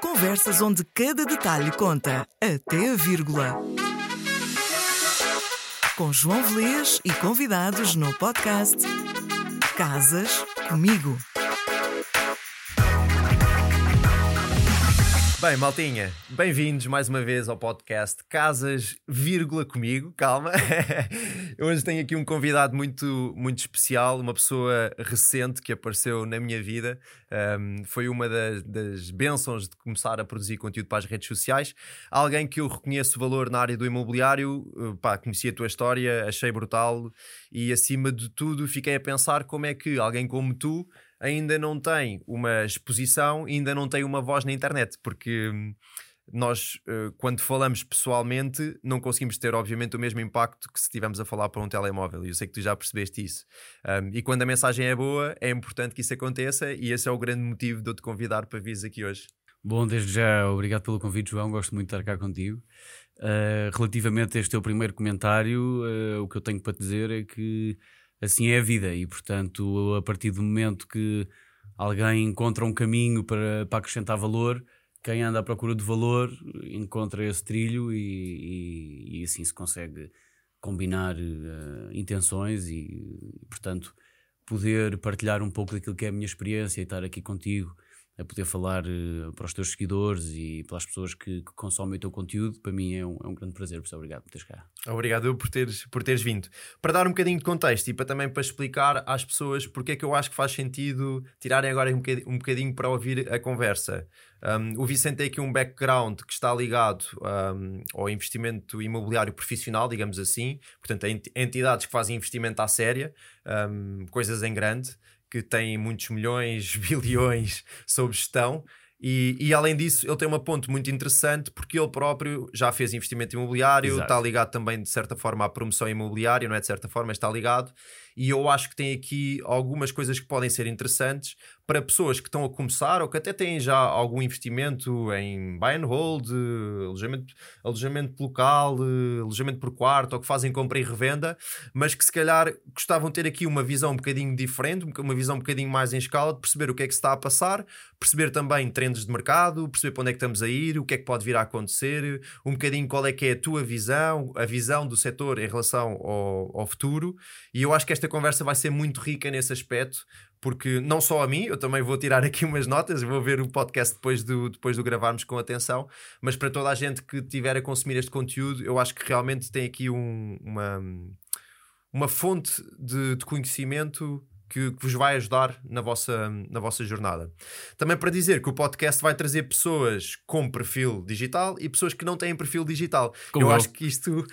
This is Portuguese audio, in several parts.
Conversas onde cada detalhe conta, até a vírgula. Com João Velez e convidados no podcast Casas Comigo. Bem, maltinha, bem-vindos mais uma vez ao podcast Casas, vírgula comigo, calma. Hoje tenho aqui um convidado muito, muito especial, uma pessoa recente que apareceu na minha vida. Um, foi uma das, das bênçãos de começar a produzir conteúdo para as redes sociais. Alguém que eu reconheço valor na área do imobiliário, uh, pá, conheci a tua história, achei brutal e acima de tudo fiquei a pensar como é que alguém como tu ainda não tem uma exposição, ainda não tem uma voz na internet, porque hum, nós, eh, quando falamos pessoalmente, não conseguimos ter, obviamente, o mesmo impacto que se estivermos a falar para um telemóvel. E eu sei que tu já percebeste isso. Um, e quando a mensagem é boa, é importante que isso aconteça, e esse é o grande motivo de eu te convidar para vires aqui hoje. Bom, desde já, obrigado pelo convite, João. Gosto muito de estar cá contigo. Uh, relativamente a este teu primeiro comentário, uh, o que eu tenho para te dizer é que assim é a vida e, portanto, a partir do momento que alguém encontra um caminho para, para acrescentar valor, quem anda à procura de valor encontra esse trilho e, e, e assim se consegue combinar uh, intenções e, portanto, poder partilhar um pouco daquilo que é a minha experiência e estar aqui contigo a poder falar uh, para os teus seguidores e pelas pessoas que, que, consomem o teu conteúdo, para mim é um, é um grande prazer. Isso, obrigado por teres cá. Obrigado por teres, por teres vindo. Para dar um bocadinho de contexto e para também para explicar às pessoas porque é que eu acho que faz sentido tirarem agora um bocadinho, um bocadinho para ouvir a conversa. Um, o Vicente tem aqui um background que está ligado um, ao investimento imobiliário profissional, digamos assim, portanto, entidades que fazem investimento à séria, coisas em grande que tem muitos milhões, bilhões sob gestão. E, e, além disso, ele tem uma ponte muito interessante porque ele próprio já fez investimento imobiliário, Exato. está ligado também de certa forma à promoção imobiliária, não é de certa forma, está ligado. E eu acho que tem aqui algumas coisas que podem ser interessantes para pessoas que estão a começar ou que até têm já algum investimento em buy and hold, alojamento, alojamento local, alojamento por quarto, ou que fazem compra e revenda, mas que se calhar gostavam de ter aqui uma visão um bocadinho diferente, uma visão um bocadinho mais em escala, de perceber o que é que se está a passar, perceber também trends de mercado, perceber para onde é que estamos a ir, o que é que pode vir a acontecer, um bocadinho qual é que é a tua visão, a visão do setor em relação ao, ao futuro. E eu acho que esta conversa vai ser muito rica nesse aspecto, porque não só a mim, eu também vou tirar aqui umas notas, vou ver o podcast depois do, depois do gravarmos com atenção, mas para toda a gente que tiver a consumir este conteúdo, eu acho que realmente tem aqui um, uma, uma fonte de, de conhecimento que, que, vos vai ajudar na vossa, na vossa jornada. Também para dizer que o podcast vai trazer pessoas com perfil digital e pessoas que não têm perfil digital. Como eu, eu, acho que isto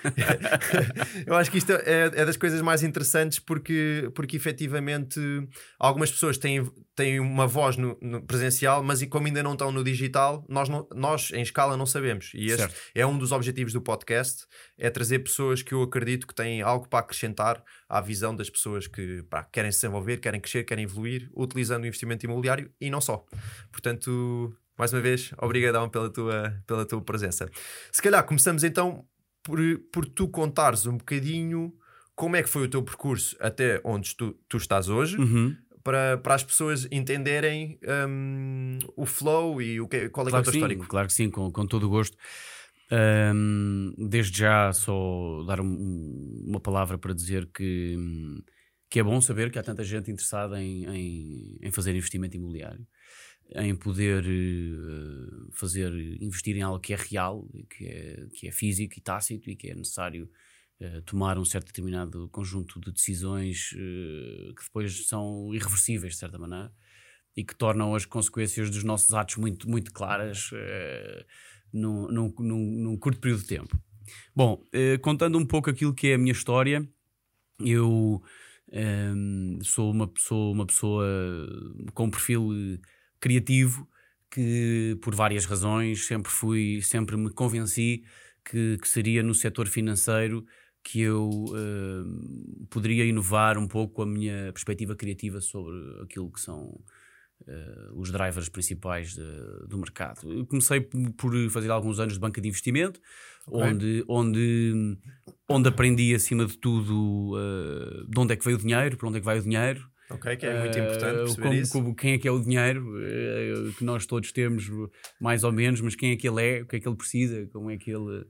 eu acho que isto é, é, das coisas mais interessantes porque, porque efetivamente algumas pessoas têm, têm uma voz no, no presencial, mas como ainda não estão no digital, nós, não, nós em escala não sabemos. E certo. é um dos objetivos do podcast, é trazer pessoas que eu acredito que têm algo para acrescentar à visão das pessoas que pá, querem se desenvolver, querem crescer, querem evoluir, utilizando o investimento imobiliário e não só. Portanto, mais uma vez, obrigadão pela tua, pela tua presença. Se calhar começamos então por, por tu contares um bocadinho como é que foi o teu percurso até onde tu, tu estás hoje. Uhum para, para as pessoas entenderem um, o flow e o que, qual é, claro que é o histórico. Claro que sim, com, com todo o gosto. Um, desde já, só dar um, uma palavra para dizer que, que é bom saber que há tanta gente interessada em, em, em fazer investimento imobiliário, em poder uh, fazer, investir em algo que é real, que é, que é físico e tácito e que é necessário uh, tomar um certo determinado conjunto de decisões uh, que depois são irreversíveis, de certa maneira, e que tornam as consequências dos nossos atos muito, muito claras num, num, num, num curto período de tempo. Bom, eh, contando um pouco aquilo que é a minha história, eu eh, sou, uma, sou uma pessoa com um perfil criativo que, por várias razões, sempre fui, sempre me convenci que, que seria no setor financeiro que eu eh, poderia inovar um pouco a minha perspectiva criativa sobre aquilo que são uh, os drivers principais de, do mercado. Eu comecei por fazer alguns anos de banca de investimento, okay. onde, onde, onde aprendi acima de tudo uh, de onde é que veio o dinheiro, para onde é que vai o dinheiro. Ok, que é muito importante Uh, perceber como, isso. como- quem é que é o dinheiro uh, que nós todos temos, mais ou menos, mas quem é que ele é, o que é que ele precisa, como é que ele,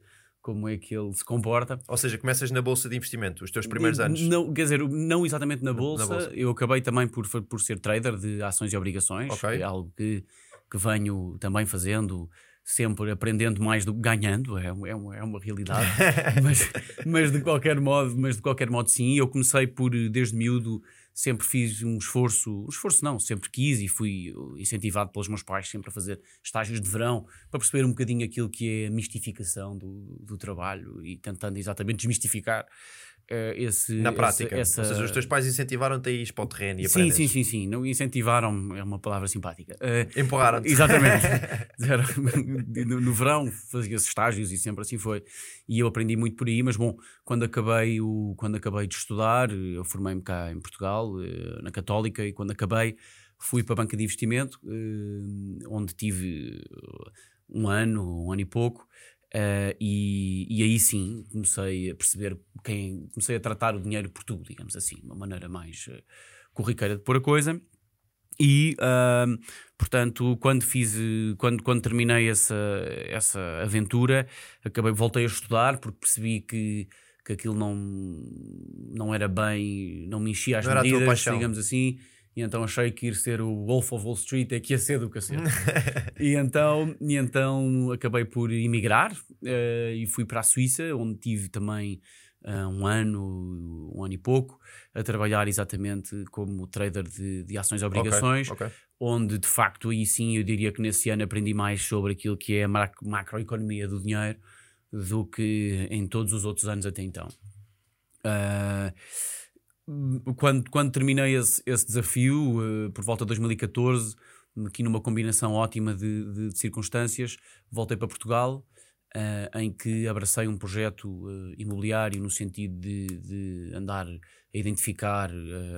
como é que ele se comporta. Ou seja, começas na bolsa de investimento, os teus primeiros anos. Não, quer dizer, não exatamente na bolsa, bolsa. eu acabei também por, por ser trader de ações e obrigações, Ok. que é algo que, que venho também fazendo, sempre aprendendo mais do que ganhando, é, é, uma, é uma realidade. mas, mas de qualquer modo, mas de qualquer modo sim, eu comecei por desde miúdo sempre fiz um esforço, um esforço não, sempre quis e fui incentivado pelos meus pais sempre a fazer estágios de verão para perceber um bocadinho aquilo que é a mistificação do, do trabalho e tentando exatamente desmistificar esse Na essa- prática. essa, Ou seja, os teus pais incentivaram-te a ir para o terreno e Sim, aprendes. sim, sim, sim. Não incentivaram, é uma palavra simpática. Eh, Empurraram-te. Exatamente. No, no verão fazia-se estágios e sempre assim foi. E eu aprendi muito por aí, mas bom, quando acabei, o, quando acabei de estudar, eu formei-me cá em Portugal, eh, na Católica, e quando acabei fui para a banca de investimento, eh, onde tive eh, um ano, um ano e pouco. Eh, e, e aí sim comecei a perceber quem comecei a tratar o dinheiro por tudo, digamos assim, uma maneira mais eh, corriqueira de pôr a coisa. E, ahm, portanto, quando fiz, quando, quando terminei essa, essa aventura, acabei, voltei a estudar porque percebi que, que aquilo não, não era bem, não me enchia as Não medidas, digamos assim, e então achei que ir ser o Wolf of Wall Street é que ia ser do cacete. e, então, e então acabei por emigrar eh, e fui para a Suíça, onde tive também ah, um ano, um ano e pouco, a trabalhar exatamente como trader de, de ações e obrigações, ok. onde de facto aí sim eu diria que nesse ano aprendi mais sobre aquilo que é a mac- macroeconomia do dinheiro do que em todos os outros anos até então. Ah, quando, quando terminei esse, esse desafio, eh, por volta de 2014, aqui numa combinação ótima de, de- de circunstâncias, voltei para Portugal, eh, em que abracei um projeto eh, imobiliário no sentido de, de andar a identificar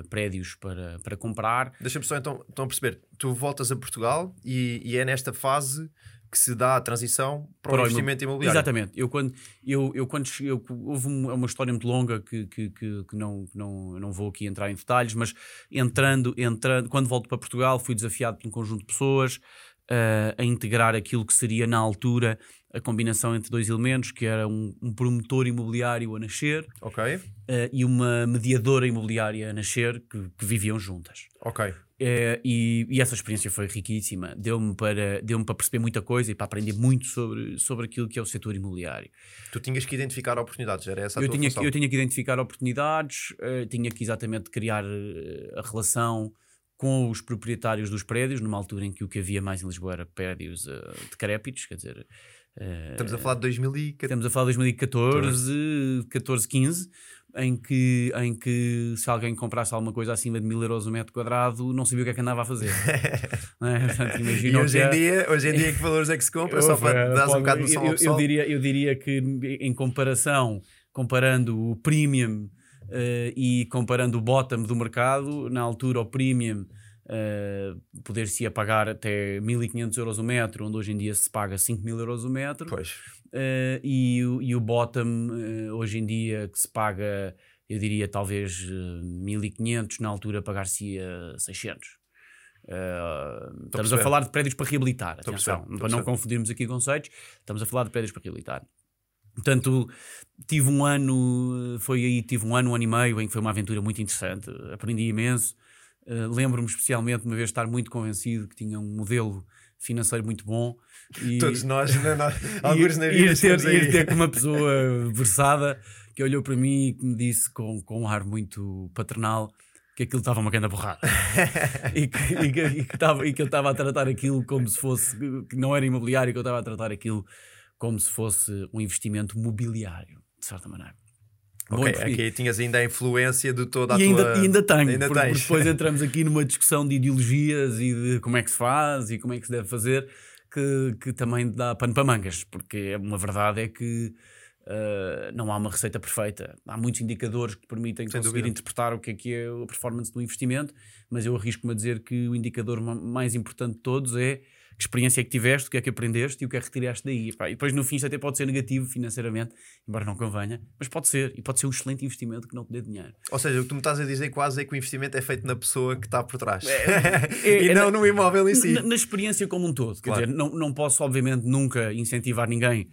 prédios para, para comprar. Deixa-me só então, então perceber. Tu voltas a Portugal e, e é nesta fase que se dá a transição para, Para o investimento imobiliário. Exatamente. Eu quando, eu, eu quando cheguei- eu- houve um- uma história muito longa que, que, que, que não, não, não vou aqui entrar em detalhes, mas entrando, entrando, quando volto para Portugal, fui desafiado por um conjunto de pessoas eh, a integrar aquilo que seria na altura a combinação entre dois elementos, que era um, um promotor imobiliário a nascer Ok, eh, e uma mediadora imobiliária a nascer que, que viviam juntas. ok. Eh, e, e essa experiência foi riquíssima. Deu-me para, deu para perceber muita coisa e para aprender muito sobre, sobre aquilo que é o setor imobiliário. Tu tinhas que identificar oportunidades, era essa a Eu tinha, que, eu tinha que identificar oportunidades, eh, tinha que exatamente criar eh, a relação com os proprietários dos prédios, numa altura em que o que havia mais em Lisboa era prédios eh, decrépitos, quer dizer. Estamos a falar de 2014. Estamos a falar de 2014, 14, 15, em que, em que se alguém comprasse alguma coisa acima de mil euros o metro quadrado, não sabia o que é que andava a fazer. É? Portanto, E hoje em, é- dia, hoje em dia, que valores é que se compra? Só Houve, para eh, dar um bocado de noção eu, eu, diria, eu diria que em comparação, comparando o premium eh, e comparando o bottom do mercado, na altura o premium eh, poder-se-ia pagar até 1500 euros o metro, onde hoje em dia se paga 5000 euros o metro. Pois. Eh, e, o- e o bottom eh, hoje em dia que se paga, eu diria talvez eh, 1500, na altura pagar-se-ia 600. Eh, estamos a falar de prédios para reabilitar, Estou atenção, para não confundirmos aqui conceitos, estamos a falar de prédios para reabilitar. Portanto, tive um ano, eh, foi aí, tive um ano, um ano e meio, em que foi uma aventura muito interessante, aprendi imenso. Eh, Lembro-me especialmente de uma vez estar muito convencido que tinha um modelo financeiro muito bom. E, Todos nós, não, não, e- alguns na ir, vida ter, chegamos aí. ir ter com uma pessoa versada que olhou para mim e que me disse com, com um ar muito paternal que aquilo estava uma grande borrada e, que, e, que, e, que estava, e que eu estava a tratar aquilo como se fosse que não era imobiliário, que eu estava a tratar aquilo como se fosse um investimento mobiliário, de certa maneira. Bom, Ok, porque- aqui tinhas ainda a influência de toda a e ainda, tua... e ainda tenho, Ainda porque, porque depois entramos aqui numa discussão de ideologias e de como é que se faz e como é que se deve fazer, que, que também dá pano para mangas, porque uma verdade é que Uh, não há uma receita perfeita. Há muitos indicadores que permitem Sem conseguir dúvida. interpretar o que é que é a performance do investimento, mas eu arrisco-me a dizer que o indicador ma- mais importante de todos é que experiência é que tiveste, o que é que aprendeste e o que é que retiraste daí. Pá, E depois no fim isto até pode ser negativo financeiramente, embora não convenha, mas pode ser, e pode ser um excelente investimento que não te dê dinheiro. Ou seja, o que tu me estás a dizer quase é que o investimento é feito na pessoa que está por trás é- e é não no imóvel em si. Na, na experiência como um todo. Quer Claro. dizer, não, não posso, obviamente, nunca incentivar ninguém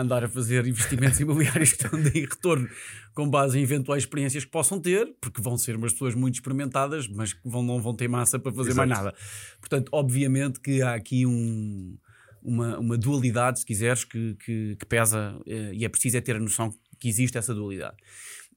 andar a fazer investimentos imobiliários que estão de retorno com base em eventuais experiências que possam ter, porque vão ser umas pessoas muito experimentadas, mas que vão, não vão ter massa para fazer mais Exato. nada. Portanto, obviamente que há aqui um, uma, uma dualidade, se quiseres, que, que, que pesa eh, e é preciso é ter a noção que existe essa dualidade.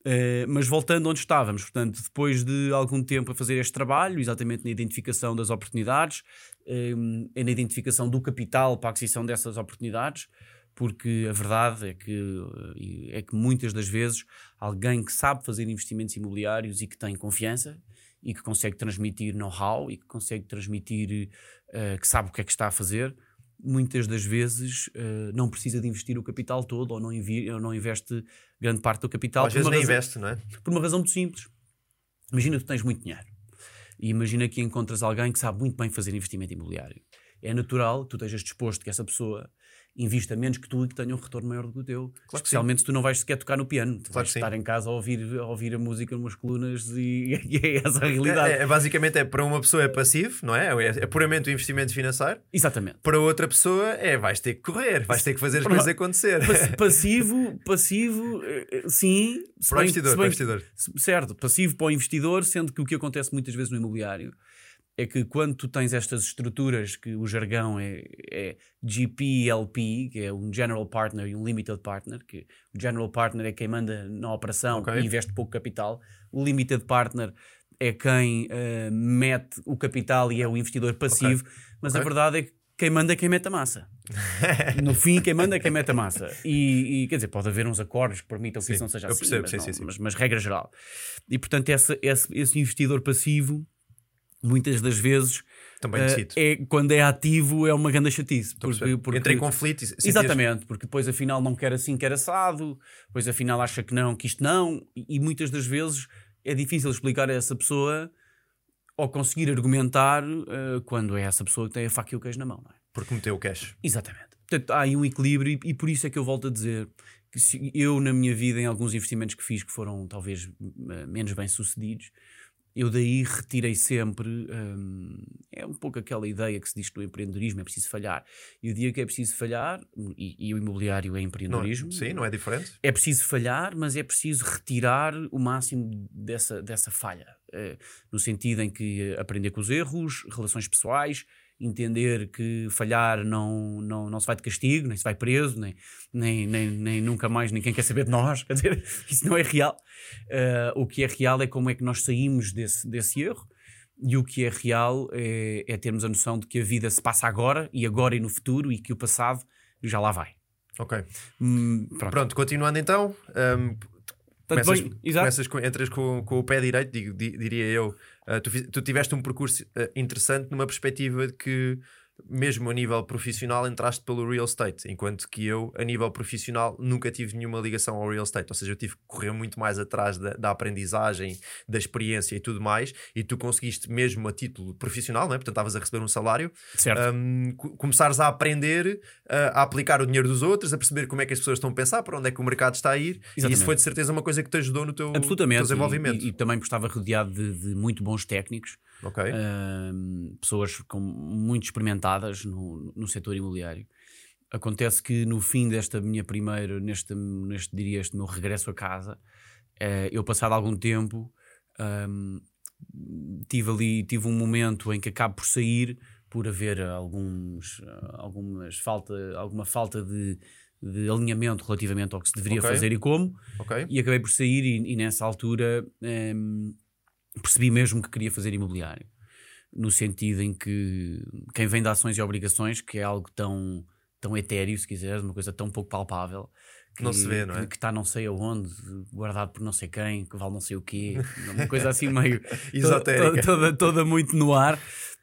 Uh, mas voltando onde estávamos, portanto, depois de algum tempo a fazer este trabalho, exatamente na identificação das oportunidades, um, e na identificação do capital para a aquisição dessas oportunidades, porque a verdade é que, uh, é que muitas das vezes alguém que sabe fazer investimentos imobiliários e que tem confiança e que consegue transmitir know-how e que consegue transmitir uh, que sabe o que é que está a fazer, muitas das vezes uh, não precisa de investir o capital todo ou não, ou não investe grande parte do capital. Às por vezes nem razão- investe, não é? por uma razão muito simples. Imagina que tu tens muito dinheiro e imagina que encontras alguém que sabe muito bem fazer investimento imobiliário. É natural que tu estejas disposto que essa pessoa invista menos que tu e que tenha um retorno maior do que o teu. que Especialmente se tu não vais sequer tocar no piano. Tu Claro vais sim. estar em casa a ouvir, a ouvir a música numas colunas e, e é essa a realidade. É, é, basicamente é para uma pessoa é passivo, não é? É, é puramente o investimento financeiro. Exatamente. Para outra pessoa é vais ter que correr, vais ter que fazer as Para- coisas acontecer. Pass- Passivo, passivo, eh, eh, sim. Para o investidor, para o investidor. Certo, passivo para o investidor, sendo que o que acontece muitas vezes no imobiliário é que quando tu tens estas estruturas que o jargão é, é GP-LP, que é um General Partner e um Limited Partner, que o General Partner é quem manda na operação Ok. e investe pouco capital, o Limited Partner é quem eh, mete o capital e é o investidor passivo, mas a Ok. verdade é que quem manda é quem mete a massa. No fim, quem manda é quem mete a massa. E, e, quer dizer, pode haver uns acordos que permitam que Sim, isso não seja eu assim, percebo, mas, sim, não- sim, sim. Mas, mas regra geral. E portanto, essa- esse, esse investidor passivo, muitas das vezes, Também decide. é, quando é ativo, é uma grande chatice. Porque, porque- Entra em conflito. Exatamente, porque depois afinal não quer assim, quer assado, depois afinal acha que não, que isto não, e, e muitas das vezes é difícil explicar a essa pessoa ou conseguir argumentar eh, quando é essa pessoa que tem a faca e o queijo na mão. Não é? Porque meteu o cash. Exatamente. Portanto, há aí um equilíbrio e, e por isso é que eu volto a dizer que se eu, na minha vida, em alguns investimentos que fiz que foram talvez menos bem sucedidos, eu daí retirei sempre. hum, é um pouco aquela ideia que se diz que no empreendedorismo é preciso falhar. E o dia que é preciso falhar, e, e o imobiliário é Não, empreendedorismo, sim, não é diferente? é preciso falhar, mas é preciso retirar o máximo dessa, dessa falha. Eh, no sentido em que aprender com os erros, relações pessoais, entender que falhar não, não, não se vai de castigo, nem se vai preso, nem, nem, nem, nem nunca mais ninguém quer saber de nós. Quer dizer, isso não é real. Eh, o que é real é como é que nós saímos desse, desse erro. E o que é real é, é termos a noção de que a vida se passa agora, e agora e no futuro, e que o passado já lá vai. Ok. Hum, pronto. Pronto, continuando então. Portanto, começas, bem, começas com- entras com, com o pé direito, digo- di- diria eu. Uh, tu, tu tiveste um percurso uh, interessante numa perspectiva de que, mesmo a nível profissional, entraste pelo real estate, enquanto que eu, a nível profissional, nunca tive nenhuma ligação ao real estate. Ou seja, eu tive que correr muito mais atrás da, da aprendizagem, da experiência e tudo mais, e tu conseguiste, mesmo a título profissional, não é? portanto, estavas a receber um salário, Certo. um, co- começares a aprender uh, a aplicar o dinheiro dos outros, a perceber como é que as pessoas estão a pensar, para onde é que o mercado está a ir, e Exatamente. isso foi de certeza uma coisa que te ajudou no teu, no teu Absolutamente. desenvolvimento. E, e também estava rodeado de, de muito bons técnicos, ok, ahm, pessoas com, muito experimentadas no, no setor imobiliário. Acontece que no fim desta minha primeira, neste, neste diria, este meu regresso a casa, eh, eu passado algum tempo ahm, tive ali, tive um momento em que acabo por sair por haver alguns, algumas falta, alguma falta de, de alinhamento relativamente ao que se deveria Ok. fazer e como, ok. e acabei por sair e, e nessa altura em, percebi mesmo que queria fazer imobiliário. No sentido em que quem vem de ações e obrigações, que é algo tão tão etéreo, se quiseres, uma coisa tão pouco palpável. Que, Não se vê, não é? Que está não sei aonde, guardado por não sei quem, que vale não sei o quê. Uma coisa assim meio Esotérica. toda, toda, toda muito no ar.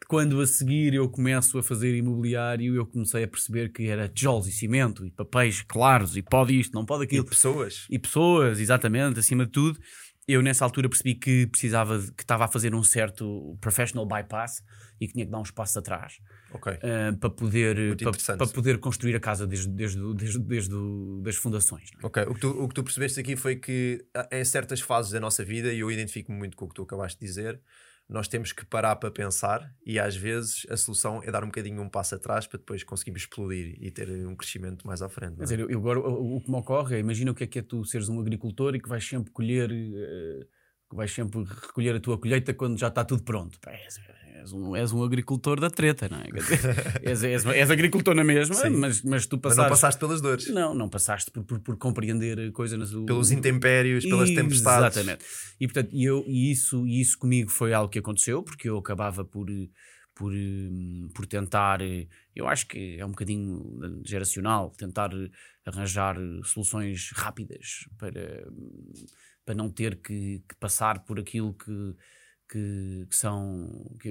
Quando a seguir eu começo a fazer imobiliário, eu comecei a perceber que era tijolos e cimento e papéis claros e pode isto, não pode E aquilo. pessoas. E pessoas, exatamente, acima de tudo. Eu nessa altura percebi que precisava, de- que estava a fazer um certo professional bypass e que tinha que dar uns passos atrás Ok. ah, para, poder, para, para poder construir a casa desde, desde, desde, desde o- das fundações. é? Ok, o que, tu, o que tu percebeste aqui foi que ah, em certas fases da nossa vida, e eu identifico-me muito com o que tu acabaste de dizer, nós temos que parar para pensar e às vezes a solução é dar um bocadinho um passo atrás para depois conseguirmos explodir e ter um crescimento mais à frente. é? dizer, eu, agora o, o que me ocorre é, imagina o que é que é tu seres um agricultor e que vais sempre colher, eh, que vais sempre recolher a tua colheita quando já está tudo pronto. Pá, és, és um, és um agricultor da treta, não é? És, és, és agricultor na mesma, Sim. mas, mas tu Mas passaste... não passaste pelas dores, Não, não passaste por, por, por compreender a coisa nas pelos intempérios, pelas tempestades. Exatamente. E, portanto, eu, e isso, e isso comigo foi algo que aconteceu, porque eu acabava por, por, eh, por tentar, eu acho que é um bocadinho geracional, tentar arranjar soluções rápidas para, para não ter que, que passar por aquilo que. Que, que são que,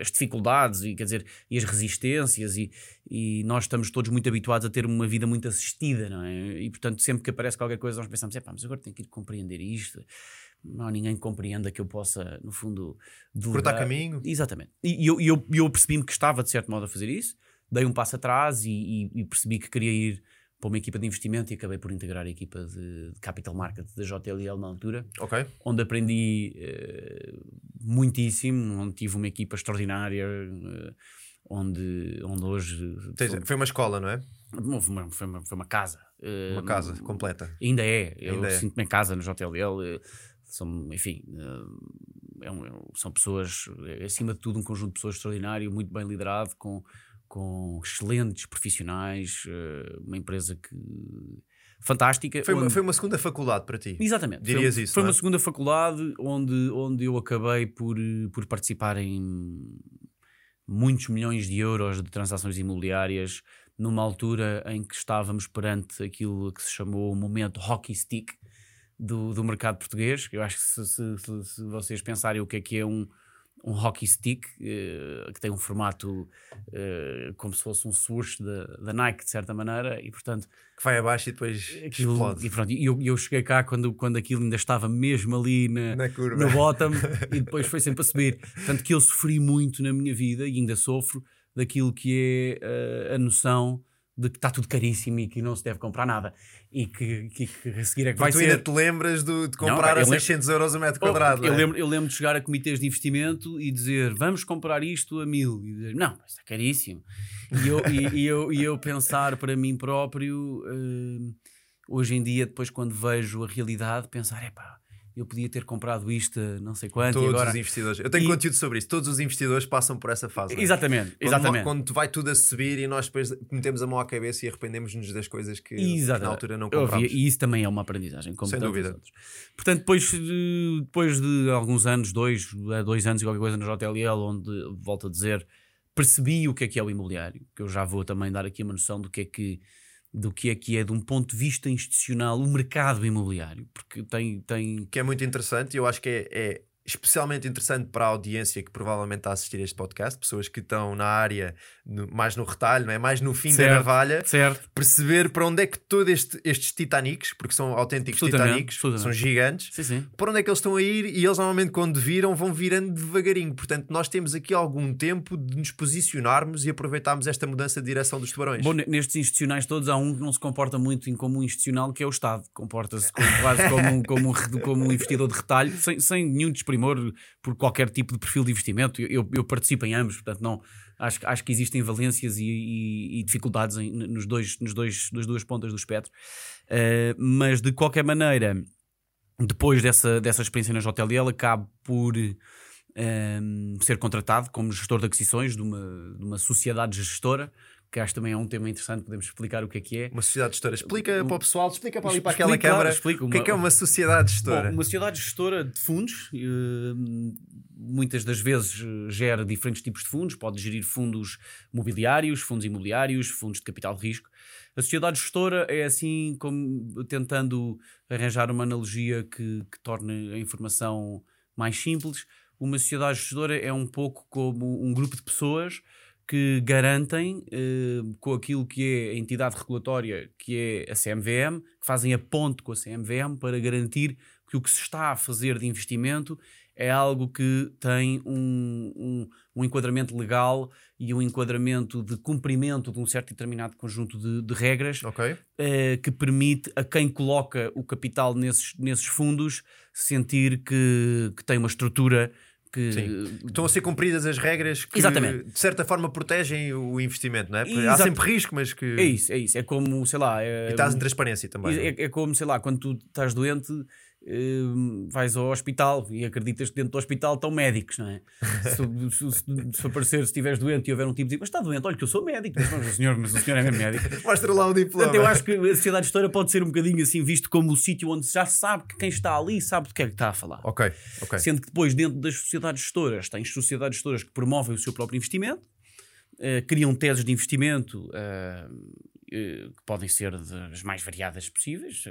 as dificuldades e quer dizer e as resistências e, e nós estamos todos muito habituados a ter uma vida muito assistida, não é? E portanto, sempre que aparece qualquer coisa, nós pensamos, é pá, mas agora tenho que ir compreender isto. Não há ninguém que compreenda que eu possa, no fundo, Cortar caminho. Exatamente. E, eu, eu, eu percebi-me que estava, de certo modo, a fazer isso, dei um passo atrás e, e- e percebi que queria ir para uma equipa de investimento e acabei por integrar a equipa de, de Capital Market da JLL na altura Ok, onde aprendi eh, muitíssimo, onde tive uma equipa extraordinária, eh, onde, onde hoje Tens- foi uma escola, não é? Foi, uma, foi, uma, foi uma casa. eh, Uma casa completa. Ainda é, eu Ainda é. sinto-me em casa no JLL. São, enfim, é um- é um- são pessoas, é, acima de tudo, um conjunto de pessoas extraordinário, muito bem liderado, com, com excelentes profissionais, eh, uma empresa que fantástica. Foi uma, onde- foi uma segunda faculdade para ti. Exatamente. Dirias foi, isso, Foi não é? uma segunda faculdade onde, onde eu acabei por, eh, por participar em muitos milhões de euros de transações imobiliárias numa altura em que estávamos perante aquilo que se chamou o momento hockey stick do, do mercado português. Eu acho que se, se- se- se vocês pensarem o que é que é um, um hockey stick, eh, que tem um formato eh, como se fosse um swoosh da, da Nike, de certa maneira, e portanto Que vai abaixo e depois aquilo, explode. e pronto, eu, eu cheguei cá quando, quando aquilo ainda estava mesmo ali na, Na curva. no bottom e depois foi sempre a subir. Tanto que eu sofri muito na minha vida e ainda sofro daquilo que é eh, a noção de que está tudo caríssimo e que não se deve comprar nada e que, que, que a seguir é que vai tu ser. ainda te lembras do- de Não, comprar eu a lembro- 600 euros o metro quadrado. eu, não é? lembro, eu lembro de chegar a comitês de investimento e dizer vamos comprar isto a mil e dizer não, está caríssimo e eu, e, e eu, e eu pensar para mim próprio eh, hoje em dia depois quando vejo a realidade pensar epá, eu podia ter comprado isto não sei quanto Todos e agora os investidores. Eu tenho E- conteúdo sobre isso. Todos os investidores passam por essa fase. não é? exatamente, Quando, exatamente. quando vai tudo a subir e nós depois metemos a mão à cabeça e arrependemos-nos das coisas que na altura não compramos. e isso também é uma aprendizagem, como Sem dúvida. outros. Portanto, depois, de- depois de alguns anos, dois, dois anos e qualquer coisa no JLL, onde, volto a dizer, percebi o que é que é o imobiliário, que eu já vou também dar aqui uma noção do que é que, do que, é, que é, de um ponto de vista institucional, o mercado imobiliário, porque tem, tem Que é muito interessante e eu acho que é, é especialmente interessante para a audiência que provavelmente está a assistir a este podcast, pessoas que estão na área no- mais no retalho, não é? mais no fim da Certo. navalha, certo. perceber para onde é que todos este- estes Titanics, porque são autênticos Titanics, são gigantes, Sim, sim. para onde é que eles estão a ir e eles normalmente quando viram vão virando devagarinho. Portanto, nós temos aqui algum tempo de nos posicionarmos e aproveitarmos esta mudança de direção dos tubarões. Bom, ne- nestes institucionais todos há um que não se comporta muito em como um institucional, que é o Estado. Comporta-se como, quase como, um- como, um como um investidor de retalho, sem, sem nenhum desprimor por qualquer tipo de perfil de investimento. Eu, eu- participo em ambos, portanto, não, acho, acho que existem valências e, e- e dificuldades em- nos dois, nos dois, nas duas pontas do espectro. Eh, mas, de qualquer maneira, depois dessa, dessa experiência na JLL, acabo por ehm, ser contratado como gestor de aquisições de uma, de uma sociedade gestora, que acho também é um tema interessante, podemos explicar o que é que é. Uma sociedade gestora. Explica para o pessoal, explica para ali para aquela claro, câmara explica o que é uma- que é uma sociedade gestora. Bom, uma sociedade gestora de fundos, eh, muitas das vezes eh, gera diferentes tipos de fundos, pode gerir fundos mobiliários, fundos imobiliários, fundos de capital de risco. A sociedade gestora é assim como tentando arranjar uma analogia que, que torne a informação mais simples. Uma sociedade gestora é um pouco como um grupo de pessoas que garantem, eh, com aquilo que é a entidade regulatória, que é a CMVM, que fazem a ponte com a CMVM para garantir que o que se está a fazer de investimento é algo que tem um, um, um enquadramento legal e um enquadramento de cumprimento de um certo determinado conjunto de, de regras Ok. eh, que permite a quem coloca o capital nesses, nesses fundos sentir que, que tem uma estrutura que Sim. Estão a ser cumpridas as regras que, Exatamente. de certa forma, protegem o investimento, não é? Há Exato. sempre risco, mas que. é isso, é isso. É como, sei lá, é, E estás em transparência também. é? é, é como, sei lá, quando tu estás doente, eh, vais ao hospital e acreditas que dentro do hospital estão médicos, não é? se, se, se, aparecer, se estiveres doente e houver um tipo de dizer, mas está doente, olha que eu sou médico, mas, o senhor, mas o senhor é mesmo médico. Mostra lá o diploma. Portanto, eu acho que a sociedade gestora pode ser um bocadinho assim visto como o sítio onde já sabe que quem está ali sabe do que é que está a falar. Ok, ok. Sendo que depois, dentro das sociedades gestoras, tens sociedades gestoras que promovem o seu próprio investimento, eh, criam teses de investimento eh, eh, que podem ser das mais variadas possíveis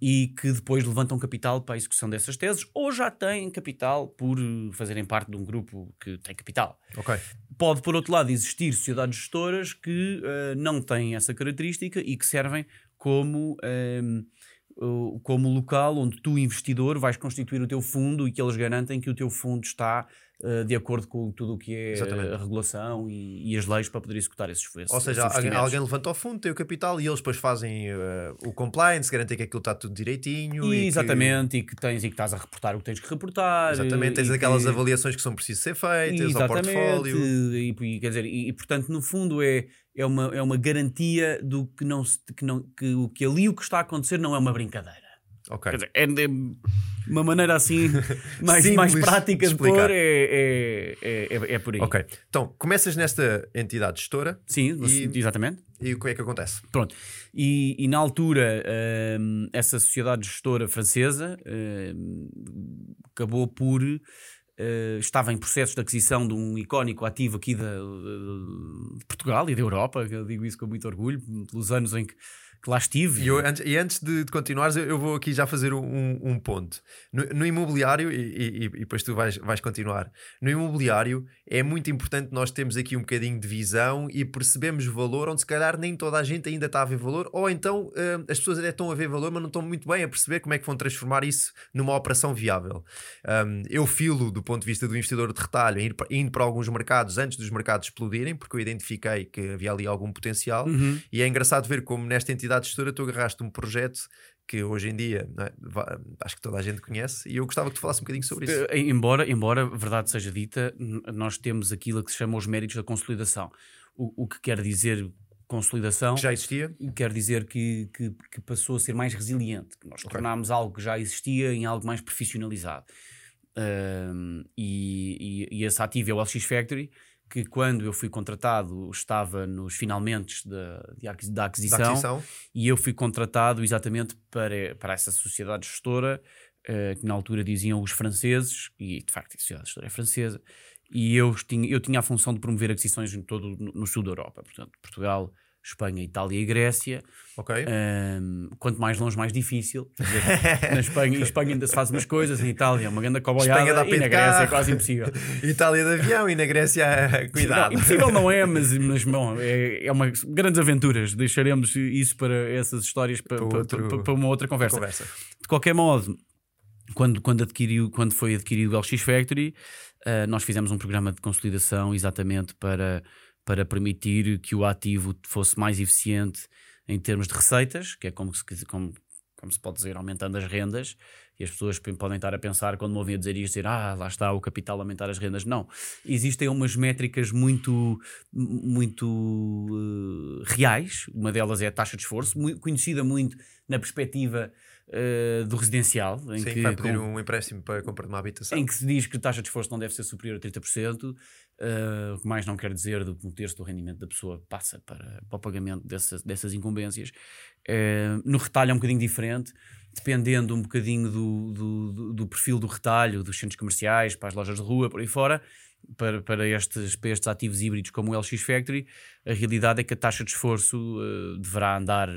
e que depois levantam capital para a execução dessas teses ou já têm capital por eh, fazerem parte de um grupo que tem capital. Ok. Pode, por outro lado, existir sociedades gestoras que eh, não têm essa característica e que servem como, ehm, o- como local onde tu, investidor, vais constituir o teu fundo e que eles garantem que o teu fundo está eh, de acordo com tudo o que é Exatamente. a regulação e, e as leis para poder executar esses esses- Ou seja, esses alguém, levanta o fundo, tem o capital e eles depois fazem eh, o compliance, garantem que aquilo está tudo direitinho. E, que- exatamente, e que tens e que estás a reportar o que tens que reportar. Exatamente, tens e aquelas que- avaliações que são precisas ser feitas ao portfólio. E, e, quer dizer, e, e, portanto, no fundo, é, é, uma, é uma garantia do que, não, que, não, que, que ali o que está a acontecer não é uma brincadeira. Ok. Quer dizer, é de uma maneira assim mais, Simples mais de prática de explicar. pôr, é, é, é, é, é por aí. Ok. Então, começas nesta entidade gestora Sim, E- exatamente. e o que é que acontece? Pronto. E, e na altura, hum, essa sociedade gestora francesa hum, acabou por. eh, estava em processo de aquisição de um icónico ativo aqui da, de Portugal e da Europa, eu digo isso com muito orgulho, pelos anos em que, que lá estive. E, eu, antes, e antes de, de continuares, eu, eu vou aqui já fazer um, um ponto. No, no imobiliário, e, e- e depois tu vais, vais continuar, no imobiliário é muito importante nós termos aqui um bocadinho de visão e percebemos valor onde se calhar nem toda a gente ainda está a ver valor, ou então hum, as pessoas até estão a ver valor, mas não estão muito bem a perceber como é que vão transformar isso numa operação viável. Hum, eu filo do ponto de vista do investidor de retalho, ir pa- indo para alguns mercados antes dos mercados explodirem, porque eu identifiquei que havia ali algum potencial. Uhum. E é engraçado ver como nesta entidade gestora tu agarraste um projeto que hoje em dia é, acho que toda a gente conhece e eu gostava que tu falasse um bocadinho sobre isso. Eh, Embora, embora verdade seja dita, nós temos aquilo que se chama os méritos da consolidação. O, o que quer dizer consolidação Que já existia? quer dizer que, que, que passou a ser mais resiliente, que nós Ok. tornámos algo que já existia em algo mais profissionalizado. E, e, e esse ativo é o LX Factory, que quando eu fui contratado estava nos finalmente da, de aquisi- da Da aquisição, aquisição? e eu fui contratado exatamente para, para essa sociedade gestora, eh, que na altura diziam os franceses, e de facto a sociedade gestora é francesa, e eu tinha, eu tinha a função de promover aquisições em todo no, no sul da Europa, portanto, Portugal, Espanha, Itália e Grécia. Ok. Ahm, quanto mais longe, mais difícil. Dizer, na Espanha, em Espanha ainda se faz umas coisas, em Itália é uma grande dá e na Grécia é carro. quase impossível. Itália de avião e na Grécia, cuidado. Não, impossível não é, mas, mas bom, é, é uma grandes aventuras. Deixaremos isso para essas histórias para, Para outro- para- para uma outra conversa. Conversa. De qualquer modo, quando, quando, adquiriu, quando foi adquirido o LX Factory, ah, nós fizemos um programa de consolidação exatamente para, para permitir que o ativo fosse mais eficiente em termos de receitas, que é como se, como, como se pode dizer, aumentando as rendas. E as pessoas podem estar a pensar, quando me ouvem a dizer isto, dizer, ah, lá está o capital a aumentar as rendas. Não. Existem umas métricas muito, muito eh, reais. Uma delas é a taxa de esforço, mui- conhecida muito na perspectiva uh, do residencial. Em Sim, que, vai pedir com, um empréstimo para a compra de uma habitação. em que se diz que a taxa de esforço não deve ser superior a 30%, uh, o que mais não quer dizer do que um terço do rendimento da pessoa passa para, para o pagamento dessas, dessas incumbências. Uh, no retalho é um bocadinho diferente, dependendo um bocadinho do, do, do, do perfil do retalho, dos centros comerciais, para as lojas de rua, por aí fora. Para, para, estes, para estes ativos híbridos como o LX Factory, a realidade é que a taxa de esforço uh, deverá andar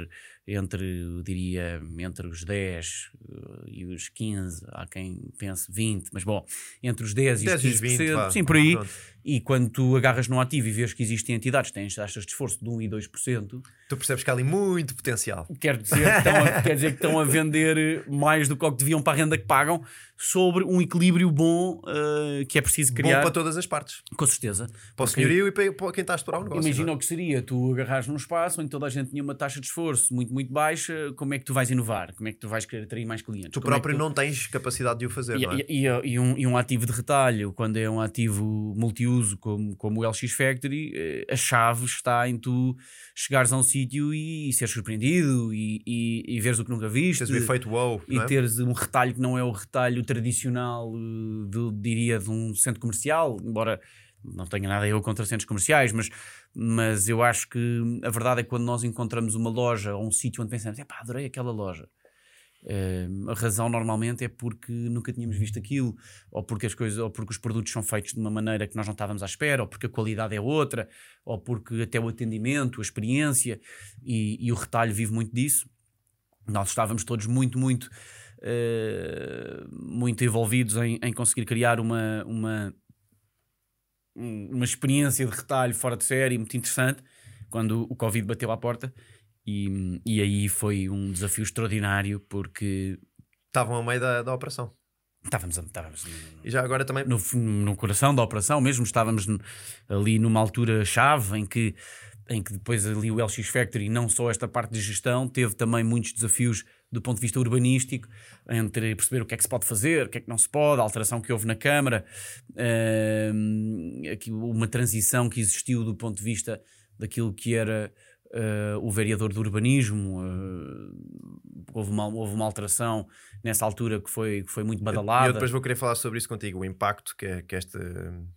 entre, eu diria, entre os 10 uh, e os 15, há quem pense 20, mas bom, entre os 10 e 10 os 15%, 20, vá. sim, por aí. Pronto. E quando tu agarras num ativo e vês que existem entidades que têm taxas de esforço de 1 e 2%, Tu percebes que há ali muito potencial. quer dizer, que estão a, quer dizer que estão a vender mais do que o que deviam para a renda que pagam, sobre um equilíbrio bom uh, que é preciso criar. Bom para todas as partes. Com certeza. Para o senhorio e para, para quem está a explorar o negócio. Imagina é? o que seria tu agarrares num espaço onde toda a gente tinha uma taxa de esforço muito, muito baixa, como é que tu vais inovar? Como é que tu vais querer atrair mais clientes? Tu Como é próprio tu- não tens capacidade de o fazer, E, não é? e- e- um, e um ativo de retalho, quando é um ativo multiuso como, como o LX Factory, eh, a chave está em tu chegares a um sítio e, e seres surpreendido e, e, veres o que nunca viste. Tens o efeito wow, e é? teres um retalho que não é o retalho tradicional, eh, de, diria, de um centro comercial, embora não tenha nada eu contra centros comerciais, mas, mas eu acho que a verdade é que quando nós encontramos uma loja ou um sítio onde pensamos, epá, adorei aquela loja. Eh, a razão normalmente é porque nunca tínhamos visto aquilo, ou porque as coisas, ou porque os produtos são feitos de uma maneira que nós não estávamos à espera, ou porque a qualidade é outra, ou porque até o atendimento, a experiência e, e o retalho vive muito disso. Nós estávamos todos muito, muito, eh, muito envolvidos em, em conseguir criar uma, uma, um- uma experiência de retalho fora de série muito interessante quando o Covid bateu à porta. E, e aí foi um desafio extraordinário porque Estavam a meio da, da operação. estávamos, estávamos E já agora também. no, no coração da operação mesmo, estávamos ali numa altura chave em que, em que depois ali o LX Factory, não só esta parte de gestão, teve também muitos desafios do ponto de vista urbanístico, entre perceber o que é que se pode fazer, o que é que não se pode, a alteração que houve na Câmara, aqui uma transição que existiu do ponto de vista daquilo que era eh, o vereador do urbanismo, eh, houve, uma, houve uma alteração nessa altura que foi, que foi muito badalada. eu depois vou querer falar sobre isso contigo, o impacto que, que, esta,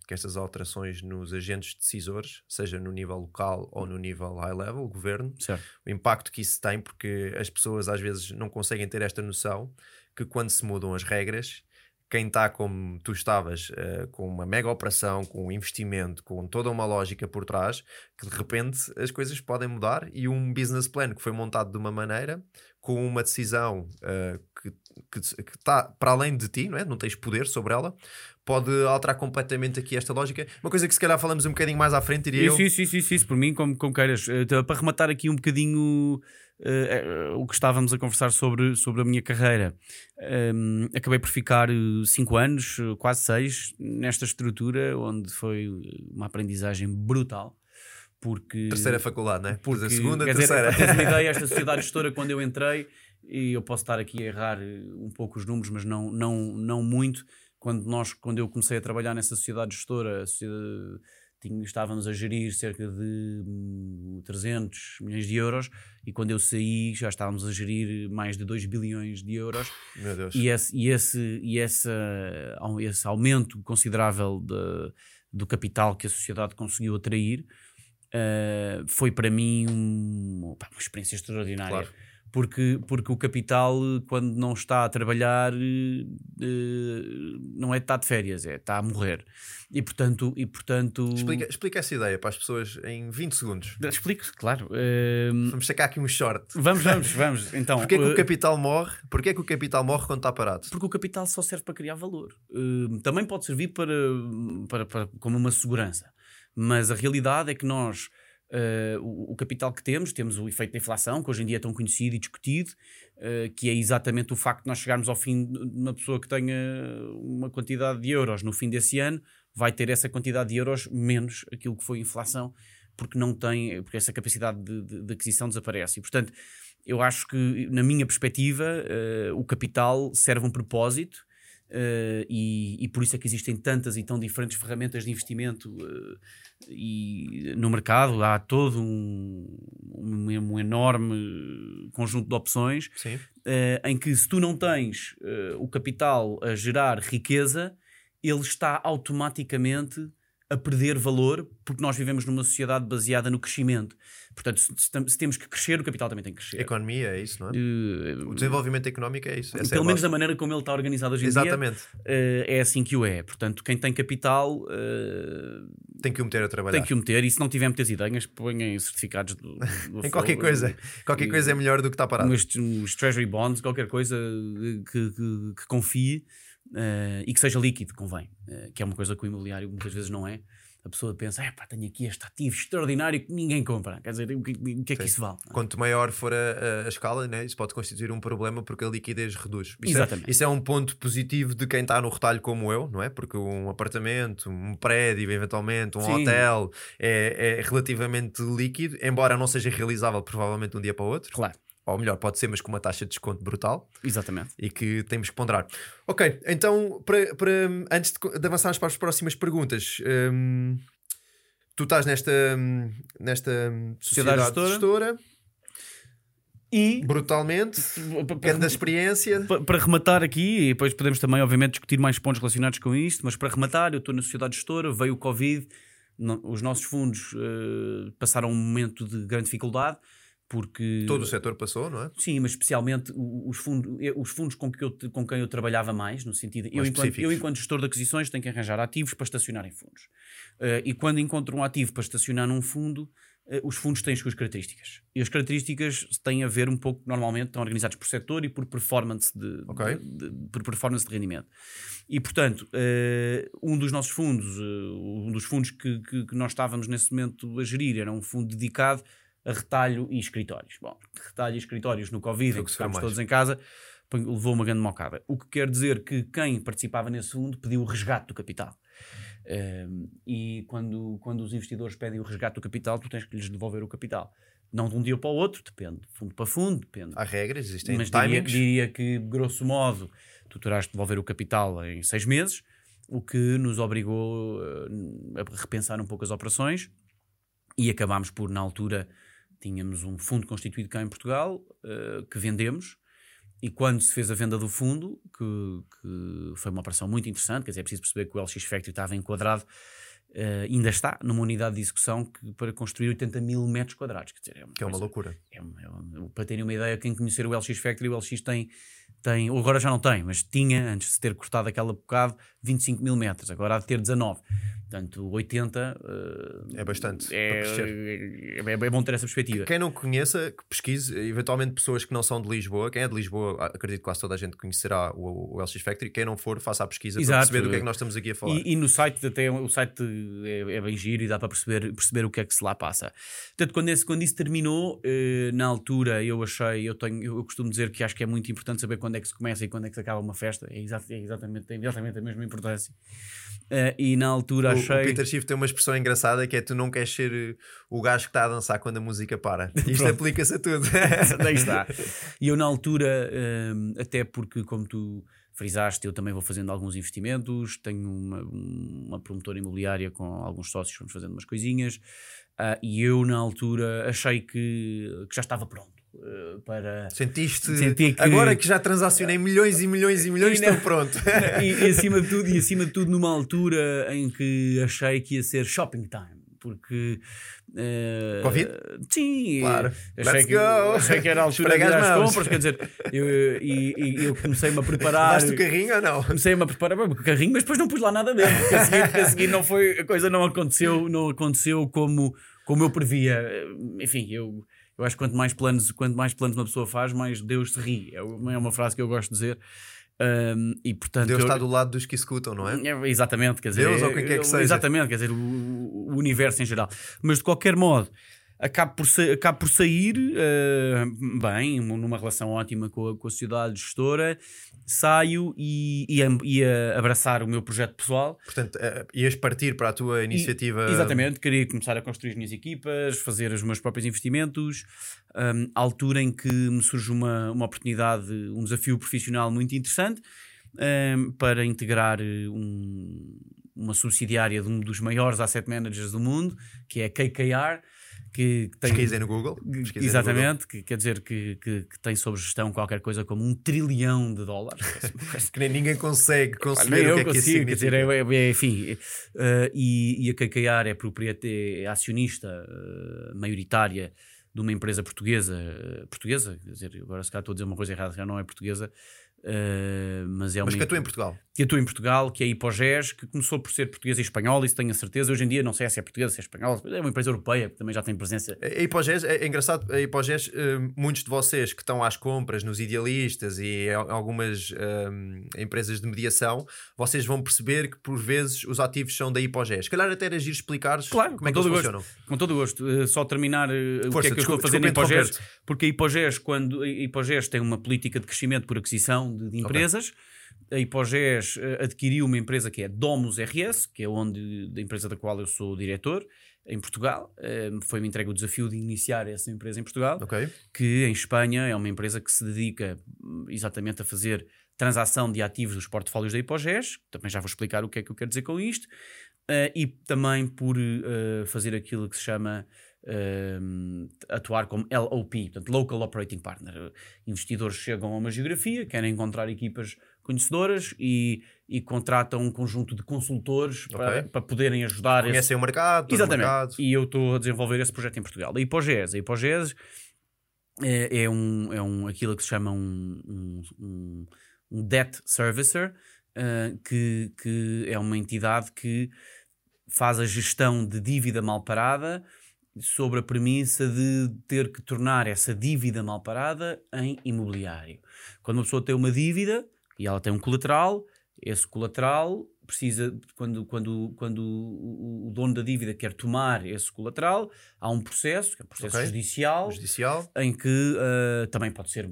que estas alterações nos agentes decisores, seja no nível local ou no nível high level, governo, Certo. o impacto que isso tem, porque as pessoas às vezes não conseguem ter esta noção que quando se mudam as regras, quem está como tu estavas, eh, com uma mega operação, com um investimento, com toda uma lógica por trás, que de repente as coisas podem mudar e um business plan que foi montado de uma maneira, com uma decisão eh, que que está para além de ti, não é? Não tens poder sobre ela, pode alterar completamente aqui esta lógica. Uma coisa que se calhar falamos um bocadinho mais à frente, diria eu. Isso, isso, isso, isso, isso, por mim, como, como queiras. Eh, então, para rematar aqui um bocadinho eh, eh, o que estávamos a conversar sobre, sobre a minha carreira, Ehm, acabei por ficar 5 anos, quase 6, nesta estrutura, onde foi uma aprendizagem brutal. Porque, Terceira faculdade, não é? porque, a segunda, quer dizer, terceira. para teres uma ideia, esta sociedade gestora, quando eu entrei, e eu posso estar aqui a errar eh, um pouco os números, mas não, não, não muito. Quando, nós, quando eu comecei a trabalhar nessa sociedade gestora, a sociedade- tinha- estávamos a gerir cerca de hum, 300 milhões de euros, e quando eu saí já estávamos a gerir mais de 2 bilhões de euros. Meu Deus. E esse, e esse, e esse, esse aumento considerável de- do capital que a sociedade conseguiu atrair eh, foi para mim um- uma experiência extraordinária. Claro. Porque, porque o capital, quando não está a trabalhar, eh, eh, não é de estar de férias, é está a morrer. E portanto. E, portanto Explica, explica essa ideia para as pessoas em 20 segundos. Explico, claro. Eh, Vamos sacar aqui um short. vamos, vamos, vamos. Então, Porquê que o capital morre? Porquê que o capital morre quando está parado? Porque o capital só serve para criar valor. Uh, também pode servir para, para, para- como uma segurança. Mas a realidade é que nós, uh, o, o capital que temos, temos o efeito da inflação, que hoje em dia é tão conhecido e discutido, uh, que é exatamente o facto de nós chegarmos ao fim de uma pessoa que tenha uma quantidade de euros no fim desse ano, vai ter essa quantidade de euros menos aquilo que foi a inflação, porque não tem, porque essa capacidade de, de- de aquisição desaparece. E, portanto, eu acho que, na minha perspectiva, eh, o capital serve um propósito eh, e, e por isso é que existem tantas e tão diferentes ferramentas de investimento eh, e no mercado há todo um, um, um enorme conjunto de opções eh, em que se tu não tens o capital a gerar riqueza, ele está automaticamente a perder valor porque nós vivemos numa sociedade baseada no crescimento. Portanto, se, se temos que crescer, o capital também tem que crescer. Economia é isso, não é? Eh, O desenvolvimento económico é isso. Essa é pelo a menos da maneira como ele está organizado hoje em Exatamente. dia, eh, é assim que o é. Portanto, quem tem capital eh, Tem que o meter a trabalhar. tem que o meter e se não tiver muitas ideias, ponham certificados do, do Em qualquer coisa. Qualquer coisa é melhor do que está parado. uns treasury bonds, qualquer coisa que, que- que confie eh, e que seja líquido, convém. Eh, que é uma coisa que o imobiliário muitas vezes não é. A pessoa pensa, é pá, tenho aqui este ativo extraordinário que ninguém compra. Quer dizer, o que, o que é que isso vale? Quanto maior for a, a- a escala, né, isso pode constituir um problema porque a liquidez reduz. Isso Exatamente. É, isso é um ponto positivo de quem está no retalho como eu, não é? Porque um apartamento, um prédio, eventualmente, um Sim. hotel é, é relativamente líquido, embora não seja realizável provavelmente de um dia para o outro. Claro, Ou melhor, pode ser, mas com uma taxa de desconto brutal exatamente. e que temos que ponderar. Ok, então, para, para- antes de, de avançarmos para as próximas perguntas, hum, tu estás nesta, hum, nesta hum, Sociedade sociedade, gestora. E brutalmente, grande experiência. Pa- para rematar aqui, e depois podemos também, obviamente, discutir mais pontos relacionados com isto, mas para rematar, eu estou na sociedade gestora, veio o Covid, não- os nossos fundos eh, passaram um momento de grande dificuldade, porque. Todo o setor passou, não é? Sim, mas especialmente os fundos, eu- os fundos com, que eu, com quem eu trabalhava mais, no sentido. Eu Mais enquanto, eu, enquanto gestor de aquisições, tenho que arranjar ativos para estacionar em fundos. Eh, e quando encontro um ativo para estacionar num fundo, eh, os fundos têm as suas características. E as características têm a ver um pouco, normalmente, estão organizados por setor e por performance de, Ok. de- de- por performance de rendimento. E, portanto, eh, um dos nossos fundos, eh, um dos fundos que, que- que nós estávamos nesse momento a gerir, era um fundo dedicado a retalho e escritórios. Bom, retalho e escritórios no Covid, em que mais. todos em casa, levou uma grande mocada. O que quer dizer que quem participava nesse fundo pediu o resgate do capital. Um, e quando, quando os investidores pedem o resgate do capital, tu tens que lhes devolver o capital. Não de um dia para o outro, depende. Fundo para fundo, depende. Há regras, existem Mas diria, diria que, grosso modo, tu terás de devolver o capital em seis meses, o que nos obrigou eh, a repensar um pouco as operações e acabámos por, na altura, tínhamos um fundo constituído cá em Portugal eh, que vendemos. E quando se fez a venda do fundo, que, que foi uma operação muito interessante, quer dizer, é preciso perceber que o LX Factory estava enquadrado, eh, ainda está numa unidade de execução que, para construir 80 mil metros quadrados. Quer dizer, é uma Que é uma coisa- loucura. é é para terem uma ideia, quem conhecer o LX Factory, o LX tem, tem, ou agora já não tem, mas tinha, antes de ter cortado aquela bocado, 25 mil metros, agora há de ter 19. Portanto, 80 eh, É bastante é, crescer. é, é bom ter essa perspectiva. Quem não conheça, que pesquise, eventualmente pessoas que não são de Lisboa. Quem é de Lisboa, acredito que quase toda a gente conhecerá o, o LX Factory. Quem não for, faça a pesquisa Exato. para perceber do que é que nós estamos aqui a falar. E, e no site, até o site é, é bem giro e dá para perceber, perceber o que é que se lá passa. Portanto, quando, esse, quando isso terminou, eh, na altura eu achei, eu, tenho, eu costumo dizer que acho que é muito importante saber quando é que se começa e quando é que se acaba uma festa. É, exa- é exatamente, tem exatamente a mesma importância. Eh, e na altura O, o achei. Peter Schiff tem uma expressão engraçada que é tu não queres ser eh, o gajo que está a dançar quando a música para. Isto aplica-se a tudo. Daí está. E eu, na altura, hum, até porque, como tu frisaste, eu também vou fazendo alguns investimentos, tenho uma, uma promotora imobiliária com alguns sócios, vamos fazendo umas coisinhas, ah, e eu, na altura, achei que, que já estava pronto. Eh, para Sentiste Senti que- agora que já transacionei milhões e milhões e milhões, E não- estou pronto. e, e acima de tudo, e acima de tudo numa altura em que achei que ia ser shopping time, porque eh, Covid? Sim, Claro. achei Let's que, achei que era a altura de ir Esfrega as às mãos. compras, quer dizer, eu, e, eu comecei-me a preparar. Daste o carrinho ou não? Comecei-me a preparar para o carrinho, mas depois não pus lá nada dentro. Porque a seguir, porque a seguir não foi, a coisa não aconteceu, não aconteceu como, como eu previa. Enfim, eu, eu acho que quanto mais planos, quanto mais planos uma pessoa faz, mais Deus se ri. É uma, é frase que eu gosto de dizer. Um, e portanto, Deus eu- está do lado dos que escutam, não é? é, Exatamente, quer dizer, Deus ou quem quer que seja. Exatamente, quer dizer, o, o universo em geral. Mas de qualquer modo, acabo por, acabo por sair eh, bem, numa relação ótima com a, com a sociedade gestora, saio e, e, e abraçar o meu projeto pessoal. Portanto, eh, ias partir para a tua iniciativa. Exatamente, queria começar a construir as minhas equipas, fazer os meus próprios investimentos. Um, à altura em que me surge uma, uma oportunidade, um desafio profissional muito interessante um, para integrar um- uma subsidiária de um dos maiores asset managers do mundo, que é a KKR. Que, tem. Pesquisem no Google. Pesquisem Exatamente, no Google. que quer dizer que, que, que tem sob gestão qualquer coisa como um trilhão de dólares. Que nem ninguém consegue Nem conceber o eu que é que isso consigo, quer dizer, é, é- enfim, eh, e, e a KKR é proprietária, é acionista eh, maioritária de uma empresa portuguesa, eh, portuguesa, quer dizer, agora se calhar estou a dizer uma coisa errada, já não é portuguesa, eh, mas é uma Mas que atua em Portugal. Que atua em Portugal, que é a Hipogés, que começou por ser portuguesa e espanhola, isso tenho a certeza. Hoje em dia não sei se é portuguesa, se é espanhola, é uma empresa europeia que também já tem presença. A Hipogés, é, é engraçado, a Hipogés, eh, muitos de vocês que estão às compras nos idealistas e algumas eh, empresas de mediação, vocês vão perceber que por vezes os ativos são da Hipogés. Se calhar até era giro explicares Claro, como é que eles todo o funcionam. Com todo o gosto. Eh, só terminar eh, o Força, que é que eu estou a desculpa- fazer na desculpa Hipogés. Porque a Hipogés, quando a Hipogés tem uma política de crescimento por aquisição de, de empresas, a Hipogés eh, adquiriu uma empresa que é Domus RS, que é onde, da empresa da qual eu sou diretor, em Portugal. Eh, Foi-me entregue o desafio de iniciar essa empresa em Portugal Ok. que em Espanha é uma empresa que se dedica hum, exatamente a fazer transação de ativos dos portfólios da Hipogés, também já vou explicar o que é que eu quero dizer com isto, eh, e também por fazer aquilo que se chama eh, atuar como LOP, portanto Local Operating Partner. Investidores chegam a uma geografia, querem encontrar equipas conhecedoras e, e contratam um conjunto de consultores para, Ok. para poderem ajudar esse- Conhecem o mercado, todo o Exatamente. mercado. E eu estou a desenvolver esse projeto em Portugal. A Hipogés. A Hipogés é, é, um, é um, aquilo que se chama um, um, um- um debt servicer, eh, que, que é uma entidade que faz a gestão de dívida mal parada sobre a premissa de ter que tornar essa dívida mal parada em imobiliário. Quando uma pessoa tem uma dívida e ela tem um colateral, esse colateral precisa, quando, quando, quando o, dono da dívida quer tomar esse colateral, há um processo, que é um processo Ok. judicial, Judicial. em que eh, também pode ser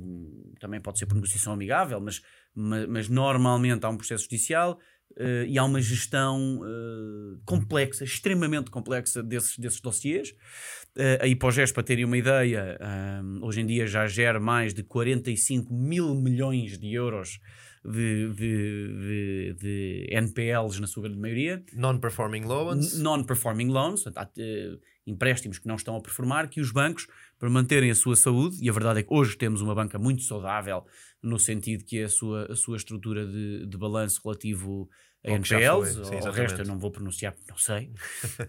também pode ser por negociação amigável, mas, ma- mas, normalmente há um processo judicial eh, e há uma gestão eh, complexa, extremamente complexa desses, desses dossiês. Eh, a Hipogés, para terem uma ideia, hoje em dia já gera mais de 45 mil milhões de euros de, de, de- de NPLs na sua grande maioria Non-performing loans. non-performing loans, portanto, há, eh, empréstimos que não estão a performar, que os bancos, para manterem a sua saúde, e a verdade é que hoje temos uma banca muito saudável, no sentido que a sua, a sua estrutura de, de balanço relativo a já NPLs, sim, exatamente. resto eu não vou pronunciar porque não sei,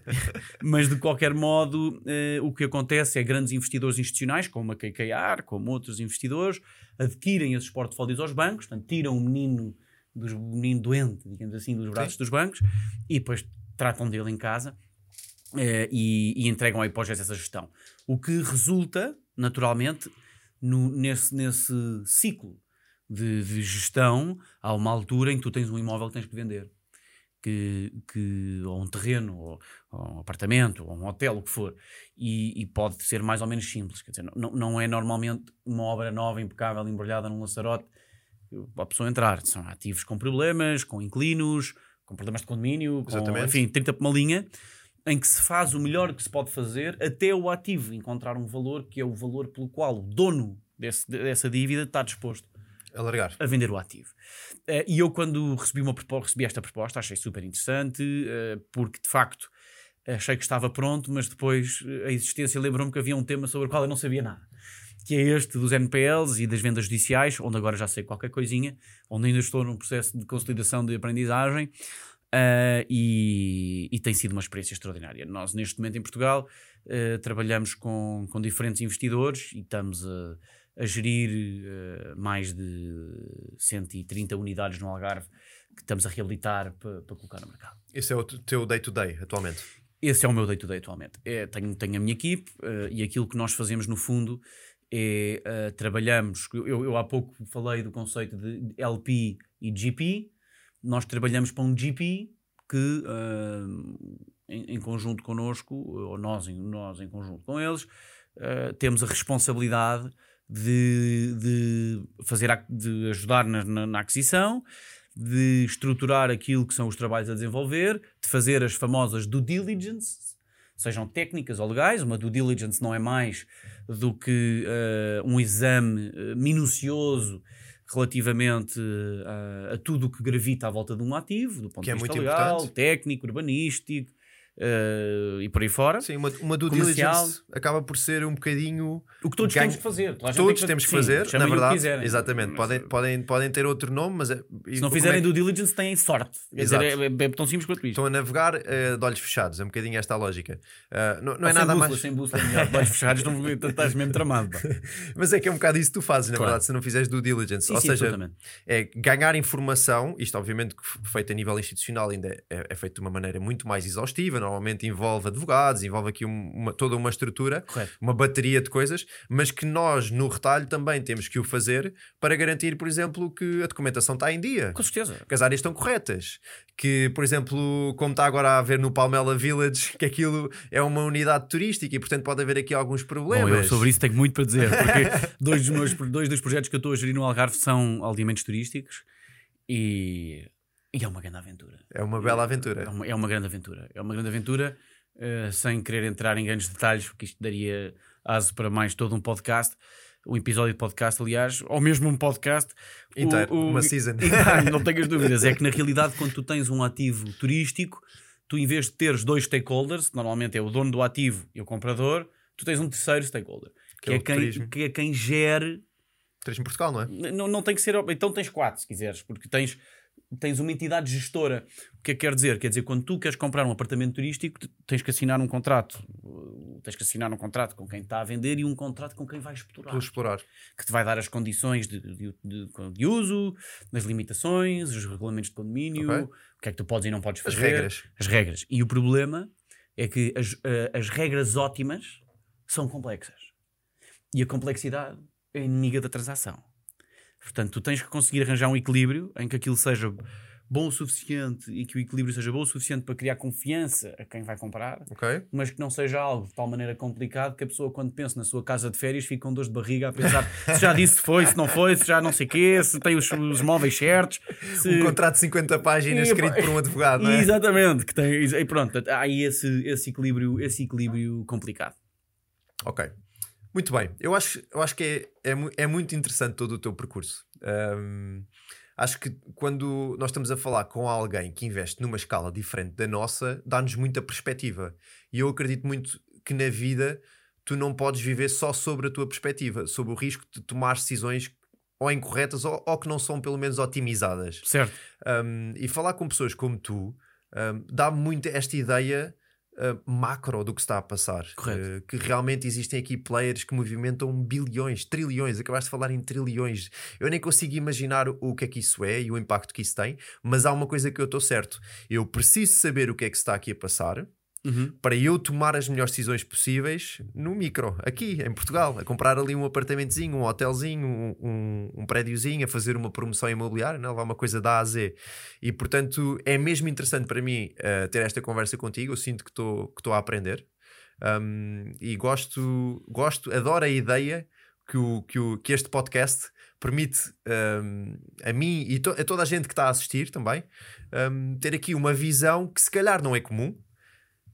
mas de qualquer modo eh, o que acontece é grandes investidores institucionais, como a KKR, como outros investidores, adquirem esses portfólios aos bancos, portanto, tiram o menino, dos, o menino doente, digamos assim, dos braços dos bancos e depois tratam dele em casa eh, e, e entregam à Hipogés essa gestão. O que resulta, naturalmente, no- nesse, nesse ciclo de, de gestão, há uma altura em que tu tens um imóvel que tens que vender. Que, que, ou um terreno, ou, ou um apartamento, ou um hotel, o que for. E, e pode ser mais ou menos simples. Quer dizer, não, não é normalmente uma obra nova, impecável, embrulhada num laçarote, a pessoa entrar. São ativos com problemas, com inquilinos, com problemas de condomínio, com, enfim, 30 por uma linha, em que se faz o melhor que se pode fazer até o ativo encontrar um valor que é o valor pelo qual o dono desse- dessa dívida está disposto A vender o ativo. Eh, e eu, quando recebi, uma, recebi esta proposta, achei super interessante, eh, porque de facto achei que estava pronto, mas depois eh, a existência lembrou-me que havia um tema sobre o qual eu não sabia nada. Que é este dos NPLs e das vendas judiciais, onde agora já sei qualquer coisinha, onde ainda estou num processo de consolidação de aprendizagem. eh, e, e tem sido uma experiência extraordinária. Nós, neste momento, em Portugal, eh, trabalhamos com, com diferentes investidores e estamos a, a gerir eh, mais de 130 unidades no Algarve que estamos a reabilitar para, para colocar no mercado. Esse é o teu day-to-day atualmente. Esse é o meu day-to-day atualmente. É, tenho, tenho a minha equipe eh, e aquilo que nós fazemos no fundo é eh, trabalhamos. Eu, eu há pouco falei do conceito de LP e GP. Nós trabalhamos para um GP que, em, em conjunto connosco, ou nós, em- nós em conjunto com eles, temos a responsabilidade de, de fazer a- de ajudar na, na- na aquisição, de estruturar aquilo que são os trabalhos a desenvolver, de fazer as famosas due diligence, sejam técnicas ou legais. Uma due diligence não é mais do que eh, um exame eh, minucioso relativamente eh, a, tudo o que gravita à volta de um ativo, do ponto Que é de vista muito legal, importante. técnico, urbanístico, uh, e por aí fora. Sim, uma, uma due Comercial. diligence acaba por ser um bocadinho. O que todos Ganho- temos que fazer. Todos tem temos que sim, fazer, na o que verdade. quiserem. Exatamente. Mas, Podem, podem, podem ter outro nome, mas. é- e Se não como fizerem é que- due diligence, têm sorte. Dizer, é, é- é tão simples quanto isto. Estão a navegar eh, de olhos fechados, é um bocadinho esta a lógica. Ah, não, não é nada bússola, mais. Sem bússola, é melhor. Olhos fechados, não estás mesmo tramado. Mas é que é um bocado isso que tu fazes, na Claro. verdade, se não fizeres due diligence. Sim, Ou sim, seja, é ganhar informação, isto obviamente feito a nível institucional ainda é, é feito de uma maneira muito mais exaustiva, normalmente envolve advogados, envolve aqui um- uma, toda uma estrutura, Correto. uma bateria de coisas, mas que nós no retalho também temos que o fazer para garantir, por exemplo, que a documentação está em dia. Com certeza. que as áreas estão corretas. Que, por exemplo, como está agora a ver no Palmela Village, que aquilo é uma unidade turística e, portanto, pode haver aqui alguns Bom, problemas. eu sobre isso tenho muito para dizer, porque dois dos, meus, dois dos projetos que eu estou a gerir no Algarve são aldeamentos turísticos e, e é uma grande aventura. É uma bela É aventura. uma, é uma grande aventura. É uma grande aventura, eh, sem querer entrar em grandes detalhes, porque isto daria aso para mais todo um podcast. Um episódio de podcast, aliás, ou mesmo um podcast O- Inteiro, o- uma season. não tenhas dúvidas. É que na realidade, quando tu tens um ativo turístico, tu em vez de teres dois stakeholders, que normalmente é o dono do ativo e o comprador, tu tens um terceiro stakeholder, que, é é, o quem, turismo. que é quem gere Turismo em Portugal, não é? Não, não tem que ser. Então tens quatro, se quiseres, porque tens, tens uma entidade gestora. O que é que quer dizer? Quer dizer, quando tu queres comprar um apartamento turístico, tu tens que assinar um contrato. Uh, Tens que assinar um contrato com quem está a vender e um contrato com quem vai explorar. Pelo explorar. Que te vai dar as condições de, de, de- de uso, as limitações, os regulamentos de condomínio, Ok. o que é que tu podes e não podes As fazer. regras. As regras. E o problema é que as, eh, as regras ótimas são complexas. E a complexidade é inimiga da transação. Portanto, tu tens que conseguir arranjar um equilíbrio em que aquilo seja bom o suficiente e que o equilíbrio seja bom o suficiente para criar confiança a quem vai comprar, Ok? mas que não seja algo de tal maneira complicado que a pessoa, quando pensa na sua casa de férias, fica com dores de barriga a pensar se já disse se foi, se não foi, se já não sei o quê, se tem os, os móveis certos. Se... Um contrato de 50 páginas E, escrito por um advogado, não é? Exatamente, que tem, e pronto, há aí esse, esse, equilíbrio, esse equilíbrio complicado. Ok. Muito bem. Eu acho, eu acho que é, é, é muito interessante todo o teu percurso. Ahm, acho que quando nós estamos a falar com alguém que investe numa escala diferente da nossa, dá-nos muita perspectiva. E eu acredito muito que na vida tu não podes viver só sobre a tua perspectiva, sobre o risco de tomar decisões ou incorretas ou, ou que não são pelo menos otimizadas. Certo. Um, e falar com pessoas como tu um, dá-me muito esta ideia uh, macro do que está a passar. Uh, que realmente existem aqui players que movimentam bilhões, trilhões. Acabaste de falar em trilhões. Eu nem consigo imaginar o que é que isso é e o impacto que isso tem, mas há uma coisa que eu estou certo. Eu preciso saber o que é que está aqui a passar. Uhum. Para eu tomar as melhores decisões possíveis no micro, aqui em Portugal, a comprar ali um apartamentozinho, um hotelzinho, um, um, prédiozinho, a fazer uma promoção imobiliária, não? é? levar uma coisa da A a Z. E portanto é mesmo interessante para mim eh, ter esta conversa contigo. Eu sinto que estou que a aprender Um, e gosto, gosto, adoro a ideia que, o, que, o, que este podcast permite um, a mim e to- a toda a gente que está a assistir também um, ter aqui uma visão que se calhar não é comum,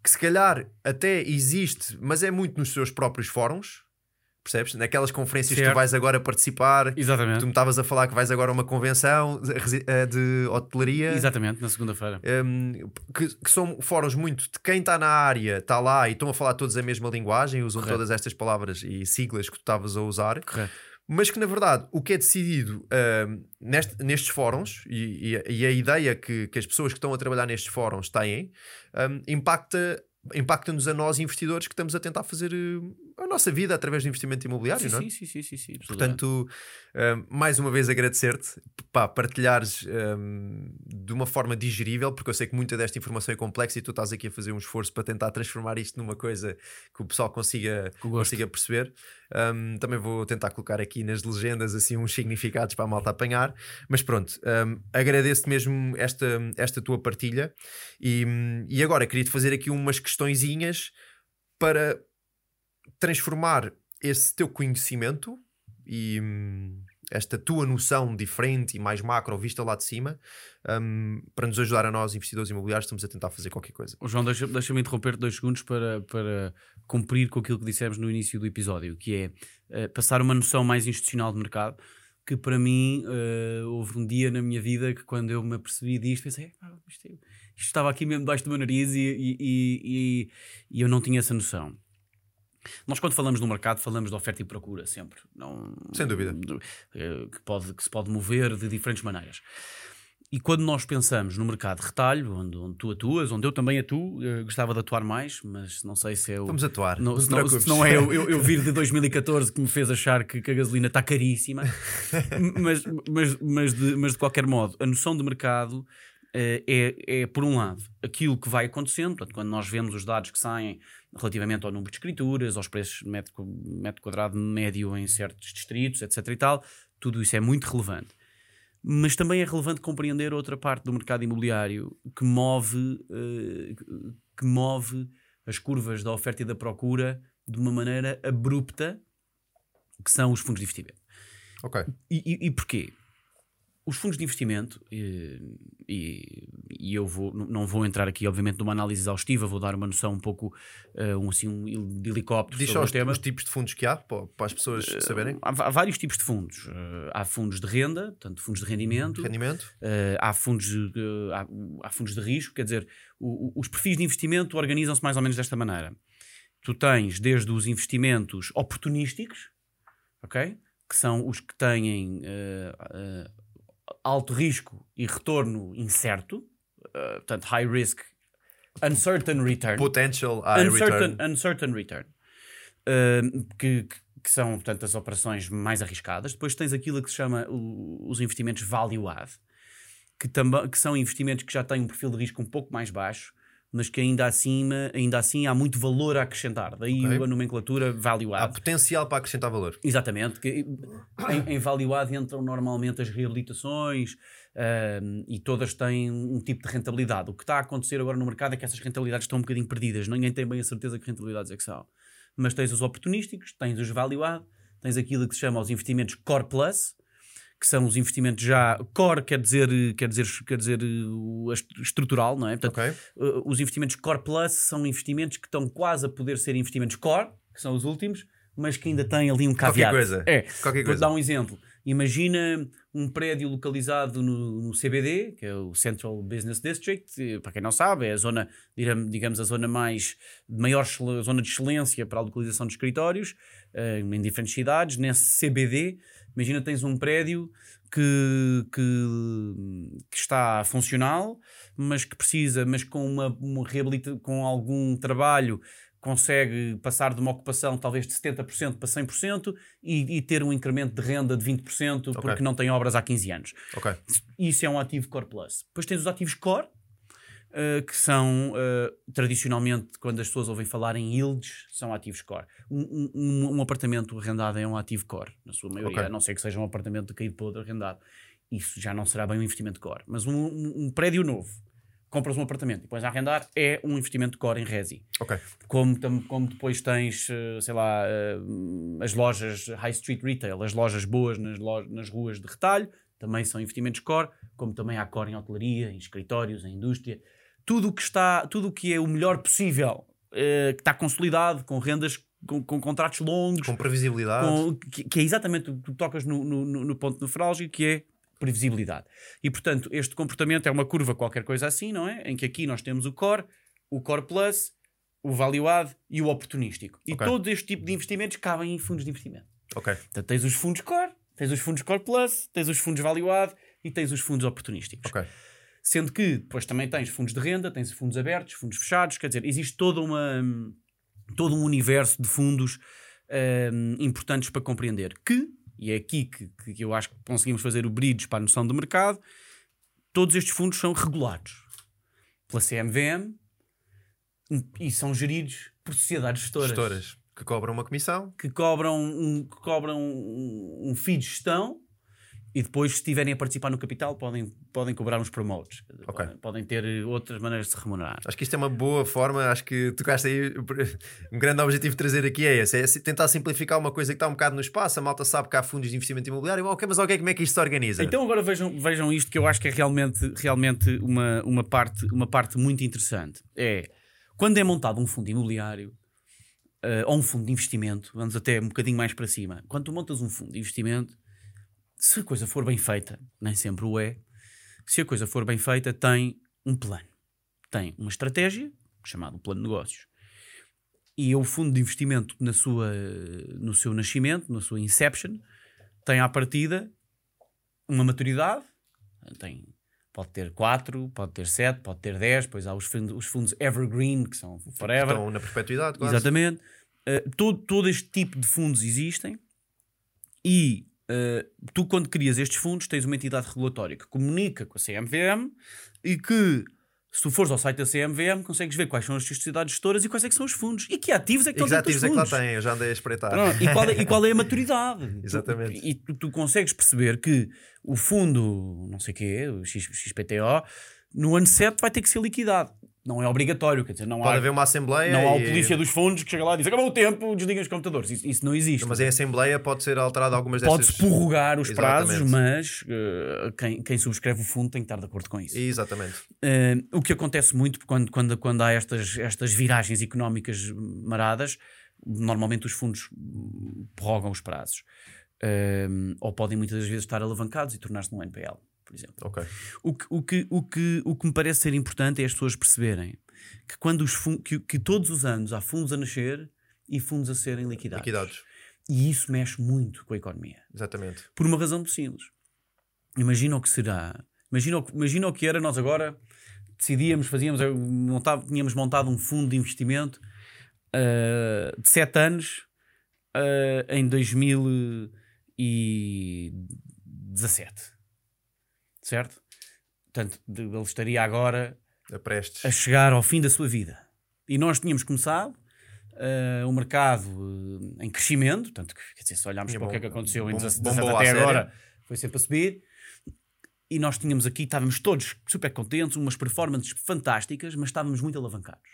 que se calhar até existe, mas é muito nos seus próprios fóruns, percebes? Naquelas conferências que tu Certo. vais agora participar. Exatamente. Tu me estavas a falar que vais agora a uma convenção de, eh, de hotelaria. Exatamente, na segunda-feira. Um, que, que são fóruns muito de quem está na área, está lá e estão a falar todos a mesma linguagem, usam Correto. todas estas palavras e siglas que tu estavas a usar, Correto. Mas que na verdade o que é decidido um, neste- nestes fóruns e, e a- e a ideia que, que as pessoas que estão a trabalhar nestes fóruns têm um, impacta. Impacta-nos a nós, investidores, que estamos a tentar fazer eh, a nossa vida através do investimento imobiliário, Sim, não é? sim, sim, sim, sim. Portanto, um, mais uma vez agradecer-te pá, partilhares um, de uma forma digerível, porque eu sei que muita desta informação é complexa e tu estás aqui a fazer um esforço para tentar transformar isto numa coisa que o pessoal consiga, consiga perceber. Um, também vou tentar colocar aqui nas legendas assim uns significados para a malta apanhar, mas pronto, um, agradeço-te mesmo esta, esta tua partilha e, e agora queria-te fazer aqui umas questõezinhas para transformar esse teu conhecimento e hum, esta tua noção diferente e mais macro vista lá de cima hum, para nos ajudar a nós, investidores imobiliários, estamos a tentar fazer qualquer coisa. João, deixa- deixa-me interromper dois segundos para, para cumprir com aquilo que dissemos no início do episódio, que é eh, passar uma noção mais institucional de mercado, que para mim eh, houve um dia na minha vida que quando eu me apercebi disto, pensei, "Ah, isto, é, Isto estava aqui mesmo debaixo do meu nariz e, e, e, e eu não tinha essa noção. Nós, quando falamos no mercado, falamos de oferta e procura sempre. Não, Sem dúvida. eh, Que, pode, que se pode mover de diferentes maneiras. E quando nós pensamos no mercado de retalho, onde, onde tu atuas, onde eu também atuo, eu gostava de atuar mais, mas não sei se é o. Vamos atuar. Não, Não se não é eu, eu, eu vir de 2014 que me fez achar que, que a gasolina está caríssima, mas, mas, mas, de, mas de qualquer modo, a noção de mercado eh, é, é, por um lado, aquilo que vai acontecendo, portanto, quando nós vemos os dados que saem relativamente ao número de escrituras, aos preços de metro, metro quadrado médio em certos distritos, etc. e tal, tudo isso é muito relevante. Mas também é relevante compreender outra parte do mercado imobiliário que move, eh, que move as curvas da oferta e da procura de uma maneira abrupta, que são os fundos de investimento. Ok. E, e, e porquê? Os fundos de investimento, eh, e, e eu vou, não vou entrar aqui, obviamente, numa análise exaustiva, vou dar uma noção um pouco eh, um, assim, um de helicóptero Diz sobre os, tema. os tipos de fundos que há para, as pessoas saberem. Há, há vários tipos de fundos. Eh, há fundos de renda, portanto, fundos de rendimento, Rendimento. há, fundos, eh, há, há fundos de risco, quer dizer, o- o- os perfis de investimento organizam-se mais ou menos desta maneira. Tu tens desde os investimentos oportunísticos, ok? Que são os que têm alto risco e retorno incerto, eh, portanto, high risk, uncertain return Potential high uncertain, return. uncertain return. Uh, que, que- são, portanto, as operações mais arriscadas. Depois tens aquilo que se chama o- os investimentos value add, que, que são investimentos que já têm um perfil de risco um pouco mais baixo, mas que ainda assim, ainda assim há muito valor a acrescentar. Daí Ok. a nomenclatura value Há add. potencial para acrescentar valor. Exatamente, que em, em value add entram normalmente as reabilitações ahm, e todas têm um tipo de rentabilidade. O que está a acontecer agora no mercado é que essas rentabilidades estão um bocadinho perdidas. Ninguém tem bem a certeza que rentabilidades é que são. Mas tens os oportunísticos, tens os value add, tens aquilo que se chama os investimentos core plus, que são os investimentos já core quer dizer quer dizer quer dizer estrutural, não é? Portanto, Ok. Uh, os investimentos Core Plus são investimentos que estão quase a poder ser investimentos Core, que são os últimos, mas que ainda têm ali um Qualquer caveat. coisa. É. Qualquer Vou coisa. dar um exemplo. Imagina um prédio localizado no, no CBD, que é o Central Business District, eh, para quem não sabe, é a zona, digamos, a zona mais de maior zona de excelência para a localização de escritórios eh, em diferentes cidades. Nesse CBD, imagina tens um prédio que, que, que está funcional, mas que precisa, mas com uma, uma reabilita, com algum trabalho consegue passar de uma ocupação talvez de 70% para 100% e, e ter um incremento de renda de 20% porque não tem obras há 15 anos. Ok. Isso é um ativo Core Plus. Depois tens os ativos Core, eh, que são eh, tradicionalmente, quando as pessoas ouvem falar em yields, são ativos core. Um, um- um apartamento arrendado é um ativo core, na sua maioria, Ok. a não ser que seja um apartamento de caído podre arrendado. Isso já não será bem um investimento core. Mas um, um- prédio novo, compras um apartamento e depois a arrendar, é um investimento core em resi. Ok. Como, como depois tens, eh, sei lá, as lojas High Street Retail, as lojas boas nas, lo- nas ruas de retalho, também são investimentos core, como também há core em hotelaria, em escritórios, em indústria. Tudo o que está, tudo o que é o melhor possível, eh, que está consolidado, com rendas, com, com contratos longos, Com previsibilidade. com- que, que é exatamente o que tocas no, no, no- ponto nefrálgico, que é previsibilidade. E, portanto, este comportamento é uma curva qualquer coisa assim, não é? Em que aqui nós temos o core, o core plus, o value add e o oportunístico. E Ok. todo este tipo de investimentos cabem em fundos de investimento. Ok. Portanto, tens os fundos core, tens os fundos core plus, tens os fundos value add e tens os fundos oportunísticos. Ok. Sendo que depois também tens fundos de renda, tens fundos abertos, fundos fechados, quer dizer, existe toda uma, todo um universo de fundos hum, importantes para compreender. Que, e é aqui que, que eu acho que conseguimos fazer o bridge para a noção de mercado, todos estes fundos são regulados pela CMVM e são geridos por sociedades gestoras Gestoras que cobram uma comissão. que cobram um, que cobram um, um fee de gestão e depois, se estiverem a participar no capital, podem, podem cobrar uns promotes. Quer dizer, Ok. Podem, podem ter eh, outras maneiras de se remunerar. Acho que isto é uma boa forma. Acho que tocaste aí. Um grande objetivo de trazer aqui é esse: é tentar simplificar uma coisa que está um bocado no espaço. A malta sabe que há fundos de investimento imobiliário. Ok, mas ok, como é que isto se organiza? Então agora vejam, vejam isto que eu acho que é realmente, realmente uma, uma, parte, uma parte muito interessante. É quando é montado um fundo imobiliário eh, ou um fundo de investimento, vamos até um bocadinho mais para cima. Quando tu montas um fundo de investimento, se a coisa for bem feita, nem sempre o é, se a coisa for bem feita, tem um plano. tem uma estratégia, chamada plano de negócios, e é o fundo de investimento na sua, no seu nascimento, na sua inception, tem à partida uma maturidade, tem, pode ter 4, pode ter 7, pode ter 10, depois há os fundos, os fundos evergreen, que são forever. Estão na perpetuidade, quase. Exatamente. Uh, todo, todo este tipo de fundos existem e uh, tu, quando crias estes fundos, tens uma entidade regulatória que comunica com a CMVM e que se tu fores ao site da CMVM, consegues ver quais são as sociedades gestoras e quais é que são os fundos. E que ativos é que estão dentro dos ativos é que lá fundos. têm? Eu já andei a espreitar. Pronto, e, qual é, e qual é a maturidade? Exatamente. Tu- e tu, tu consegues perceber que o fundo, não sei o quê, o XPTO, no ano 7 vai ter que ser liquidado. Não é obrigatório, quer dizer, não Pode há, haver uma assembleia. não há o e- polícia dos fundos que chega lá e diz acabou o tempo, desliguem os computadores. Isso, isso não existe. Mas em assembleia pode ser alterado algumas dessas. Pode-se prorrogar os prazos, Exatamente. mas eh, quem, quem subscreve o fundo tem que estar de acordo com isso. Exatamente. Eh, o que acontece muito quando, quando, quando há estas, estas viragens económicas maradas, normalmente os fundos hum, prorrogam os prazos. Eh, ou podem muitas das vezes estar alavancados e tornar-se num NPL, por exemplo. Ok. O que, o, que, o, que, o que me parece ser importante é as pessoas perceberem que, quando os que, que todos os anos há fundos a nascer e fundos a serem liquidados. Liquidados. E isso mexe muito com a economia. Exatamente. Por uma razão muito simples. Imagina o que será. Imagina o, que- imagina o que era nós agora decidíamos, fazíamos, eh, montava- tínhamos montado um fundo de investimento ah, de 7 anos ah, em 2017. Certo? Portanto, ele estaria agora A a chegar ao fim da sua vida. E nós tínhamos começado eh, o mercado eh, em crescimento, tanto que, quer dizer, se olharmos Tinha para o que é que bom- aconteceu em bom- 17 bombou à até agora, foi sempre a subir. E nós tínhamos aqui, estávamos todos super contentes, umas performances fantásticas, mas estávamos muito alavancados.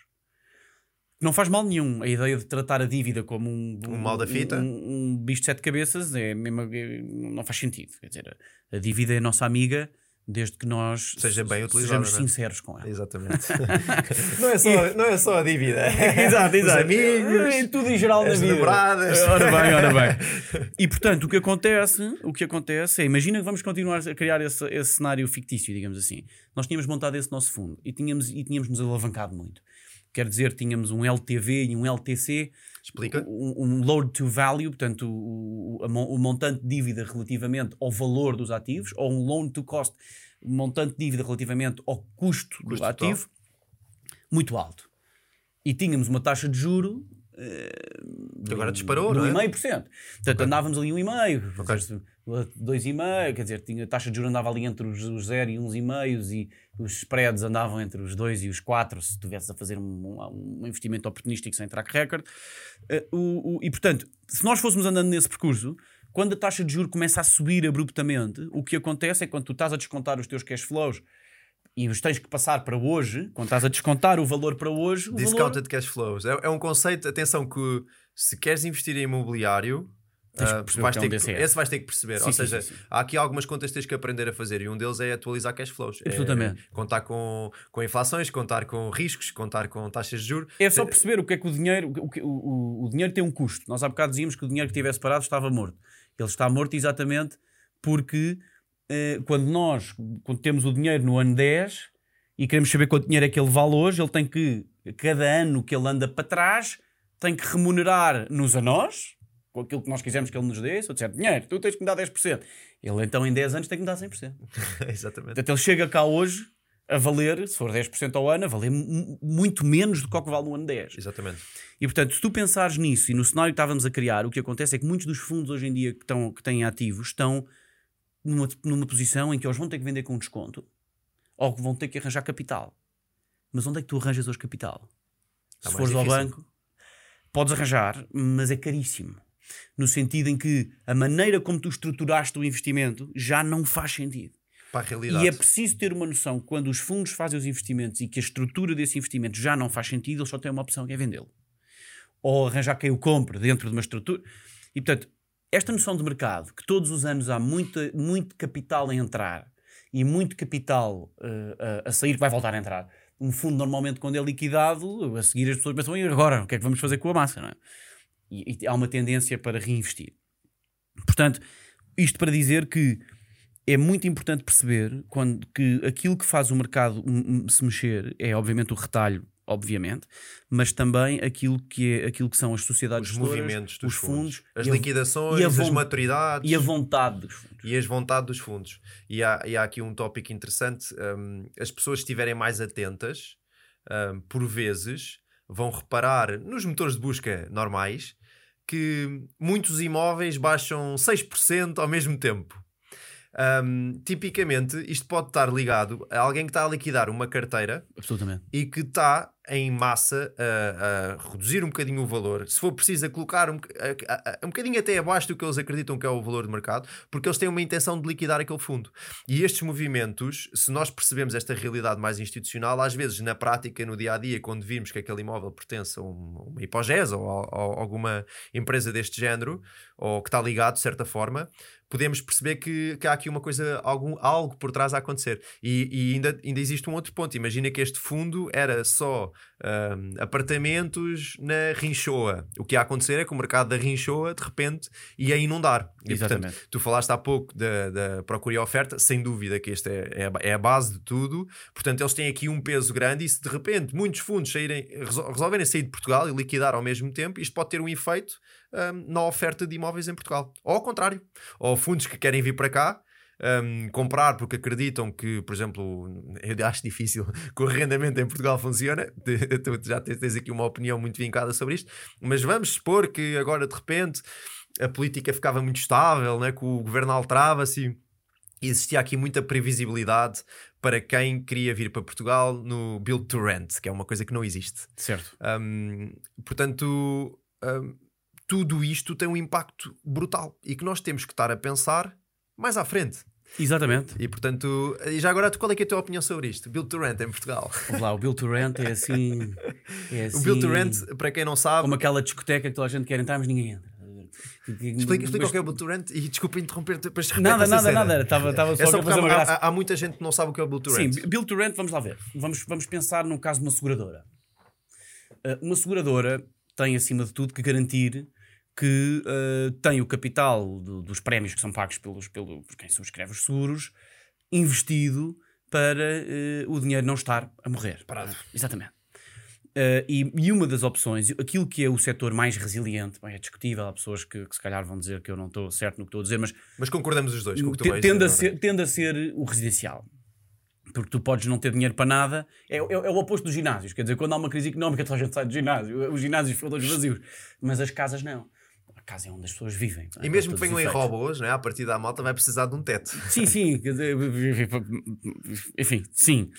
Não faz mal nenhum a ideia de tratar a dívida como um, Um mal da fita. Um, um bicho de sete cabeças, é mesmo, é- não faz sentido. Quer dizer, a, a dívida é nossa amiga desde que nós Seja bem utilizada, sejamos é? sinceros com ela. Exatamente. não, é só, não é só a dívida. exato, Os exato. amigos. É tudo em geral na vida. namoradas. Ora bem, ora bem. E portanto, o que acontece, o que acontece é, imagina que vamos continuar a criar esse, esse cenário fictício, digamos assim. Nós tínhamos montado esse nosso fundo e tínhamos, e tínhamos nos alavancado muito. Quer dizer, tínhamos um LTV e um LTC, Explica. um, um load to value, portanto, o, o, o montante de dívida relativamente ao valor dos ativos, ou um loan to cost, o montante de dívida relativamente ao custo, Custo do total. ativo, muito alto. E tínhamos uma taxa de juro. Que agora disparou, não é? 1,5%. Portanto, andávamos ali 1,5%, Ok. quer dizer, 2,5%, quer dizer, tinha, a taxa de juros andava ali entre os, os 0 e 1,5% e os spreads andavam entre os 2 e os 4 se estivesse a fazer um, um- investimento oportunístico sem track record. Eh, o- o- e portanto, se nós fôssemos andando nesse percurso, quando a taxa de juros começa a subir abruptamente, o que acontece é que quando tu estás a descontar os teus cash flows e os tens que passar para hoje, quando estás a descontar o valor para hoje, o valor, Discounted cash flows. É, é um conceito, atenção, que se queres investir em imobiliário, Perceber vais é ter que- DCF. esse vais ter que perceber. Sim, Ou sim, seja, sim, há aqui algumas contas que tens que aprender a fazer e um deles é atualizar cash flows. É Absolutamente. contar com, com inflações, contar com riscos, contar com taxas de juros. É só perceber o que é que o dinheiro. O, o, o dinheiro tem um custo. Nós há bocado dizíamos que o dinheiro que tivesse parado estava morto. Ele está morto exatamente porque eh, quando nós quando temos o dinheiro no ano 10 e queremos saber quanto dinheiro é que ele vale hoje, ele tem que, cada ano que ele anda para trás, tem que remunerar-nos a nós, com aquilo que nós quisermos que ele nos dê. Se eu disser dinheiro, tu tens que me dar 10%. Ele então em 10 anos tem que me dar 100%. Exatamente. Portanto, ele chega cá hoje a valer, se for 10% ao ano, a valer mu- muito menos do que o que vale no ano 10. Exatamente. E portanto, se tu pensares nisso e no cenário que estávamos a criar, o que acontece é que muitos dos fundos hoje em dia que, estão, que têm ativos estão numa, numa posição em que eles vão ter que vender com desconto ou que vão ter que arranjar capital. Mas onde é que tu arranjas hoje capital? Está se fores ao difícil. banco, podes arranjar, mas é caríssimo. No sentido em que a maneira como tu estruturaste o investimento já não faz sentido. Para a realidade. E é preciso ter uma noção quando os fundos fazem os investimentos e que a estrutura desse investimento já não faz sentido, eles só têm uma opção que é vendê-lo. Ou arranjar quem o compre dentro de uma estrutura. E portanto, esta noção de mercado, que todos os anos há muita, muito capital a entrar e muito capital eh, a, a sair que vai voltar a entrar. Um fundo, normalmente, quando é liquidado, a seguir as pessoas pensam, e agora? O que é que vamos fazer com a massa? Não é? E, e há uma tendência para reinvestir. Portanto, isto para dizer que é muito importante perceber quando que aquilo que faz o mercado se mexer é obviamente o retalho obviamente, mas também aquilo que, é, aquilo que são as sociedades os movimentos dos os fundos, fundos, as liquidações, as maturidades e a vontade dos fundos. E as vontade dos fundos. E há, e há aqui um tópico interessante: um, as pessoas estiverem mais atentas, um, por vezes, vão reparar nos motores de busca normais que muitos imóveis baixam 6% ao mesmo tempo. Um, tipicamente, isto pode estar ligado a alguém que está a liquidar uma carteira e que está em massa a, a, reduzir um bocadinho o valor, se for preciso a colocar um, a, a, um bocadinho até abaixo do que eles acreditam que é o valor de mercado, porque eles têm uma intenção de liquidar aquele fundo. E estes movimentos, se nós percebemos esta realidade mais institucional, às vezes na prática, no dia a dia, quando vimos que aquele imóvel pertence a uma hipogese ou a, a alguma empresa deste género, ou que está ligado de certa forma, podemos perceber que, que há aqui uma coisa, algum, algo por trás a acontecer. E, e ainda, ainda existe um outro ponto. Imagina que este fundo era só um, apartamentos na Rinchoa. O que ia acontecer é que o mercado da Rinchoa, de repente, ia inundar. E, Exatamente. Portanto, tu falaste há pouco da, da procura e oferta, sem dúvida que esta é, é, é, a base de tudo. Portanto, eles têm aqui um peso grande e se de repente muitos fundos saírem, resolverem sair de Portugal e liquidar ao mesmo tempo, isto pode ter um efeito um, na oferta de imóveis em Portugal. Ou ao contrário, ou fundos que querem vir para cá um, comprar porque acreditam que, por exemplo, eu acho difícil que o arrendamento em Portugal funciona. Tu já tens aqui uma opinião muito vincada sobre isto, mas vamos supor que agora de repente a política ficava muito estável, né? que o governo alterava-se e existia aqui muita previsibilidade para quem queria vir para Portugal no Build to Rent, que é uma coisa que não existe. Certo. Um, portanto, um, tudo isto tem um impacto brutal e que nós temos que estar a pensar mais à frente. Exatamente. E portanto, e já agora, qual é, é a tua opinião sobre isto? Build to Rent em Portugal. Vamos lá, o Build to Rent é assim, é assim. O Build to assim Rent, para quem não sabe. Como aquela discoteca que toda a gente quer entrar, mas ninguém entra. Explica, explica mas... o que é o Build to Rent e desculpa interromper depois Nada, nada, nada. Estava, estava só, é só a fazer uma graça. Há, há, muita gente que não sabe o que é o Build to Rent. Sim, Build to Rent, vamos lá ver. Vamos, vamos pensar no caso de uma seguradora. Uh, uma seguradora tem, acima de tudo, que garantir que uh, tem o capital do, dos prémios que são pagos pelos, pelo, por quem subscreve os seguros investido para uh, o dinheiro não estar a morrer. Parado. exatamente. Uh, e, e, uma das opções, aquilo que é o setor mais resiliente, bem, é discutível, há pessoas que, que, se calhar vão dizer que eu não estou certo no que estou a dizer, mas. Mas concordamos os dois com o que tu tende, a ser, tende a ser o residencial. Porque tu podes não ter dinheiro para nada, é, é, é, o oposto dos ginásios. Quer dizer, quando há uma crise económica, toda a gente sai do ginásio, os ginásios foram todos vazios, mas as casas não casa é onde as pessoas vivem. É? E mesmo que venham em robôs, né? a partir da malta vai precisar de um teto. Sim, sim. Enfim, sim.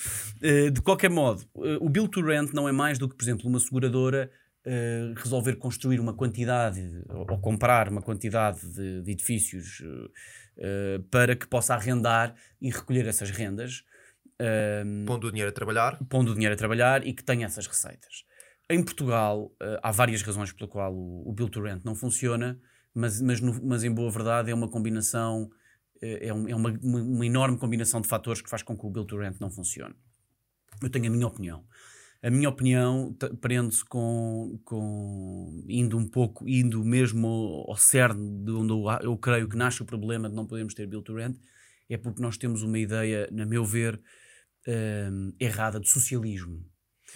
Eh, de qualquer modo, eh, o Build to Rent não é mais do que, por exemplo, uma seguradora Uh, resolver construir uma quantidade ou, ou comprar uma quantidade de, de edifícios uh, para que possa arrendar e recolher essas rendas. Uh, pondo o dinheiro a trabalhar. Pondo o dinheiro a trabalhar e que tenha essas receitas. Em Portugal, uh, há várias razões pela qual o, o Build to Rent não funciona, mas, mas, no, mas em boa verdade é uma combinação, uh, é, um, é uma, uma, enorme combinação de fatores que faz com que o Build to Rent não funcione. Eu tenho a minha opinião. A minha opinião prende-se com, com indo um pouco, indo mesmo ao, ao cerne de onde eu, eu creio que nasce o problema de não podermos ter Build to Rent, é porque nós temos uma ideia, na meu ver, uh, errada de socialismo.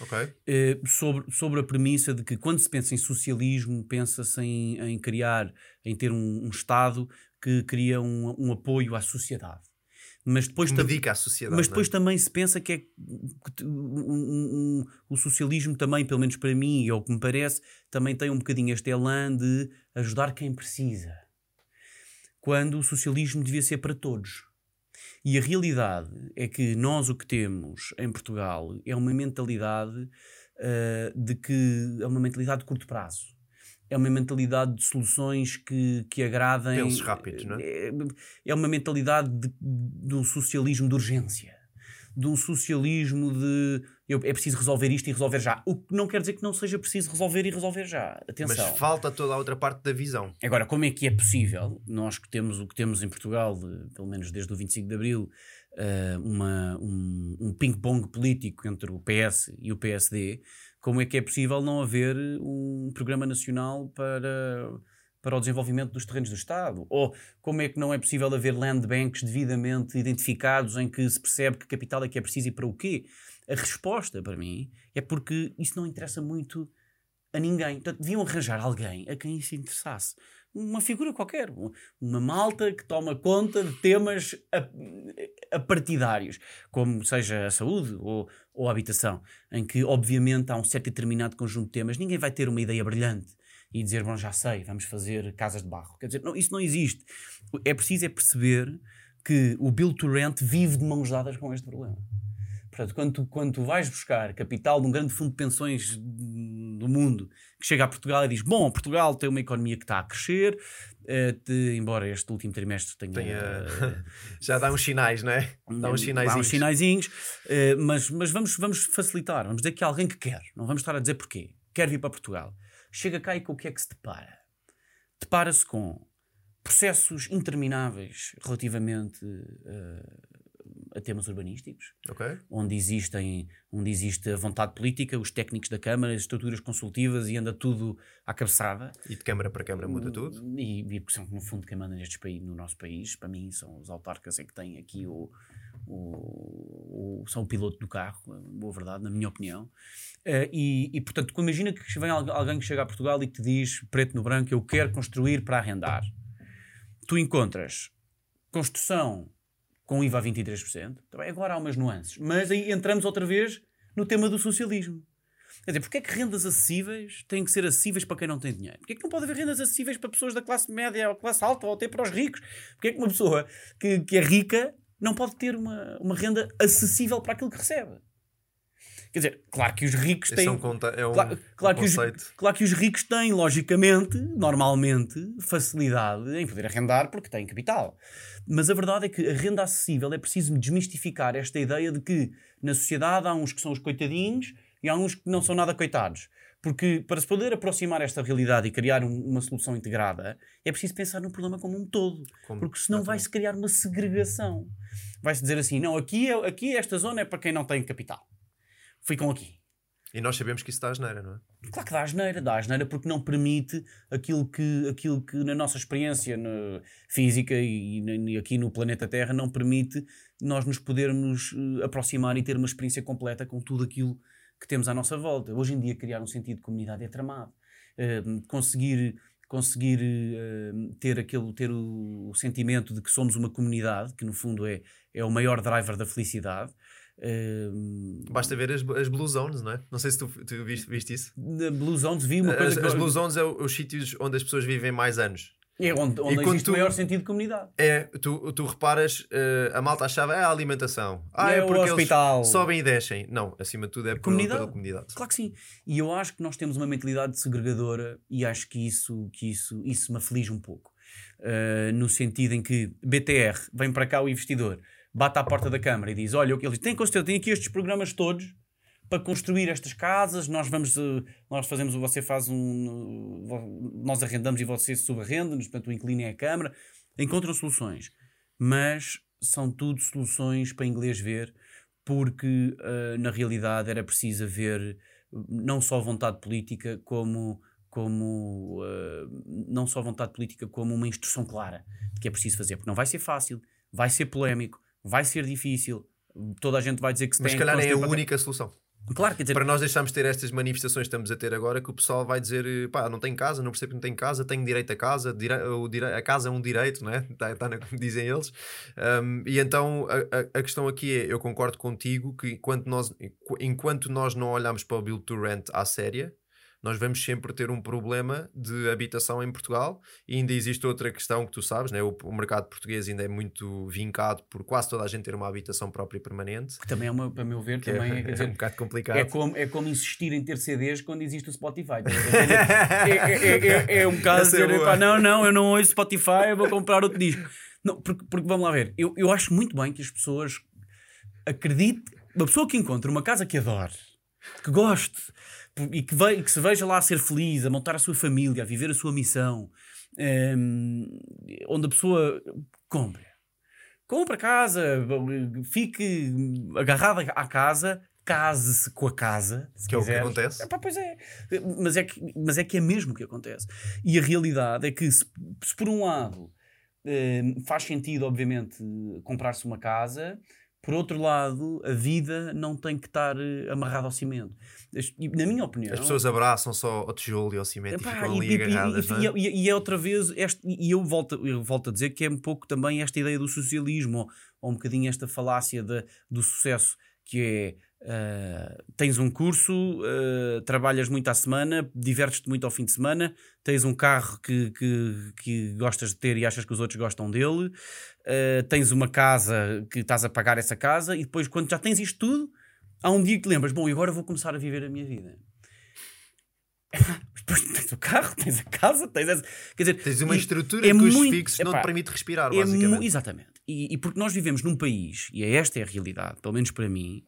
Okay. Uh, sobre, sobre a premissa de que quando se pensa em socialismo, pensa-se em, em criar, em ter um, um Estado que cria um, um, apoio à sociedade. Mas depois, Medica à sociedade, mas depois é? também se pensa que é que um, o socialismo também, pelo menos para mim, é o que me parece, também tem um bocadinho este elan de ajudar quem precisa. Quando o socialismo devia ser para todos. E a realidade é que nós o que temos em Portugal é uma mentalidade uh, de que é uma mentalidade de curto prazo. É uma mentalidade de soluções que, que agradem. Pensos rápidos, não é? É, é uma mentalidade de, de um socialismo de urgência de um socialismo de eu, é preciso resolver isto e resolver já. O que não quer dizer que não seja preciso resolver e resolver já. Atenção. Mas falta toda a outra parte da visão. Agora, como é que é possível, nós que temos o que temos em Portugal, pelo menos desde o 25 de Abril, uh, uma, um, um ping-pong político entre o PS e o PSD, como é que é possível não haver um programa nacional para para o desenvolvimento dos terrenos do Estado? Ou como é que não é possível haver land banks devidamente identificados em que se percebe que capital é que é preciso e para o quê? A resposta para mim é porque isso não interessa muito a ninguém. Portanto, deviam arranjar alguém a quem isso interessasse. Uma figura qualquer, uma malta que toma conta de temas apartidários, como seja a saúde ou, ou a habitação, em que obviamente há um certo determinado conjunto de temas. Ninguém vai ter uma ideia brilhante e dizer, bom, já sei, vamos fazer casas de barro. Quer dizer, não, isso não existe. É preciso é perceber que o Bill to Rent vive de mãos dadas com este problema. Portanto, quando tu, quando tu vais buscar capital de um grande fundo de pensões do mundo que chega a Portugal e diz: Bom, Portugal tem uma economia que está a crescer, uh, de, embora este último trimestre tenha. tenha uh, já dá uns sinais, não é? Dá uns sinaizinhos. Dá uns sinaizinhos, uh, mas, mas vamos, vamos facilitar. Vamos dizer que há alguém que quer, não vamos estar a dizer porquê. Quer vir para Portugal. Chega cá e com o que é que se depara? Depara-se com processos intermináveis relativamente a temas urbanísticos, okay. onde, existem, onde existe a vontade política, os técnicos da Câmara, as estruturas consultivas e anda tudo à cabeçada. E de Câmara para Câmara muda tudo? E, e porque são, no fundo, quem manda neste país, no nosso país, para mim, são os autarcas é que têm aqui o, são o piloto do carro, boa verdade, na minha opinião. Uh, e, e, portanto, imagina que vem alguém que chega a Portugal e te diz, preto no branco, eu quero construir para arrendar. Tu encontras construção com IVA a 23%. Também agora há umas nuances. Mas aí entramos outra vez no tema do socialismo. Quer dizer, porque é que rendas acessíveis têm que ser acessíveis para quem não tem dinheiro? Porque é que não pode haver rendas acessíveis para pessoas da classe média ou classe alta ou até para os ricos? Porque é que uma pessoa que, que é rica não pode ter uma, uma renda acessível para aquilo que recebe? Quer dizer, claro que os ricos têm. É um, conta, é um, claro, claro um que os, claro que os ricos têm, logicamente, normalmente, facilidade em poder arrendar porque têm capital. Mas a verdade é que a renda acessível é preciso desmistificar esta ideia de que na sociedade há uns que são os coitadinhos e há uns que não são nada coitados. Porque para se poder aproximar esta realidade e criar um, uma solução integrada, é preciso pensar no problema como um todo. Como? Porque senão vai-se criar uma segregação. Vai-se dizer assim: não, aqui, é, aqui esta zona é para quem não tem capital ficam aqui. E nós sabemos que isso dá asneira, não é? Claro que dá asneira, dá asneira porque não permite aquilo que, aquilo que na nossa experiência na física e, e, aqui no planeta Terra não permite nós nos podermos uh, aproximar e ter uma experiência completa com tudo aquilo que temos à nossa volta. Hoje em dia criar um sentido de comunidade é tramado. Uh, conseguir conseguir uh, ter aquele ter o, o, sentimento de que somos uma comunidade, que no fundo é, é o maior driver da felicidade, Basta ver as, as Blue Zones, não é? Não sei se tu, tu viste, viste isso. Blue Zones vi uma coisa As, que... as Blue Zones é os sítios onde as pessoas vivem mais anos. É onde, onde existe tu, o maior sentido de comunidade. É, tu, tu reparas, uh, a malta achava é a alimentação. Ah, é, é porque o hospital. eles sobem e descem. Não, acima de tudo é comunidade. pela comunidade. Claro que sim. E eu acho que nós temos uma mentalidade segregadora e acho que isso, que isso, isso me aflige um pouco. Uh, no sentido em que BTR vem para cá o investidor bate à porta da Câmara e diz: Olha, ele tem, tem aqui estes programas todos para construir estas casas, nós vamos, eh, nós fazemos, você faz um, nós arrendamos e você subarrenda, portanto o inquilino é a Câmara, encontram soluções, mas são tudo soluções para inglês ver, porque uh, na realidade era preciso haver não só vontade política, como, como uh, não só vontade política, como uma instrução clara de que é preciso fazer, porque não vai ser fácil, vai ser polémico, vai ser difícil, toda a gente vai dizer que se Mas tem... Mas calhar é a única solução. Claro, quer dizer... Para nós deixarmos de ter estas manifestações que estamos a ter agora, que o pessoal vai dizer, pá, não tenho casa, não percebo que não tenho casa, tenho direito a casa, dire... a casa é um direito, não é? Está, tá como dizem eles. Um, e então a, a, questão aqui é, eu concordo contigo que enquanto nós, enquanto nós não olhamos para o Build to Rent à séria, nós vamos sempre ter um problema de habitação em Portugal e ainda existe outra questão que tu sabes, né? o, o mercado português ainda é muito vincado por quase toda a gente ter uma habitação própria permanente. Que também é, uma, para meu ver, que também é, é, dizer, um bocado complicado. É como, é como insistir em ter CDs quando existe o Spotify. é, é, é, é, um de dizer, pá, não, não, eu não ouço Spotify, eu vou comprar outro disco. Não, porque, porque vamos lá ver, eu, eu acho muito bem que as pessoas acreditem, uma pessoa que encontra uma casa que adore, que goste, e que, ve, que se veja lá a ser feliz, a montar a sua família, a viver a sua missão, um, onde a pessoa compra. Compra casa, fique agarrada à casa, case-se com a casa. Que é o que acontece. Epá, pois é. Mas é, que, mas é que é mesmo o que acontece. E a realidade é que, se, se por um lado eh, faz sentido, obviamente, comprar-se uma casa, por outro lado, a vida não tem que estar eh, amarrada ao cimento. Na minha opinião. As pessoas abraçam só ao tijolo e ao cimento Epá, e ficam ali e- agarradas. e- não é? e- e- é outra vez, este, e eu volto, eu volto a dizer que é um pouco também esta ideia do socialismo, ou, ou um bocadinho esta falácia da- do sucesso, que é ah, tens um curso, ah, trabalhas muito à semana, divertes-te muito ao fim de semana, tens um carro que, que, que gostas de ter e achas que os outros gostam dele, ah, tens uma casa que estás a pagar essa casa, e depois, quando já tens isto tudo, há um dia que te lembras, bom, e agora vou começar a viver a minha vida. Depois tens o carro, tens a casa, tens essa... Quer dizer, Tens uma estrutura é custos muito- fixos que não epá, te permite respirar, é mu- basicamente. exatamente. E, e porque nós vivemos num país, e é esta é a realidade, pelo menos para mim,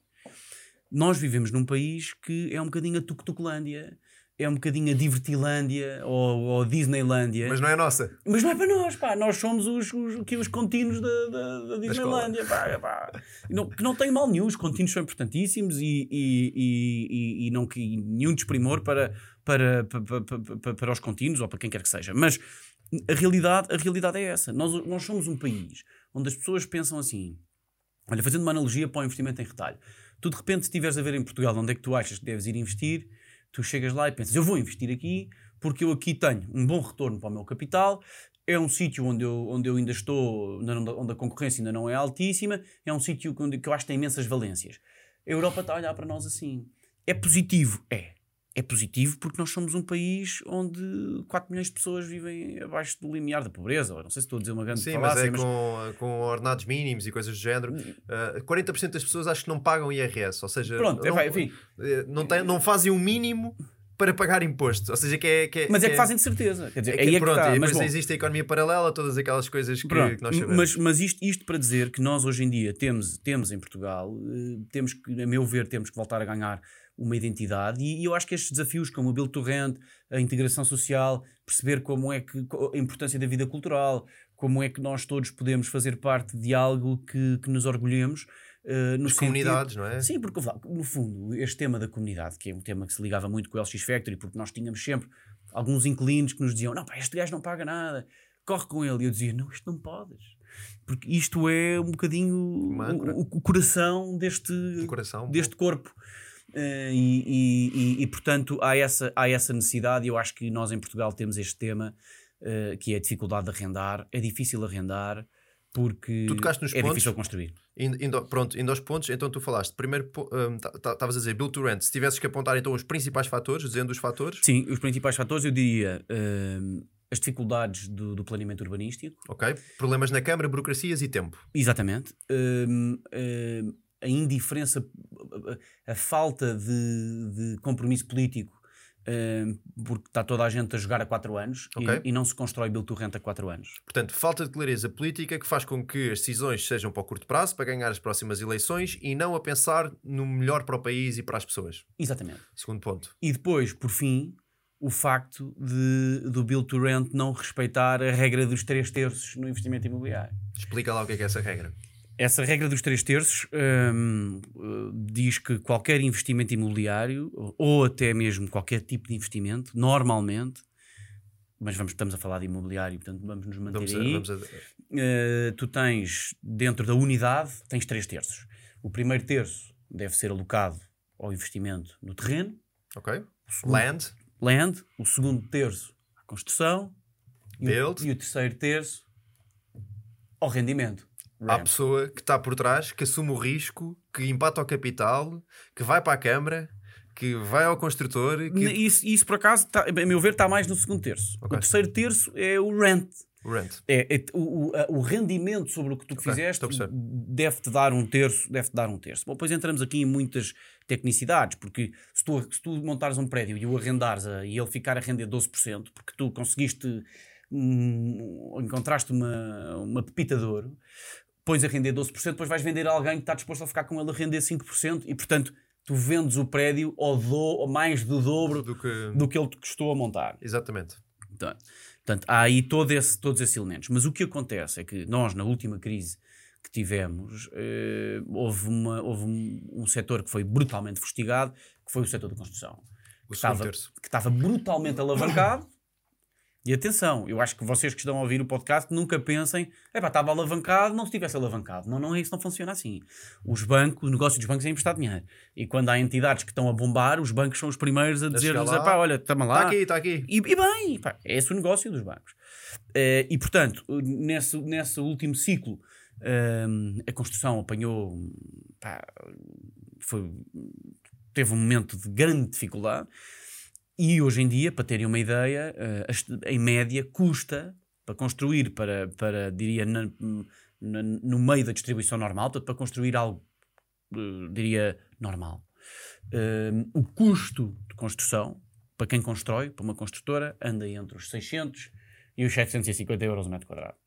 nós vivemos num país que é um bocadinho a Tuk-Tuklândia, é um bocadinho a Divertilândia ou, ou Disneylândia. Mas não é nossa. Mas não é para nós, pá. Nós somos os, os, aqui os contínuos da, da, da Disneylândia, pá, pá. Não, que não tem mal nenhum. Os contínuos são importantíssimos e, e, e, e, não que nenhum desprimor para, para, para, para, para, para os contínuos ou para quem quer que seja. Mas a realidade, a realidade é essa. Nós, nós somos um país onde as pessoas pensam assim. Olha, fazendo uma analogia para o investimento em retalho. Tu de repente, se estiveres a ver em Portugal onde é que tu achas que deves ir investir, tu chegas lá e pensas, eu vou investir aqui porque eu aqui tenho um bom retorno para o meu capital, é um sítio onde eu, onde eu ainda estou, onde, a concorrência ainda não é altíssima, é um sítio que eu acho que tem imensas valências. A Europa está a olhar para nós assim. É positivo? É. É positivo porque nós somos um país onde 4 milhões de pessoas vivem abaixo do limiar da pobreza. Não sei se estou a dizer uma grande Sim, falácia, mas é com, com ordenados mínimos e coisas do género. Uh, 40% das pessoas acho que não pagam IRS, ou seja, Pronto, não, é, enfim. eh, não, tem- não fazem o mínimo para pagar imposto. Ou seja, que é. Que é Mas é que que fazem de certeza. Quer dizer, é que- aí é que pronto, está. e Mas, bom, existe a economia paralela, todas aquelas coisas que, Pronto, que nós sabemos. mas, mas isto, isto para dizer que nós hoje em dia temos, temos em Portugal, eh, temos que, a meu ver, temos que voltar a ganhar uma identidade e, e eu acho que estes desafios como o Build to Rent, a integração social, perceber como é que a importância da vida cultural, como é que nós todos podemos fazer parte de algo que, que nos orgulhemos. sentido- comunidades, não é? Sim, porque no fundo, este tema da comunidade, que é um tema que se ligava muito com o LX Factory, porque nós tínhamos sempre alguns inquilinos que nos diziam: não, pá, este gajo não paga nada, corre com ele. E eu dizia: não, isto não podes. Porque isto é um bocadinho o, o- coração deste, coração. deste corpo. Eh, e, e- e- portanto há essa, há essa necessidade, e eu acho que nós em Portugal temos este tema eh, que é a dificuldade de arrendar. É difícil arrendar porque Tu tocaste nos é pontos. difícil construir. Indo, indo- pronto, indo aos pontos, então tu falaste. Primeiro, estavas a dizer Build to Rent. Se tivesses que apontar então os principais fatores, dizendo os fatores, Sim, os principais fatores, eu diria hum, as dificuldades do, do planeamento urbanístico, ok? Problemas na Câmara, burocracias e tempo. exatamente. Hum, hum, a indiferença, a, falta de, de compromisso político, hum, porque está toda a gente a jogar a 4 anos e- Ok. e, não se constrói build to rent a 4 anos. Portanto, falta de clareza política que faz com que as decisões sejam para o curto prazo, para ganhar as próximas eleições e não a pensar no melhor para o país e para as pessoas. Exatamente. Segundo ponto. E depois, por fim, o facto de, do build to rent não respeitar a regra dos 3 terços no investimento imobiliário. Explica lá o que é, que é essa regra. Essa regra dos três terços hum, uh, diz que qualquer investimento imobiliário, ou- até mesmo qualquer tipo de investimento, normalmente, mas vamos, estamos a falar de imobiliário, portanto vamos nos manter Vamos a, aí, vamos a- uh, tu tens, dentro da unidade, tens três terços. O primeiro terço deve ser alocado ao investimento no terreno, ok? Land, land, o segundo terço à construção e o, Build. e o terceiro terço ao rendimento. Há Rent. pessoa que está por trás, que assume o risco, que empata o capital, que vai para a Câmara, que vai ao construtor, que... Isso, isso por acaso, tá, a meu ver, está mais no segundo terço. Ok. O terceiro terço é o rent. Rent. É, é- o, o- o rendimento sobre o que tu Ok, fizeste deve-te dar um terço, deve-te dar um terço. Bom, depois entramos aqui em muitas tecnicidades, porque se tu, se tu montares um prédio e o arrendares a- e ele ficar a render 12%, porque tu conseguiste, hum, encontraste uma, uma pepita de ouro, pões a render 12%, depois vais vender a alguém que está disposto a ficar com ele a render 5%, e portanto tu vendes o prédio ao do, ou mais do dobro Do que... do que ele te custou a montar. Exatamente. Portanto, portanto, há aí todo esse- todos esses elementos. Mas o que acontece é que nós, na última crise que tivemos, eh, houve, uma, houve um, um setor que foi brutalmente fustigado, que foi o setor da construção. O que estava, que estava brutalmente alavancado. E atenção, eu acho que vocês que estão a ouvir o podcast nunca pensem, epá, estava alavancado, não se tivesse alavancado. Não, não é isso, não funciona assim. Os bancos, o negócio dos bancos é emprestar dinheiro. E quando há entidades que estão a bombar, os bancos são os primeiros a dizer-lhes, epá, olha, tamo lá. Está aqui, está aqui. E, e bem, pá, é esse o negócio dos bancos. Eh, e portanto, nesse, nesse último ciclo, ehm, a construção apanhou, pá, foi- teve um momento de grande dificuldade. E hoje em dia, para terem uma ideia, eh, em média custa para construir, para, para diria, na- no meio da distribuição normal, para construir algo, eh, diria, normal. Eh, o custo de construção, para quem constrói, para uma construtora, anda entre os 600 e os 750 euros o metro quadrado.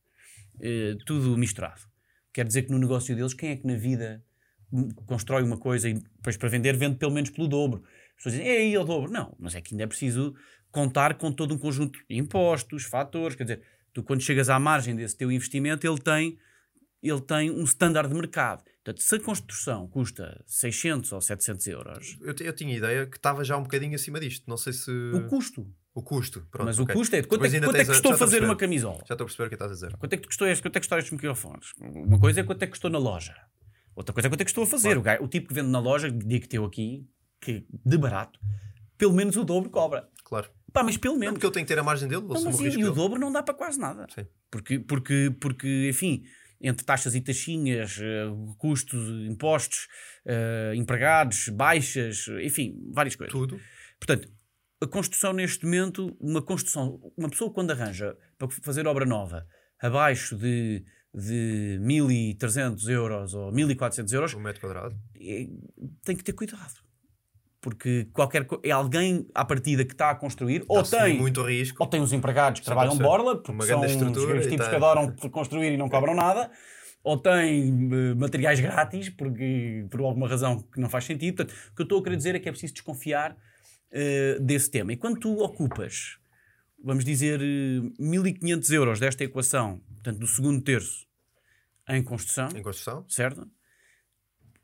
Tudo misturado. Quer dizer que no negócio deles, quem é que na vida constrói uma coisa e depois para vender, vende pelo menos pelo dobro? As pessoas dizem, é aí o dobro. Não, mas é que ainda é preciso contar com todo um conjunto de impostos, fatores, quer dizer, tu quando chegas à margem desse teu investimento, ele tem, ele tem um standard de mercado. Portanto, se a construção custa 600 ou 700 euros, Eu, eu tinha ideia que estava já um bocadinho acima disto. Não sei se. o custo. O custo. Pronto, mas ok. o custo é de quanto, é, quanto é que custou a fazer uma camisola? Já estou a perceber o que estás a dizer. Quanto é que custou, este- quanto é que custaram estes microfones? Uma coisa é quanto é que custou na loja. Outra coisa é quanto é que estou a fazer. O, gajo- o tipo que vende na loja, digo que eu aqui, que de barato, pelo menos o dobro cobra. Claro. Pá, mas pelo Não, menos. porque eu tenho que ter a margem dele, vou Não, mas e, e o dobro não dá para quase nada. Sim. Porque, porque, porque, enfim, entre taxas e taxinhas, eh, custos, impostos, eh, empregados, baixas, enfim, várias coisas. Tudo. Portanto, a construção neste momento, uma construção, uma pessoa quando arranja para fazer obra nova abaixo de, de 1.300 euros ou 1.400 euros, Um metro quadrado. é- tem que ter cuidado. Porque qualquer é alguém à partida que está a construir, ou tem, muito risco. ou tem os empregados que Já trabalham de percebo. borla, porque são os, tipos tá- que adoram construir e não cobram nada, ou tem eh, materiais grátis, porque por alguma razão que não faz sentido. Portanto, o que eu estou a querer dizer é que é preciso desconfiar eh, desse tema. E quando tu ocupas, vamos dizer, eh, 1500 euros desta equação, portanto, do segundo terço, em construção, Em construção. certo?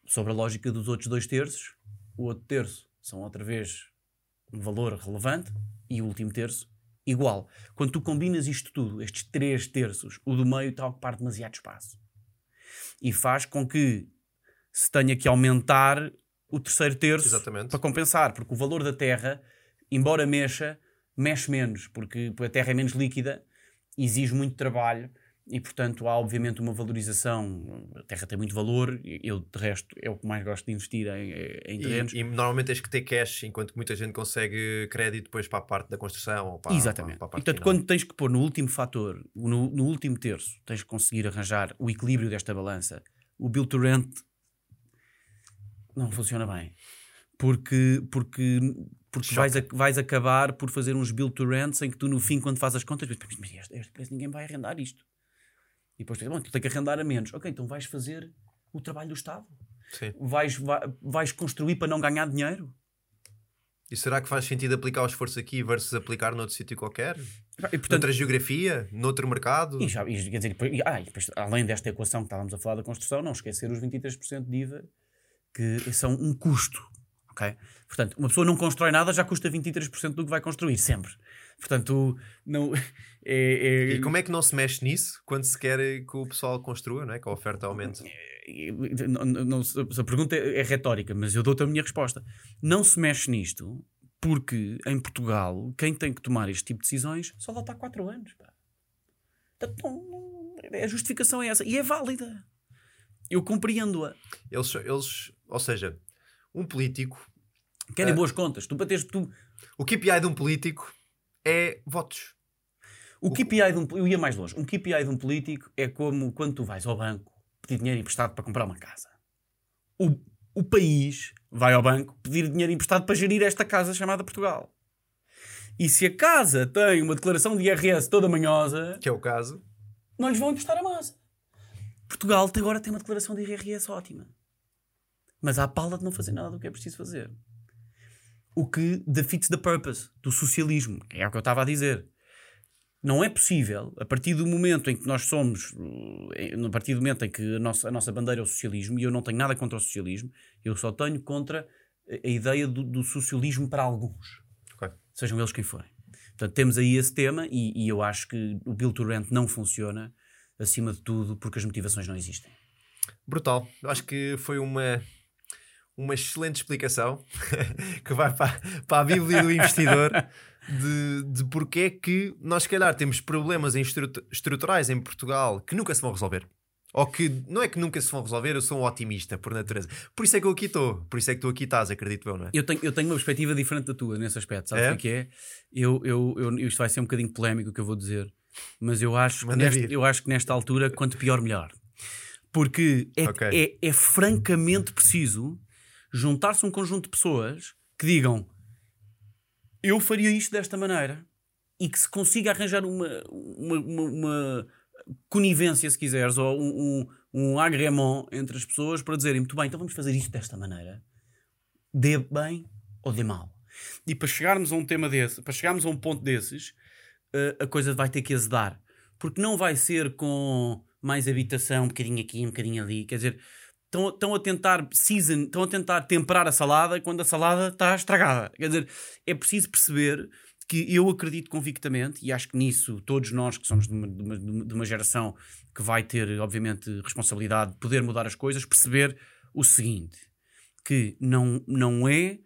Sobre a lógica dos outros dois terços, o outro terço são outra vez um valor relevante e o último terço igual. Quando tu combinas isto tudo, estes três terços, o do meio está a ocupar demasiado espaço. E faz com que se tenha que aumentar o terceiro terço Exatamente. para compensar, porque o valor da terra, embora mexa, mexe menos, porque a terra é menos líquida, exige muito trabalho e, portanto, há obviamente uma valorização. A terra tem muito valor, eu, de resto, é o que mais gosto de investir em, em terrenos. E, e normalmente tens que ter cash, enquanto que muita gente consegue crédito depois para a parte da construção ou para, Exatamente. para, para a e, parte portanto, final. quando tens que pôr no último fator, no, no último terço, tens que conseguir arranjar o equilíbrio desta balança, o build to rent não funciona bem. Porque, porque, porque vais, a- vais acabar por fazer uns build to rents em que tu, no fim, quando fazes as contas, pensas, mas este, este preço ninguém vai arrendar isto. E depois pensas, bom, tu tens que arrendar a menos. Ok, então vais fazer o trabalho do Estado. Sim. Vais, vai- vais construir para não ganhar dinheiro. E será que faz sentido aplicar o esforço aqui versus aplicar noutro sítio qualquer? E, portanto, Noutra geografia? Noutro mercado? E, já, e, quer dizer, e- ah, e depois, além desta equação que estávamos a falar da construção, não esquecer os 23% de IVA, que são um custo. ok? Portanto, uma pessoa não constrói nada, já custa 23% do que vai construir, sempre. Portanto, não, é, é- E como é que não se mexe nisso quando se quer que o pessoal construa, não é? que a oferta aumente? não- não- não- se a pergunta é, é retórica, mas eu dou-te a minha resposta. Não se mexe nisto porque em Portugal quem tem que tomar este tipo de decisões só lá está 4 anos. Pá. Não- não- a justificação é essa e é válida. Eu compreendo-a. Eles, eles, ou seja, um político, Querem Ah. boas contas. Tu para teres, tu, o KPI de um político é votos. o KPI de um, eu ia mais longe. Um KPI de um político é como quando tu vais ao banco pedir dinheiro emprestado para comprar uma casa. O, o país vai ao banco pedir dinheiro emprestado para gerir esta casa chamada Portugal. E se a casa tem uma declaração de IRS toda manhosa, Que é o caso. não lhes vão emprestar a massa. Portugal até agora tem uma declaração de IRS ótima. Mas há pala de não fazer nada do que é preciso fazer. O que defeats the purpose do socialismo, é o que eu estava a dizer. Não é possível, a partir do momento em que nós somos, eh, a partir do momento em que a nossa, a nossa bandeira é o socialismo, e eu não tenho nada contra o socialismo, eu só tenho contra a ideia do, do socialismo para alguns, Ok. sejam eles quem forem. Portanto, temos aí esse tema e, e eu acho que o Bill to Rent não funciona, acima de tudo, porque as motivações não existem. Brutal. Eu acho que foi uma, uma excelente explicação que vai para, para a Bíblia do investidor de, de porque é que nós, se calhar, temos problemas em estru- estruturais em Portugal que nunca se vão resolver. Ou que não é que nunca se vão resolver, eu sou um otimista por natureza. Por isso é que eu aqui estou, por isso é que tu aqui estás, acredito eu, não é? Eu tenho, eu tenho uma perspectiva diferente da tua nesse aspecto. Sabes É? o que é que é? Eu, eu, eu, isto vai ser um bocadinho polémico o que eu vou dizer, mas eu acho, que neste- vir. eu acho que nesta altura, quanto pior, melhor. Porque é, Ok. é, é francamente preciso juntar-se um conjunto de pessoas que digam eu faria isto desta maneira e que se consiga arranjar uma, uma, uma, uma conivência, se quiseres, ou um, um, um agrément entre as pessoas para dizerem muito bem, então vamos fazer isto desta maneira dê bem ou dê mal. E para chegarmos a um tema desse, para chegarmos a um ponto desses, eh, a coisa vai ter que azedar. Porque não vai ser com mais habitação, um bocadinho aqui, um bocadinho ali. Quer dizer, estão, estão a tentar season, estão a tentar temperar a salada quando a salada está estragada. Quer dizer, é preciso perceber que eu acredito convictamente, e acho que nisso todos nós que somos de uma, de uma- de uma geração que vai ter, obviamente, responsabilidade de poder mudar as coisas, perceber o seguinte: que não, não é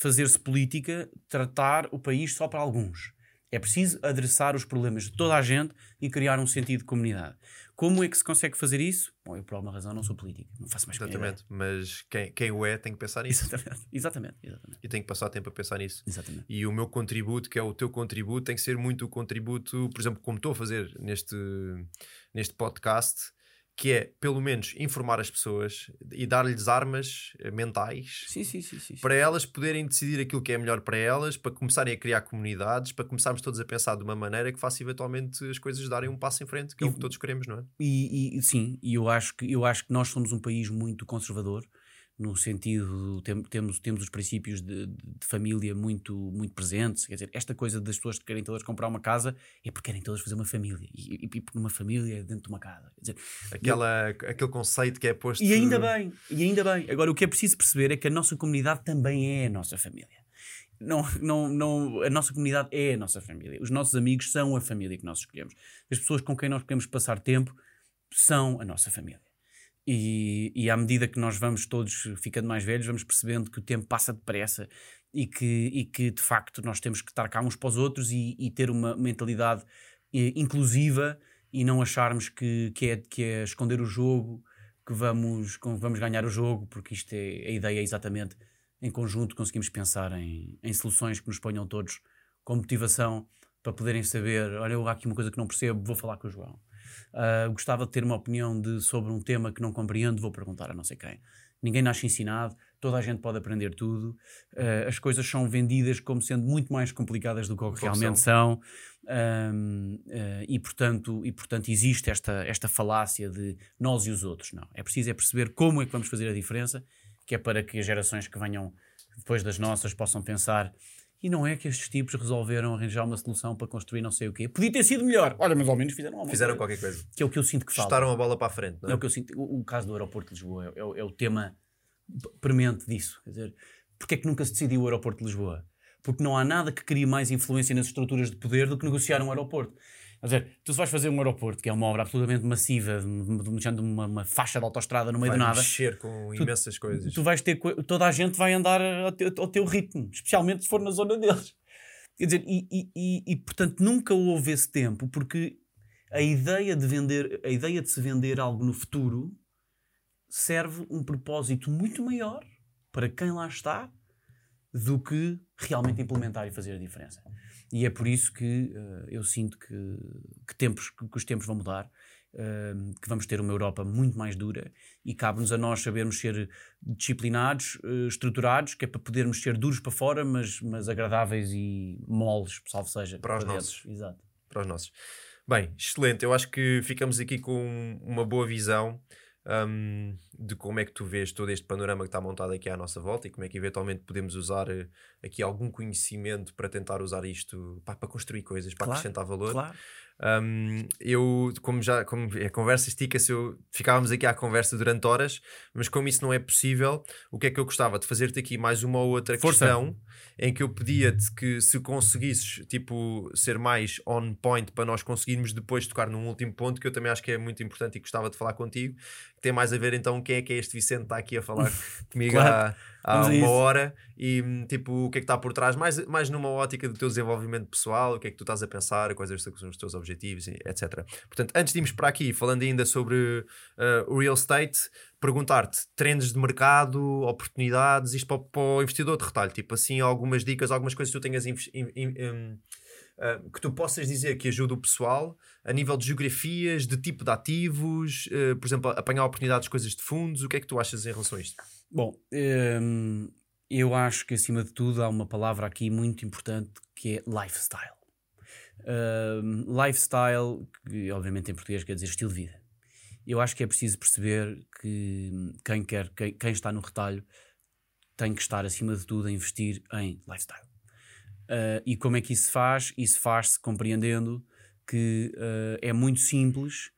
fazer-se política tratar o país só para alguns. É preciso adressar os problemas de toda a gente e criar um sentido de comunidade. Como é que se consegue fazer isso? Bom, eu por alguma razão não sou político, não faço mais. Exatamente. Mas quem, quem o é tem que pensar nisso. Exatamente, exatamente, exatamente, E tem que passar tempo a pensar nisso. exatamente. E o meu contributo, que é o teu contributo, tem que ser muito o contributo, por exemplo, como estou a fazer neste, neste podcast, que é pelo menos informar as pessoas e dar-lhes armas eh, mentais Sim, sim, sim, para elas poderem decidir aquilo que é melhor para elas, para começarem a criar comunidades, para começarmos todos a pensar de uma maneira que faça eventualmente as coisas darem um passo em frente, que é o E- que todos queremos, não é? E, e- sim, e eu acho, que, eu acho que nós somos um país muito conservador, no sentido, tem- temos, temos os princípios de, de- família muito, muito presentes. Quer dizer, esta coisa das pessoas que querem todas comprar uma casa é porque querem todas fazer uma família. E, e, porque uma família é dentro de uma casa. Quer dizer, Aquela, aquele conceito que é posto. e ainda bem, e ainda bem. Agora, o que é preciso perceber é que a nossa comunidade também é a nossa família. Não, não, não, a nossa comunidade é a nossa família. Os nossos amigos são a família que nós escolhemos. As pessoas com quem nós queremos passar tempo são a nossa família. E, e à medida que nós vamos todos ficando mais velhos, vamos percebendo que o tempo passa depressa e que, e que de facto nós temos que estar cá uns para os outros e, e ter uma mentalidade eh, inclusiva e não acharmos que, que, é, que é esconder o jogo, que vamos, que vamos ganhar o jogo, porque isto é a ideia é exatamente em conjunto conseguimos pensar em, em soluções que nos ponham todos com motivação para poderem saber, olha, há aqui uma coisa que não percebo, vou falar com o João. Ah, gostava de ter uma opinião de, sobre um tema que não compreendo, vou perguntar a não sei quem. Ninguém nasce ensinado, toda a gente pode aprender tudo. Ah, as coisas são vendidas como sendo muito mais complicadas do que, o que realmente são. Ahm, ah, e, portanto, e portanto existe esta, esta falácia de nós e os outros. Não. É preciso é perceber como é que vamos fazer a diferença, que é para que as gerações que venham depois das nossas possam pensar e não é que estes tipos resolveram arranjar uma solução para construir não sei o quê. Podia ter sido melhor. Olha, mas ao menos fizeram alguma Fizeram coisa. qualquer coisa. Que é o que eu sinto que falta. Chutaram a bola para a frente, não É é? o que eu sinto. O, o caso do aeroporto de Lisboa é, é o- é o tema premente disso. Quer dizer, porque é que nunca se decidiu o aeroporto de Lisboa? Porque não há nada que crie mais influência nas estruturas de poder do que negociar um aeroporto. Quer dizer, tu se vais fazer um aeroporto, que é uma obra absolutamente massiva, deixando uma, uma faixa de autoestrada no meio Vai do nada, mexer com imensas coisas. tu vais ter toda a gente vai andar ao teu, ao teu ritmo, especialmente se for na zona deles. Quer dizer, e, e, e, e, portanto nunca houve esse tempo, porque a ideia de vender, a ideia de se vender algo no futuro serve um propósito muito maior para quem lá está do que realmente implementar e fazer a diferença. E é por isso que eh, eu sinto que, que, tempos, que, que os tempos vão mudar, eh, que vamos ter uma Europa muito mais dura e cabe-nos a nós sabermos ser disciplinados, eh, estruturados, que é para podermos ser duros para fora, mas, mas agradáveis e moles, salvo seja, Para os nossos. Exato. para os nossos. Bem, excelente. Eu acho que ficamos aqui com uma boa visão hum, de como é que tu vês todo este panorama que está montado aqui à nossa volta e como é que eventualmente podemos usar eh, aqui algum conhecimento para tentar usar isto pá, para construir coisas, para Claro, acrescentar valor. Claro. Um, eu, como já, como a conversa estica-se, ficávamos aqui à conversa durante horas, mas como isso não é possível, o que é que eu gostava de fazer-te aqui mais uma ou outra Força. questão em que eu pedia-te que se conseguisses tipo, ser mais on point para nós conseguirmos depois tocar num último ponto que eu também acho que é muito importante e gostava de falar contigo, tem mais a ver então quem é que é este Vicente que está aqui a falar comigo claro. há, há uma hora e tipo o que é que está por trás, mais, mais numa ótica do teu desenvolvimento pessoal, o que é que tu estás a pensar, quais são os teus objetivos, etc. Portanto, antes de irmos para aqui, falando ainda sobre uh, o real estate, perguntar-te trends de mercado, oportunidades, isto para, para, o investidor de retalho, tipo assim, algumas dicas, algumas coisas que tu tenhas. In, in, in, uh, que tu possas dizer que ajuda o pessoal a nível de geografias, de tipo de ativos, uh, por exemplo, apanhar oportunidades, coisas de fundos, o que é que tu achas em relação a isto? Bom, um, eu acho que acima de tudo há uma palavra aqui muito importante que é lifestyle. Um, lifestyle, que obviamente em português quer dizer estilo de vida eu acho que é preciso perceber que quem quer, quem, quem está no retalho tem que estar acima de tudo a investir em lifestyle. Uh, e como é que isso se faz? Isso faz-se compreendendo que uh, é muito simples,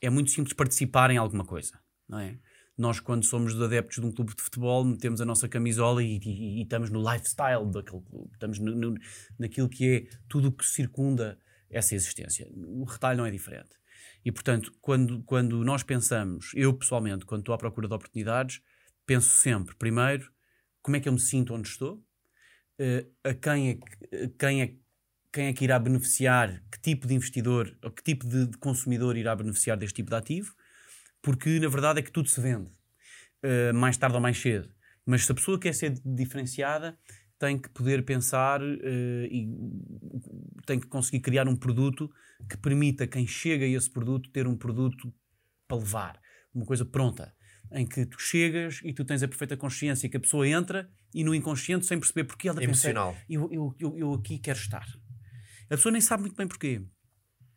é muito simples participar em alguma coisa, não é? Nós, quando somos adeptos de um clube de futebol, metemos a nossa camisola e, e, e estamos no lifestyle daquele clube, estamos no, no, naquilo que é tudo o que circunda essa existência. O retalho não é diferente. E, portanto, quando, quando nós pensamos, eu pessoalmente, quando estou à procura de oportunidades, penso sempre, primeiro, como é que eu me sinto onde estou, a quem é, que, quem, é, quem é que irá beneficiar, que tipo de investidor ou que tipo de, de, consumidor irá beneficiar deste tipo de ativo, porque na verdade é que tudo se vende, uh, mais tarde ou mais cedo. Mas se a pessoa quer ser diferenciada, tem que poder pensar uh, e tem que conseguir criar um produto que permita quem chega a esse produto ter um produto para levar, uma coisa pronta, em que tu chegas e tu tens a perfeita consciência que a pessoa entra e no inconsciente sem perceber porque ela Emocional. pensa, eu, eu, eu, eu aqui quero estar. A pessoa nem sabe muito bem porquê.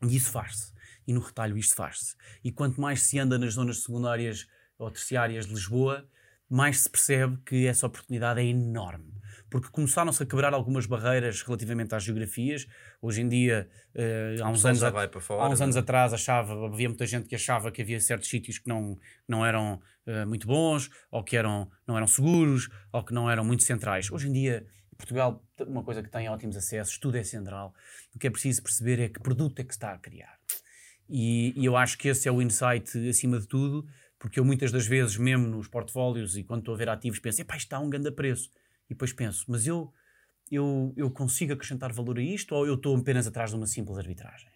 E isso faz-se. E no retalho isto faz-se. E quanto mais se anda nas zonas secundárias ou terciárias de Lisboa, mais se percebe que essa oportunidade é enorme porque começaram-se a quebrar algumas barreiras relativamente às geografias. Hoje em dia, uh, há uns, anos, a, fora, há uns anos é? atrás, achava, havia muita gente que achava que havia certos sítios que não, não eram uh, muito bons, ou que eram, não eram seguros, ou que não eram muito centrais. Hoje em dia, Portugal, uma coisa que tem ótimos acessos, tudo é central. O que é preciso perceber é que produto é que se está a criar. E, e eu acho que esse é o insight acima de tudo, porque eu muitas das vezes, mesmo nos portfólios e quando estou a ver ativos, penso, epá, isto está a um grande preço e depois penso, mas eu, eu, eu consigo acrescentar valor a isto ou eu estou apenas atrás de uma simples arbitragem?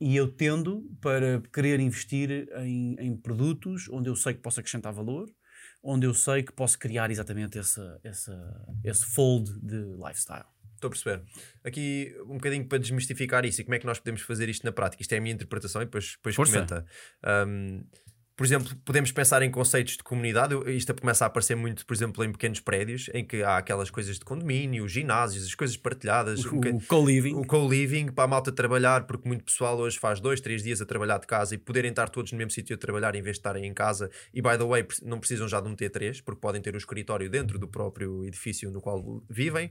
E eu tendo para querer investir em, em produtos onde eu sei que posso acrescentar valor, onde eu sei que posso criar exatamente esse, esse, esse fold de lifestyle. Estou a perceber. Aqui um bocadinho para desmistificar isso e como é que nós podemos fazer isto na prática. Isto é a minha interpretação e depois, depois comenta. Um, por exemplo, podemos pensar em conceitos de comunidade. Isto começa a aparecer muito, por exemplo, em pequenos prédios, em que há aquelas coisas de condomínio, ginásios, as coisas partilhadas. O, um co-living. O co-living, para a malta trabalhar, porque muito pessoal hoje faz dois, três dias a trabalhar de casa e poderem estar todos no mesmo sítio a trabalhar em vez de estarem em casa. E, by the way, não precisam já de um T3, porque podem ter o escritório dentro do próprio edifício no qual vivem.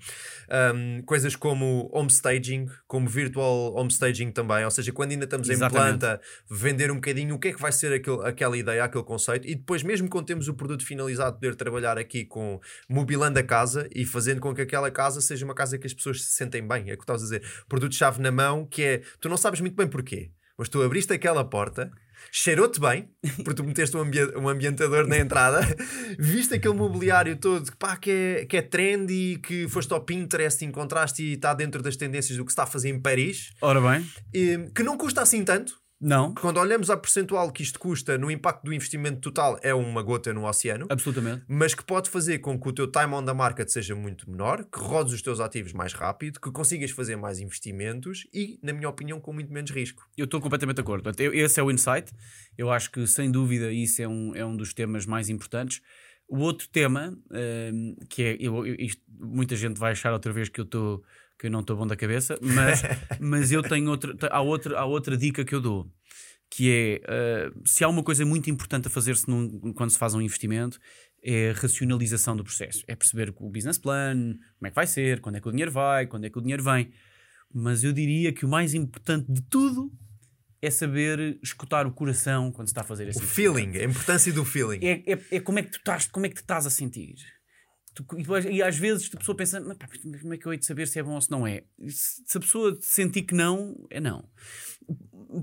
Um, coisas como homestaging, como virtual homestaging também, ou seja, quando ainda estamos Exatamente. em planta, vender um bocadinho o que é que vai ser aquele, aquela aquela ideia, aquele conceito, e depois, mesmo quando temos o produto finalizado, poder trabalhar aqui com mobilando a casa e fazendo com que aquela casa seja uma casa que as pessoas se sentem bem. É o que estás a dizer. Produto-chave na mão, que é tu não sabes muito bem porquê, mas tu abriste aquela porta. Cheirou-te bem, porque tu meteste um, ambi um ambientador na entrada, viste aquele mobiliário todo pá, que, é, que é trendy, que foste ao Pinterest, encontraste e está dentro das tendências do que se está a fazer em Paris. Ora bem. E, que não custa assim tanto, não. Quando olhamos a percentual que isto custa no impacto do investimento total, é uma gota no oceano. Absolutamente. Mas que pode fazer com que o teu time on the market seja muito menor, que rodes os teus ativos mais rápido, que consigas fazer mais investimentos e, na minha opinião, com muito menos risco. Eu estou completamente de acordo. Esse é o insight. Eu acho que, sem dúvida, isso é um, é um dos temas mais importantes. O outro tema, um, que é. Eu, eu, isto, muita gente vai achar outra vez que eu estou que eu não estou bom da cabeça, mas, mas eu tenho outra, há outra, há outra dica que eu dou, que é uh, se há uma coisa muito importante a fazer-se quando se faz um investimento, é a racionalização do processo. É perceber o business plan, como é que vai ser, quando é que o dinheiro vai, quando é que o dinheiro vem. mas eu diria que o mais importante de tudo é saber escutar o coração quando se está a fazer esse O feeling, a importância do feeling. É, é, é como é que tu estás, como é que tu estás a sentir. E, às vezes a pessoa pensa, "Mas pá, como é que eu hei de saber se é bom ou se não é? Se, a pessoa sentir que não, é não.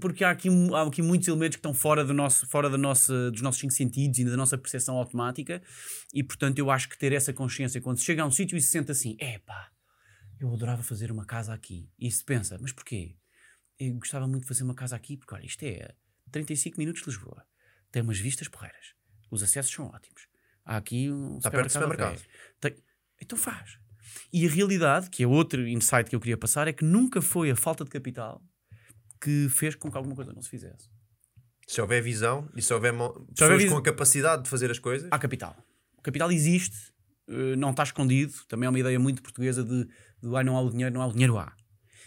Porque há aqui, há aqui muitos elementos que estão fora, do nosso, fora da nossa, dos nossos cinco sentidos e da nossa percepção automática, e portanto eu acho que ter essa consciência quando se chega a um sítio e se sente assim, epá, eu adorava fazer uma casa aqui. E se pensa, mas porquê? Eu gostava muito de fazer uma casa aqui, porque olha, isto é 35 minutos de Lisboa, tem umas vistas porreiras, os acessos são ótimos. Há aqui um Está perto do supermercado. Tem- Então faz. E a realidade, que é outro insight que eu queria passar, é que nunca foi a falta de capital que fez com que alguma coisa não se fizesse. Se houver visão e se houver Se houver pessoas vis- com a capacidade de fazer as coisas, Há capital. O capital existe, eh, não está escondido. Também é uma ideia muito portuguesa de, de ah, não há o dinheiro, não há o dinheiro há.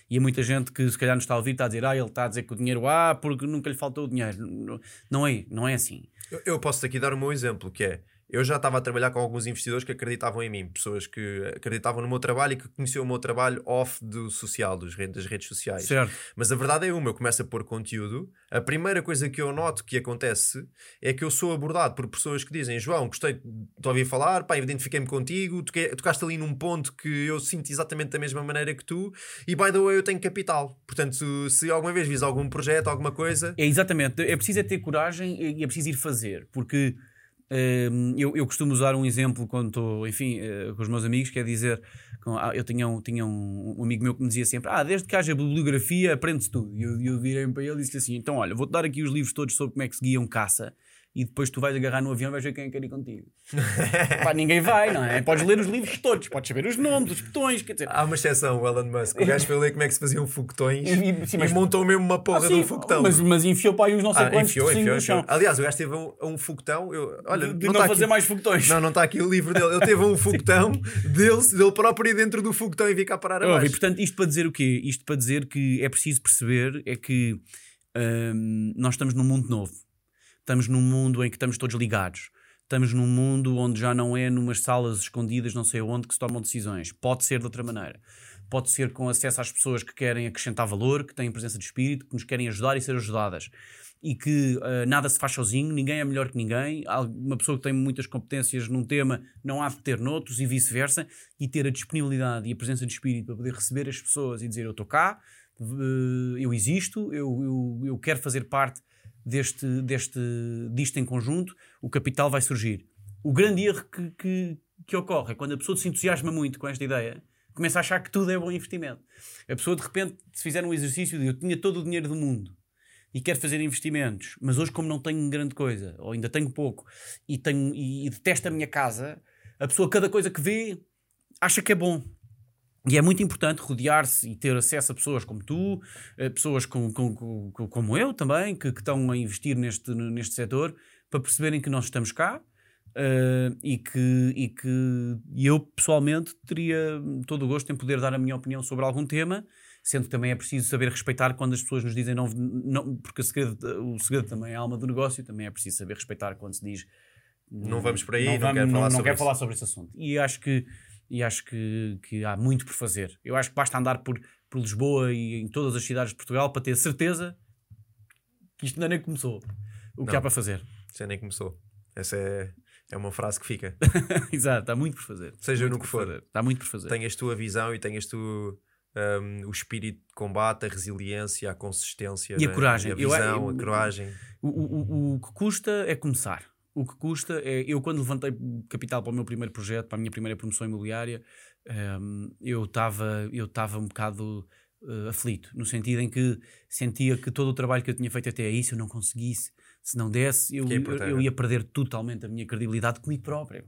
E há muita gente que se calhar nos está a ouvir está a dizer, ah, ele está a dizer que o dinheiro há porque nunca lhe faltou o dinheiro. Não- Não é, não é assim. Eu, eu posso aqui dar o meu exemplo, que é eu já estava a trabalhar com alguns investidores que acreditavam em mim, pessoas que acreditavam no meu trabalho e que conheciam o meu trabalho off do social, dos das redes sociais. Certo. Mas a verdade é uma, eu começo a pôr conteúdo. A primeira coisa que eu noto que acontece é que eu sou abordado por pessoas que dizem: João, gostei de ouvir falar, pá, identifiquei-me contigo, tocaste ali num ponto que eu sinto exatamente da mesma maneira que tu, e by the way, eu tenho capital. Portanto, se, alguma vez vis algum projeto, alguma coisa, É exatamente, é preciso é ter coragem e é preciso ir fazer, porque eu, eu costumo usar um exemplo quando estou, enfim, eh, com os meus amigos, que é dizer, ah, eu tinha, um, tinha um, um amigo meu que me dizia sempre, ah, desde que haja bibliografia aprende-se tudo, e eu, eu virei para ele e disse assim, então olha, vou-te dar aqui os livros todos sobre como é que se guia um caça, e depois tu vais agarrar no avião e vais ver quem é que quer ir contigo. Pá, ninguém vai, não é? Podes ler os livros todos, podes saber os nomes, os botões, quer dizer... Há uma exceção, o Elon Musk. O gajo foi ler como é que se faziam foguetões E- e, e- sim, mas- montou mesmo uma porra Ah, de um foguetão. mas, mas enfiou para aí uns não sei Ah, quantos enfiou, enfiou, no chão. enfiou. Aliás, o gajo teve um, um foguetão. Eu, olha, de, de não não, está fazer aqui, mais foguetões. Não, não está aqui o livro dele. Ele teve um foguetão dele, dele próprio dentro do foguetão e vi cá parar abaixo. e portanto, isto para dizer o quê? Isto para dizer que é preciso perceber é que hum, nós estamos num mundo novo. Estamos num mundo em que estamos todos ligados. Estamos num mundo onde já não é numas salas escondidas, não sei onde, que se tomam decisões. Pode ser de outra maneira. Pode ser com acesso às pessoas que querem acrescentar valor, que têm presença de espírito, que nos querem ajudar e ser ajudadas. E que ah, nada se faz sozinho, ninguém é melhor que ninguém. Uma pessoa que tem muitas competências num tema não há de ter noutros e vice-versa. E ter a disponibilidade e a presença de espírito para poder receber as pessoas e dizer: Eu estou cá, eu existo, eu, eu, eu quero fazer parte deste, deste, disto em conjunto, o capital vai surgir. O grande erro que, que, que ocorre é quando a pessoa se entusiasma muito com esta ideia, começa a achar que tudo é bom investimento. A pessoa, de repente, se fizer um exercício de eu tinha todo o dinheiro do mundo e quero fazer investimentos, mas hoje, como não tenho grande coisa, ou ainda tenho pouco, e, tenho, e, e detesto a minha casa, a pessoa, cada coisa que vê, acha que é bom. E é muito importante rodear-se e ter acesso a pessoas como tu, eh, pessoas com, com- com- com- como eu também, que, que estão a investir neste, neste setor, para perceberem que nós estamos cá eh, e, que, e que eu pessoalmente teria todo o gosto em poder dar a minha opinião sobre algum tema, sendo que também é preciso saber respeitar quando as pessoas nos dizem não, não porque o segredo, o segredo também é a alma do negócio, também é preciso saber respeitar quando se diz Não vamos por aí, não, não vamos- quero não- falar não sobre quero falar sobre esse assunto. E acho que, e acho que, que há muito por fazer. Eu acho que basta andar por, por Lisboa e em todas as cidades de Portugal para ter certeza que isto ainda nem começou. O que Não. há para fazer. Isso nem começou. Essa é, é uma frase que fica. Exato, há muito por fazer. Seja no que for. fazer. Há muito por fazer. Tenhas tu a visão e tenhas tu um, o espírito de combate, a resiliência, a consistência E a né? coragem. a Eu- visão, eu- a coragem. O, o, o- o que custa é começar. O que custa é. Eu, quando levantei capital para o meu primeiro projeto, para a minha primeira promoção imobiliária, ehm, eu estava eu estava um bocado eh, aflito, no sentido em que sentia que todo o trabalho que eu tinha feito até aí, se eu não conseguisse, se não desse, eu, eu, ia perder totalmente a minha credibilidade comigo próprio.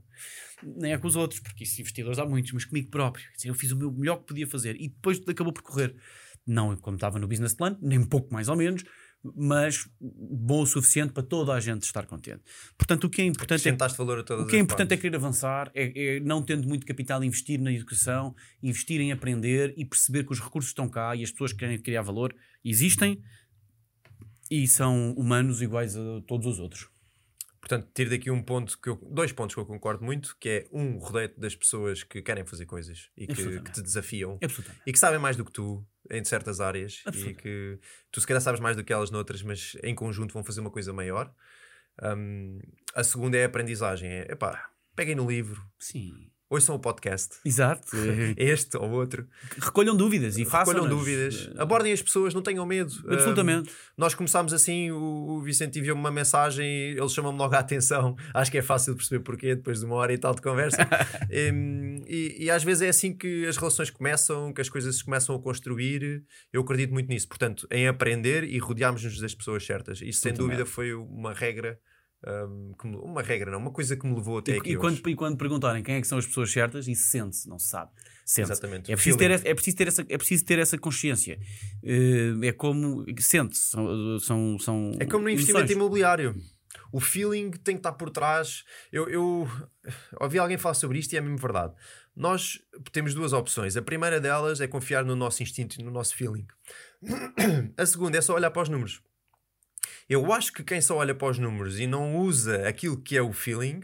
Nem é com os outros, porque isso investidores há muitos, mas comigo próprio. Dizer, eu fiz o meu melhor que podia fazer e depois acabou por correr. Não como estava no business plan, nem um pouco mais ou menos, mas bom o suficiente para toda a gente estar contente. Portanto, o que é importante é Acrescentaste valor a todas o que é importante é querer avançar, é, é não tendo muito capital, investir na educação, investir em aprender e perceber que os recursos estão cá e as pessoas que querem criar valor existem e são humanos iguais a todos os outros. Portanto, tiro daqui um ponto que eu, dois pontos que eu concordo muito, que é um rodeio das pessoas que querem fazer coisas e que, que te desafiam e que sabem mais do que tu em certas áreas e que tu se calhar sabes mais do que elas noutras, mas em conjunto vão fazer uma coisa maior. Um, a segunda é a aprendizagem. É, epá, peguem no livro, Sim. Ouçam o podcast, Exato. Eh, este ou outro, Recolham dúvidas e façam. recolham dúvidas, abordem as pessoas, não tenham medo. Um, Absolutamente. nós começámos assim, o, o Vicente enviou-me uma mensagem, ele chamou-me logo a atenção. Acho que é fácil de perceber porquê, depois de uma hora e tal de conversa. Em, e, e às vezes é assim que as relações começam, que as coisas se começam a construir. Eu acredito muito nisso. Portanto, em aprender e rodearmos-nos das pessoas certas. Isso, sem Absolutamente. dúvida, foi uma regra. Me- uma regra, não, uma coisa que me levou até E, aqui. e, hoje. quando, e quando perguntarem quem é que são as pessoas certas, isso sente-se, não se sabe. Sente-se. Exatamente. É preciso, ter, Feeling. é, preciso ter essa, é preciso ter essa consciência. Eh, é como. Sente-se. São, são, são É como no investimento emoções. imobiliário. O feeling tem que estar por trás. Eu, eu ouvi alguém falar sobre isto e é mesmo verdade. Nós temos duas opções. A primeira delas é confiar no nosso instinto e no nosso feeling. A segunda é só olhar para os números. Eu acho que quem só olha para os números e não usa aquilo que é o feeling,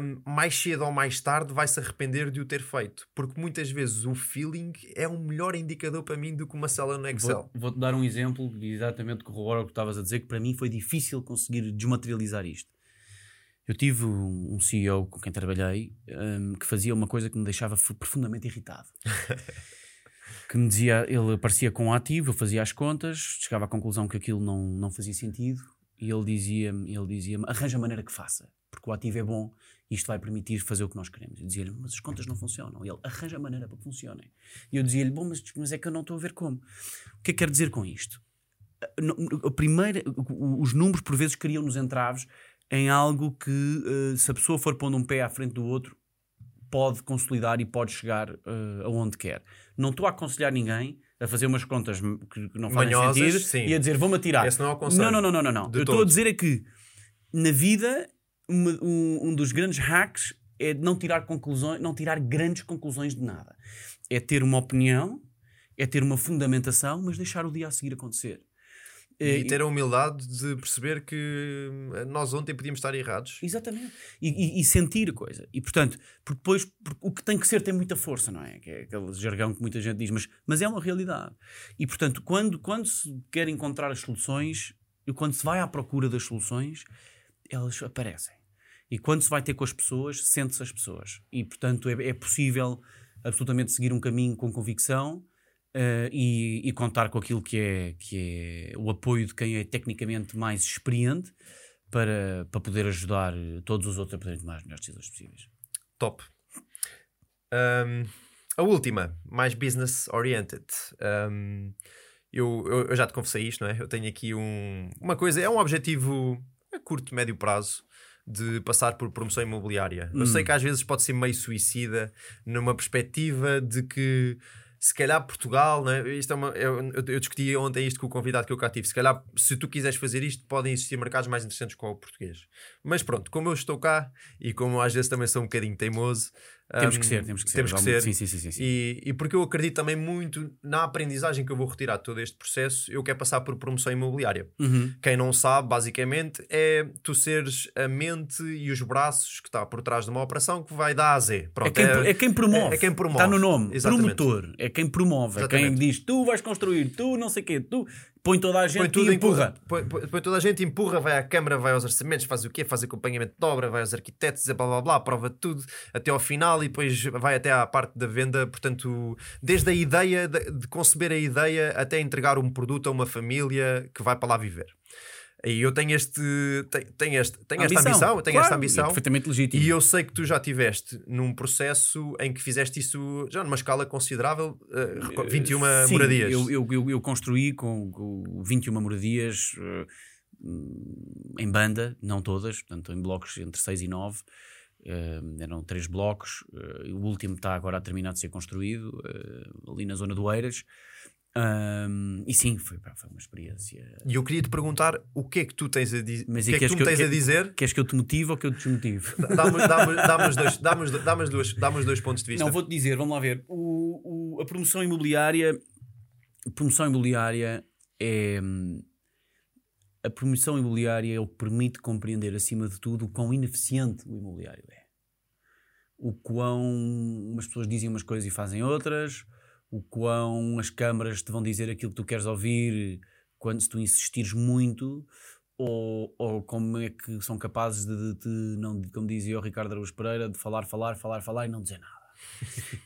hum, mais cedo ou mais tarde vai se arrepender de o ter feito. Porque muitas vezes o feeling é um melhor indicador para mim do que uma célula no Excel. Vou- Vou-te dar um exemplo que exatamente corrobora o que estavas a dizer, que para mim foi difícil conseguir desmaterializar isto. Eu tive um um CEO com quem trabalhei hum, que fazia uma coisa que me deixava fu- profundamente irritado. que me dizia, ele aparecia com um ativo, eu fazia as contas, chegava à conclusão que aquilo não, não fazia sentido e ele dizia-me, ele dizia-me, arranja a maneira que faça, porque o ativo é bom e isto vai permitir fazer o que nós queremos. Eu dizia-lhe, mas as contas não funcionam. E ele, arranja a maneira para que funcionem. E eu dizia-lhe, bom, mas, mas é que eu não estou a ver como. O que é que quero dizer com isto? No- A primeira, os números por vezes criam-nos entraves em algo que, eh, se a pessoa for pondo um pé à frente do outro, pode consolidar e pode chegar eh, aonde quer. Não estou a aconselhar ninguém a fazer umas contas que, não fazem Manhosas, sentido sim. e a dizer vou-me atirar. Esse não é o conselho. Não, não, não, não, não. Eu estou a dizer é que na vida uma- um, um dos grandes hacks é não tirar conclusões, não tirar grandes conclusões de nada. É ter uma opinião, é ter uma fundamentação, mas deixar o dia a seguir acontecer. E ter a humildade de perceber que hum, nós ontem podíamos estar errados. Exatamente. E, e- e sentir a coisa. E portanto, porque depois porque o que tem que ser tem muita força, não é? Que é aquele jargão que muita gente diz, mas, mas é uma realidade. E portanto, quando, quando se quer encontrar as soluções, e quando se vai à procura das soluções, elas aparecem. E quando se vai ter com as pessoas, sente-se as pessoas. E portanto, é, é possível absolutamente seguir um caminho com convicção. Eh, e, e contar com aquilo que é, que é o apoio de quem é tecnicamente mais experiente para, para poder ajudar todos os outros a poderem tomar as melhores decisões possíveis. Top. Hum, a última, mais business oriented. Hum, eu, eu, eu já te confessei isto, não é? Eu tenho aqui um, uma coisa, é um objetivo a curto, médio prazo de passar por promoção imobiliária. Eu sei que às vezes pode ser meio suicida numa perspectiva de que se calhar Portugal, né? isto é uma, eu, eu- discuti ontem isto com o convidado que eu cá tive. Se calhar, se tu quiseres fazer isto, podem existir mercados mais interessantes que o português. Mas pronto, como eu estou cá e como às vezes também sou um bocadinho teimoso, Temos que ser, temos que ser. Temos que ser. Sim, sim, sim. sim. E, e porque eu acredito também muito na aprendizagem que eu vou retirar de todo este processo, eu quero passar por promoção imobiliária. Uhum. Quem não sabe, basicamente, é tu seres a mente e os braços que está por trás de uma operação que vai da A Z. Pronto, É quem, é quem promove. é quem promove. Está no nome. Exatamente. Promotor. É quem promove. É quem diz tu vais construir, tu não sei o quê, tu põe toda a gente e em empurra. Põe, põe- põe toda a gente, empurra, vai à Câmara, vai aos orçamentos, faz o quê? Faz acompanhamento de obra, vai aos arquitetos, blá blá blá, prova tudo até ao final e depois vai até à parte da venda. Portanto, desde a ideia de, de conceber a ideia até entregar um produto a uma família que vai para lá viver. E eu tenho este, tenho, este, tenho esta ambição, tenho Claro, esta É ambição. perfeitamente legítimo. E eu sei que tu já tiveste num processo em que fizeste isso já numa escala considerável, eh, reco- 21 Sim, moradias. Eu, eu, eu, eu construí com, com 21 moradias eh, hum, em banda, não todas, portanto em blocos entre 6 e 9. eh, eram três blocos. eh, o último está agora a terminar de ser construído, eh, ali na zona do Eiras. Ahm, e sim, foi, pá, foi uma experiência. E eu queria te perguntar o que é que tu tens a, di Mas que é que tu que me eu- tens a dizer? Queres que eu te motive ou que eu te desmotive? Dá-me dois, dois, dois pontos de vista. Não, vou-te dizer, vamos lá ver. O, o- a promoção imobiliária, a promoção imobiliária é, a promoção imobiliária é o que permite compreender, acima de tudo, o quão ineficiente o imobiliário é. O quão as pessoas dizem umas coisas e fazem outras, o quão as câmaras te vão dizer aquilo que tu queres ouvir quando se tu insistires muito, ou, ou como é que são capazes de, de, de, não, como dizia o Ricardo Araújo Pereira, de falar, falar, falar, falar e não dizer nada.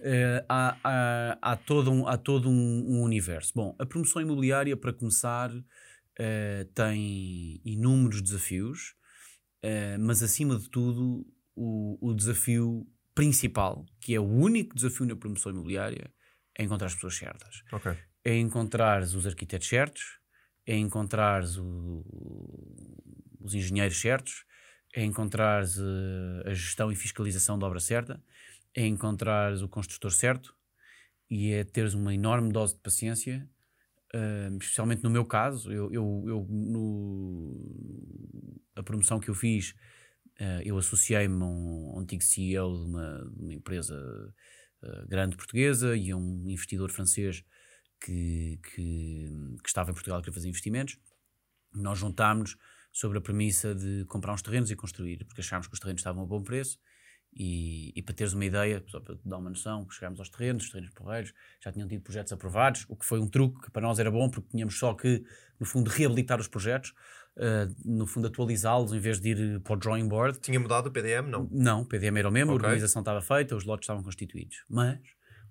uh, há, há, há, todo, um, há todo um, um, universo. Bom, a promoção imobiliária, para começar, uh, tem inúmeros desafios, uh, mas acima de tudo, o, o desafio principal, que é o único desafio na promoção imobiliária, é encontrar as pessoas certas. Okay. É encontrar os arquitetos certos, é encontrar os engenheiros certos, é encontrar a gestão e fiscalização da obra certa, é encontrar o construtor certo e é teres uma enorme dose de paciência, uh, especialmente no meu caso. Eu, eu, eu no, a promoção que eu fiz, uh, eu associei-me a um, antigo CEO de uma, de uma empresa grande portuguesa e um investidor francês que, que, que estava em Portugal e queria fazer investimentos. Nós juntámos sobre a premissa de comprar uns terrenos e construir, porque achámos que os terrenos estavam a bom preço e, e, para teres uma ideia, só para te dar uma noção, chegámos aos terrenos, os terrenos porreiros, já tinham tido projetos aprovados, o que foi um truque que para nós era bom, porque tínhamos só que, no fundo, reabilitar os projetos, uh, no fundo, atualizá-los em vez de ir para o drawing board. Tinha mudado o PDM, não? Não, o PDM era o mesmo, okay. a organização estava feita, os lotes estavam constituídos. Mas,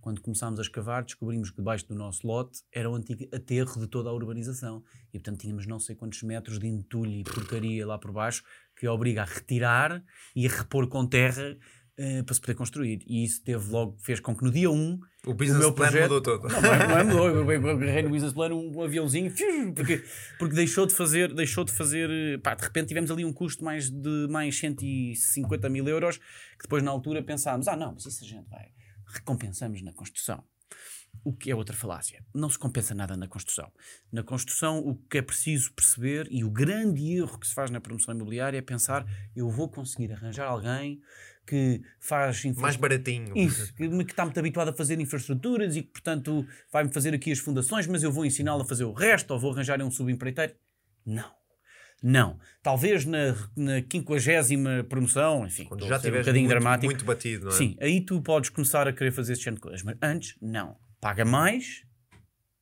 quando começámos a escavar, descobrimos que debaixo do nosso lote era o antigo aterro de toda a urbanização. E, portanto, tínhamos não sei quantos metros de entulho e porcaria lá por baixo que obriga a retirar e a repor com terra uh, para se poder construir. E isso teve logo, fez com que no dia 1 um, o business o meu plan projeto, mudou todo. Não, não é, mudou. Eu, eu agarrei no business plan um, um, aviãozinho porque, porque deixou de fazer, deixou de fazer. Pá, de repente tivemos ali um custo mais de mais 150 mil euros que depois na altura pensámos: ah, não, mas isso a gente vai. Recompensamos na construção. O que é outra falácia? Não se compensa nada na construção. Na construção, o que é preciso perceber e o grande erro que se faz na promoção imobiliária é pensar: eu vou conseguir arranjar alguém que faz. Mais baratinho. Isso, que, está muito habituado a fazer infraestruturas e que, portanto, vai-me fazer aqui as fundações, mas eu vou ensiná-lo a fazer o resto ou vou arranjar um subempreiteiro. Não. Não. Talvez na, na 50 promoção, enfim, Quando já tiveres um bocadinho muito, dramático. muito batido, não é? Sim, aí tu podes começar a querer fazer esse tipo de coisas, mas antes, não. Paga mais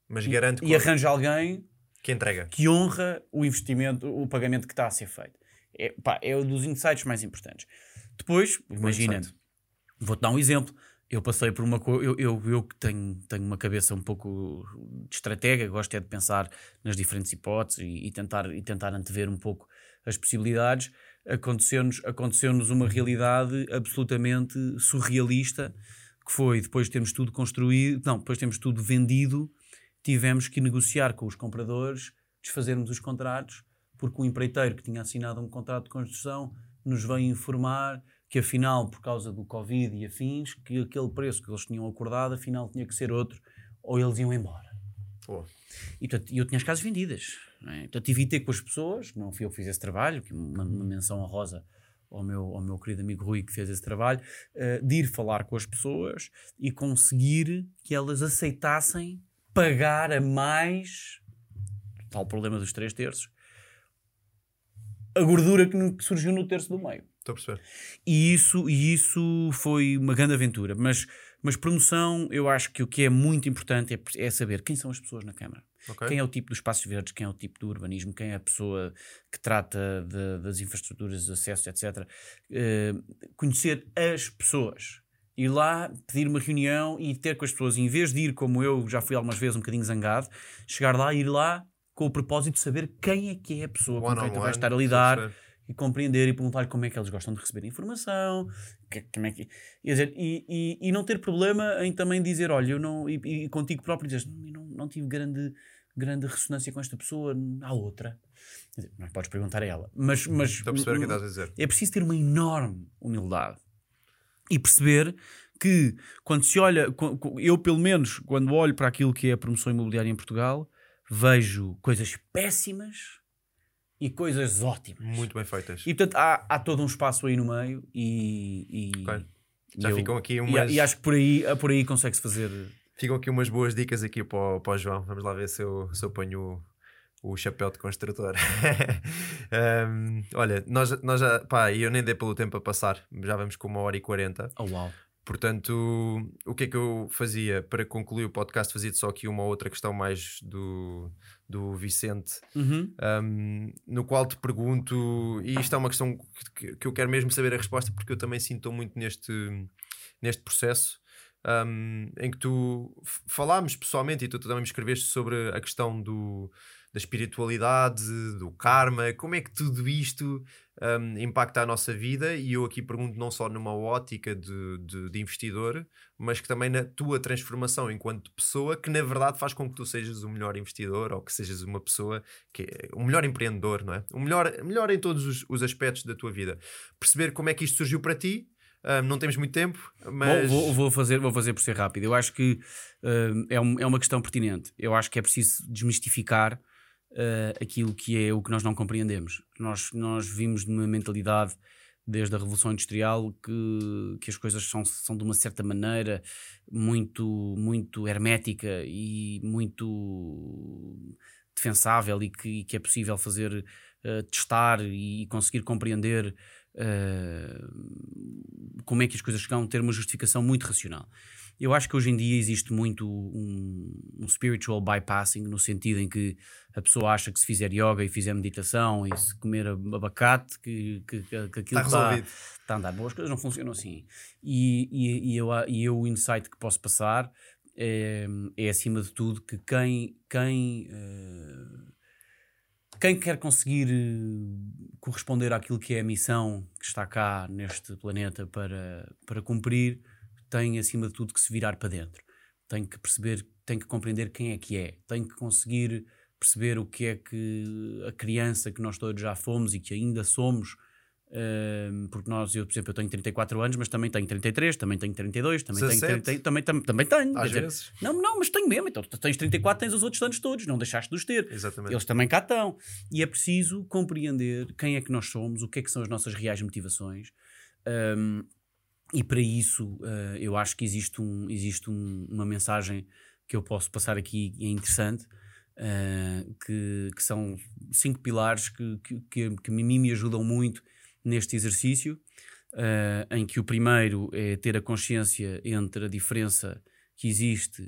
mas garante e, e arranja alguém que entrega, que honra o investimento, o pagamento que está a ser feito. É, pá, é um dos insights mais importantes. Depois, imagina, vou-te dar um exemplo. Eu passei por uma coisa. Eu, eu, eu que tenho, tenho uma cabeça um pouco de estratégia, gosto é de pensar nas diferentes hipóteses e, e tentar, e tentar antever um pouco as possibilidades. Aconteceu-nos aconteceu uma realidade absolutamente surrealista, que foi depois de termos tudo construído, não, depois de termos tudo vendido, tivemos que negociar com os compradores, desfazermos os contratos, porque o empreiteiro que tinha assinado um contrato de construção nos veio informar que afinal, por causa do Covid e afins, que aquele preço que eles tinham acordado, afinal tinha que ser outro, ou eles iam embora. Oh. E portanto, eu tinha as casas vendidas. É? Portanto, evitei com as pessoas, não fui eu que fiz esse trabalho, uma, uma menção honrosa ao meu, ao meu querido amigo Rui que fez esse trabalho, uh, de ir falar com as pessoas e conseguir que elas aceitassem pagar a mais, tal problema dos três terços, a gordura que surgiu no terço do meio. Estou a perceber. E isso, e isso foi uma grande aventura. Mas, mas promoção, eu acho que o que é muito importante é, é saber quem são as pessoas na Câmara. Okay. Quem é o tipo dos espaços verdes, quem é o tipo do urbanismo, quem é a pessoa que trata de, das infraestruturas, de acesso, etc. Uh, eh, conhecer as pessoas. Ir lá, pedir uma reunião e ter com as pessoas, em vez de ir como eu já fui algumas vezes um bocadinho zangado, chegar lá, ir lá com o propósito de saber quem é que é a pessoa one com quem tu vais estar a lidar e compreender e perguntar como é que eles gostam de receber informação que, como é que, dizer, e, e, e, não ter problema em também dizer olha, eu não, e, e contigo próprio dizes, não, não tive grande, grande ressonância com esta pessoa, há outra dizer, não podes perguntar a ela. Mas, mas Estou a perceber o que estás a dizer. é preciso ter uma enorme humildade e perceber que quando se olha, eu pelo menos quando olho para aquilo que é a promoção imobiliária em Portugal vejo coisas péssimas e coisas ótimas. Muito bem feitas. E portanto há, há todo um espaço aí no meio e. e okay. Já eu, ficam aqui umas. E, e, acho que por aí, por aí consegue-se fazer. Ficam aqui umas boas dicas aqui para o, para o João. Vamos lá ver se eu, se eu ponho o chapéu de construtor. um, olha, nós, nós já, pá, eu nem dei pelo tempo a passar, já vamos com uma hora e quarenta. Oh, uau. Portanto, o que é que eu fazia para concluir o podcast? Fazia só aqui uma outra questão mais do, do Vicente, Uhum. um, no qual te pergunto, e isto é uma questão que, que eu quero mesmo saber a resposta, porque eu também sinto muito neste, neste processo. um, em que tu falámos pessoalmente e tu também me escreveste sobre a questão do, da espiritualidade, do karma, como é que tudo isto um, impacta a nossa vida e eu aqui pergunto não só numa ótica de, de, de investidor, mas que também na tua transformação enquanto pessoa, que na verdade faz com que tu sejas o melhor investidor ou que sejas uma pessoa que é o melhor empreendedor, não é? O melhor, melhor em todos os, os aspectos da tua vida. Perceber como é que isto surgiu para ti. um, não temos muito tempo, mas Vou, vou- vou fazer, vou fazer por ser rápido. Eu acho que hum, é, um- é uma questão pertinente. Eu acho que é preciso desmistificar uh, aquilo que é o que nós não compreendemos. Nós, nós vimos numa mentalidade desde a Revolução Industrial que, que as coisas são, são de uma certa maneira muito, muito hermética e muito defensável e que, e que é possível fazer uh, testar e conseguir compreender uh, como é que as coisas chegam a ter uma justificação muito racional. Eu acho que hoje em dia existe muito um, um spiritual bypassing, no sentido em que a pessoa acha que se fizer yoga e fizer meditação e se comer abacate, que, que, que, aquilo está resolvido. está a andar. Bom, as coisas não funcionam assim. E, e, e, eu, e eu, o insight que posso passar é, é acima de tudo, que quem. quem eh, quem quer conseguir eh, corresponder àquilo que é a missão que está cá neste planeta para, para cumprir, tem acima de tudo que se virar para dentro. Tem que perceber, tem que compreender quem é que é, tem que conseguir perceber o que é que a criança que nós todos já fomos e que ainda somos, porque nós, eu, por exemplo, eu tenho 34 anos, mas também tenho 33, também tenho 32, também tenho 17. 30, também, tam- também tenho. Às dizer, vezes. não, não, mas tenho mesmo. Então, tu tens 34, tens os outros anos todos, não deixaste de os ter. Exatamente. Eles também cá estão. E é preciso compreender quem é que nós somos, o que é que são as nossas reais motivações. Um, e para isso, uh, eu acho que existe, um, existe um- uma mensagem que eu posso passar aqui é interessante, uh, que, que são cinco pilares que, que, que, que a mim me ajudam muito neste exercício, uh, em que o primeiro é ter a consciência entre a diferença que existe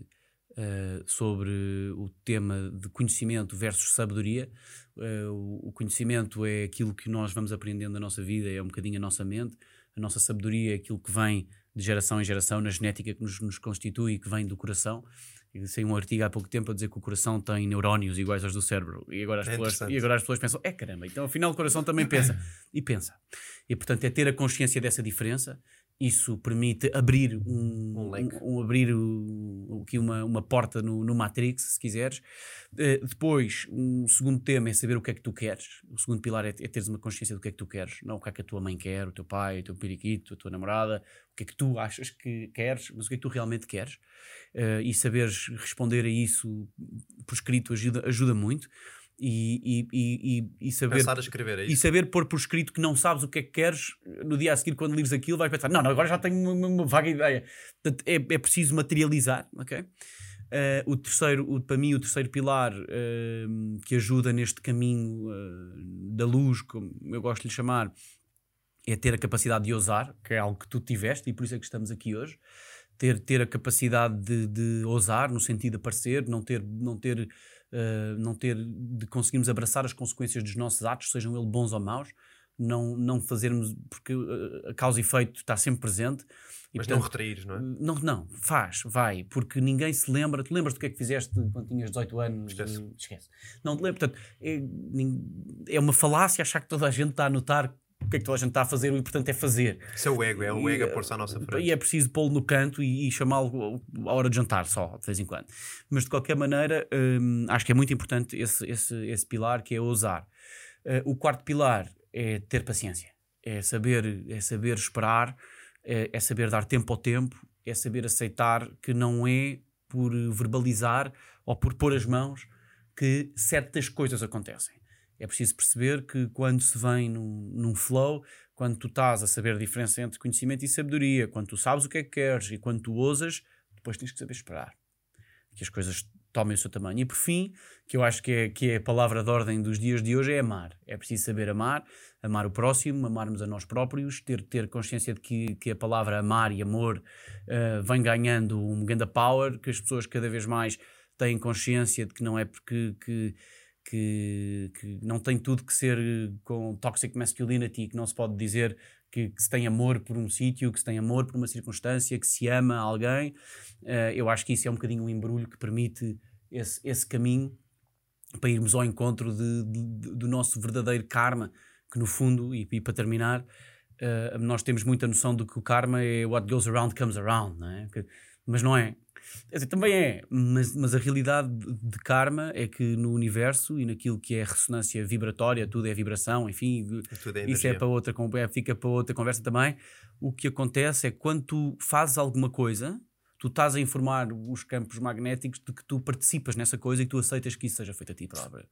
uh, sobre o tema de conhecimento versus sabedoria. Uh, o, conhecimento é aquilo que nós vamos aprendendo na nossa vida, é um bocadinho a nossa mente. A nossa sabedoria é aquilo que vem de geração em geração, na genética que nos, nos constitui e que vem do coração. Saiu um artigo há pouco tempo a dizer que o coração tem neurónios iguais aos do cérebro. E agora as, É pessoas, e agora as pessoas pensam, é caramba, então afinal o coração também pensa. E pensa. E portanto é ter a consciência dessa diferença. Isso permite abrir um, Um leque. um- abrir o, aqui uma, uma porta no, no Matrix, se quiseres. Eh, depois, um segundo tema é saber o que é que tu queres. O segundo pilar é, é teres uma consciência do que é que tu queres. Não o que é que a tua mãe quer, o teu pai, o teu periquito, a tua namorada, o que é que tu achas que queres, mas o que é que tu realmente queres. Eh, e saberes responder a isso por escrito ajuda, ajuda muito. E, e, e, e- saber Pensar a escrever, é e saber pôr por escrito que não sabes o que é que queres, no dia a seguir, quando lires aquilo, vais pensar: não, não, agora já tenho uma, uma- vaga ideia. Portanto, é, é preciso materializar, ok? Eh, o terceiro, o, para mim, o terceiro pilar eh, que ajuda neste caminho eh, da luz, como eu gosto de lhe chamar, é ter a capacidade de ousar, que é algo que tu tiveste e por isso é que estamos aqui hoje. Ter, ter a capacidade de, de ousar, no sentido de aparecer, não ter, não ter, eh, não ter, de conseguirmos abraçar as consequências dos nossos atos, sejam eles bons ou maus, não, não fazermos, porque eh, a causa e efeito está sempre presente. E, Mas portanto, não retraíres, não é? não, não, faz, vai, porque ninguém se lembra. Tu lembras do que é que fizeste quando tinhas 18 anos? Esquece. Esquece. Não te lembro. Portanto, é, é uma falácia achar que toda a gente está a notar o que é que toda a gente está a fazer, o importante é fazer. Isso é o ego, é o ego a pôr-se à nossa frente. E é preciso pô-lo no canto e, e chamá-lo à hora de jantar só, de vez em quando. Mas de qualquer maneira, hum, acho que é muito importante esse, esse, esse pilar que é ousar. Eh, o quarto pilar é ter paciência, é saber, é saber esperar, é, é saber dar tempo ao tempo, é saber aceitar que não é por verbalizar ou por pôr as mãos que certas coisas acontecem. É preciso perceber que quando se vem num, num flow, quando tu estás a saber a diferença entre conhecimento e sabedoria, quando tu sabes o que é que queres e quando tu ousas, depois tens que saber esperar. Que as coisas tomem o seu tamanho. E por fim, que eu acho que é, que é a palavra de ordem dos dias de hoje, é amar. É preciso saber amar, amar o próximo, amarmos a nós próprios, ter, ter consciência de que, que a palavra amar e amor uh, vem ganhando um grande power, que as pessoas cada vez mais têm consciência de que não é porque que, que, que não tem tudo que ser com toxic masculinity, que não se pode dizer que, que, se tem amor por um sítio, que se tem amor por uma circunstância, que se ama alguém. Uh, eu acho que isso é um bocadinho um embrulho que permite esse, esse caminho para irmos ao encontro de, de, do nosso verdadeiro karma, que no fundo, e, e para terminar, uh, nós temos muita noção de que o karma é what goes around comes around, não é? Mas não é. Dizer, também é, mas, mas a realidade de karma é que no universo e naquilo que é ressonância vibratória, tudo é vibração, enfim, é isso é para outra, é, fica para outra conversa também. O que acontece é que quando tu fazes alguma coisa, tu estás a informar os campos magnéticos de que tu participas nessa coisa e que tu aceitas que isso seja feito a ti próprio.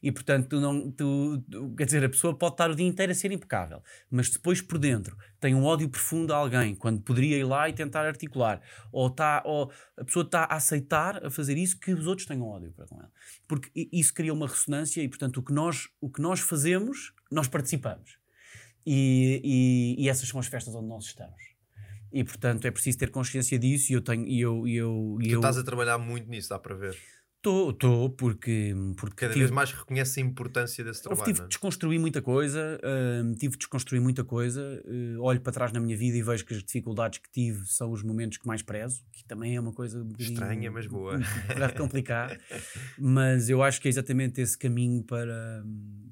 E portanto, tu não, tu, quer dizer, a pessoa pode estar o dia inteiro a ser impecável, mas depois por dentro tem um ódio profundo a alguém quando poderia ir lá e tentar articular, ou, tá, ou a pessoa está a aceitar a fazer isso que os outros tenham ódio para com ela. Porque isso cria uma ressonância e, portanto, o que nós, o que nós fazemos, nós participamos. E, e, e essas são as festas onde nós estamos. E portanto é preciso ter consciência disso e eu tenho. E eu, e eu, e tu eu... estás a trabalhar muito nisso, dá para ver. Estou, estou, porque, porque. Cada tive... vez mais reconhece a importância desse trabalho. Eu tive de é? desconstruir muita coisa, uh, tive de desconstruir muita coisa. Uh, olho para trás na minha vida e vejo que as dificuldades que tive são os momentos que mais prezo, que também é uma coisa estranha, mas boa. Para complicar. mas eu acho que é exatamente esse caminho para,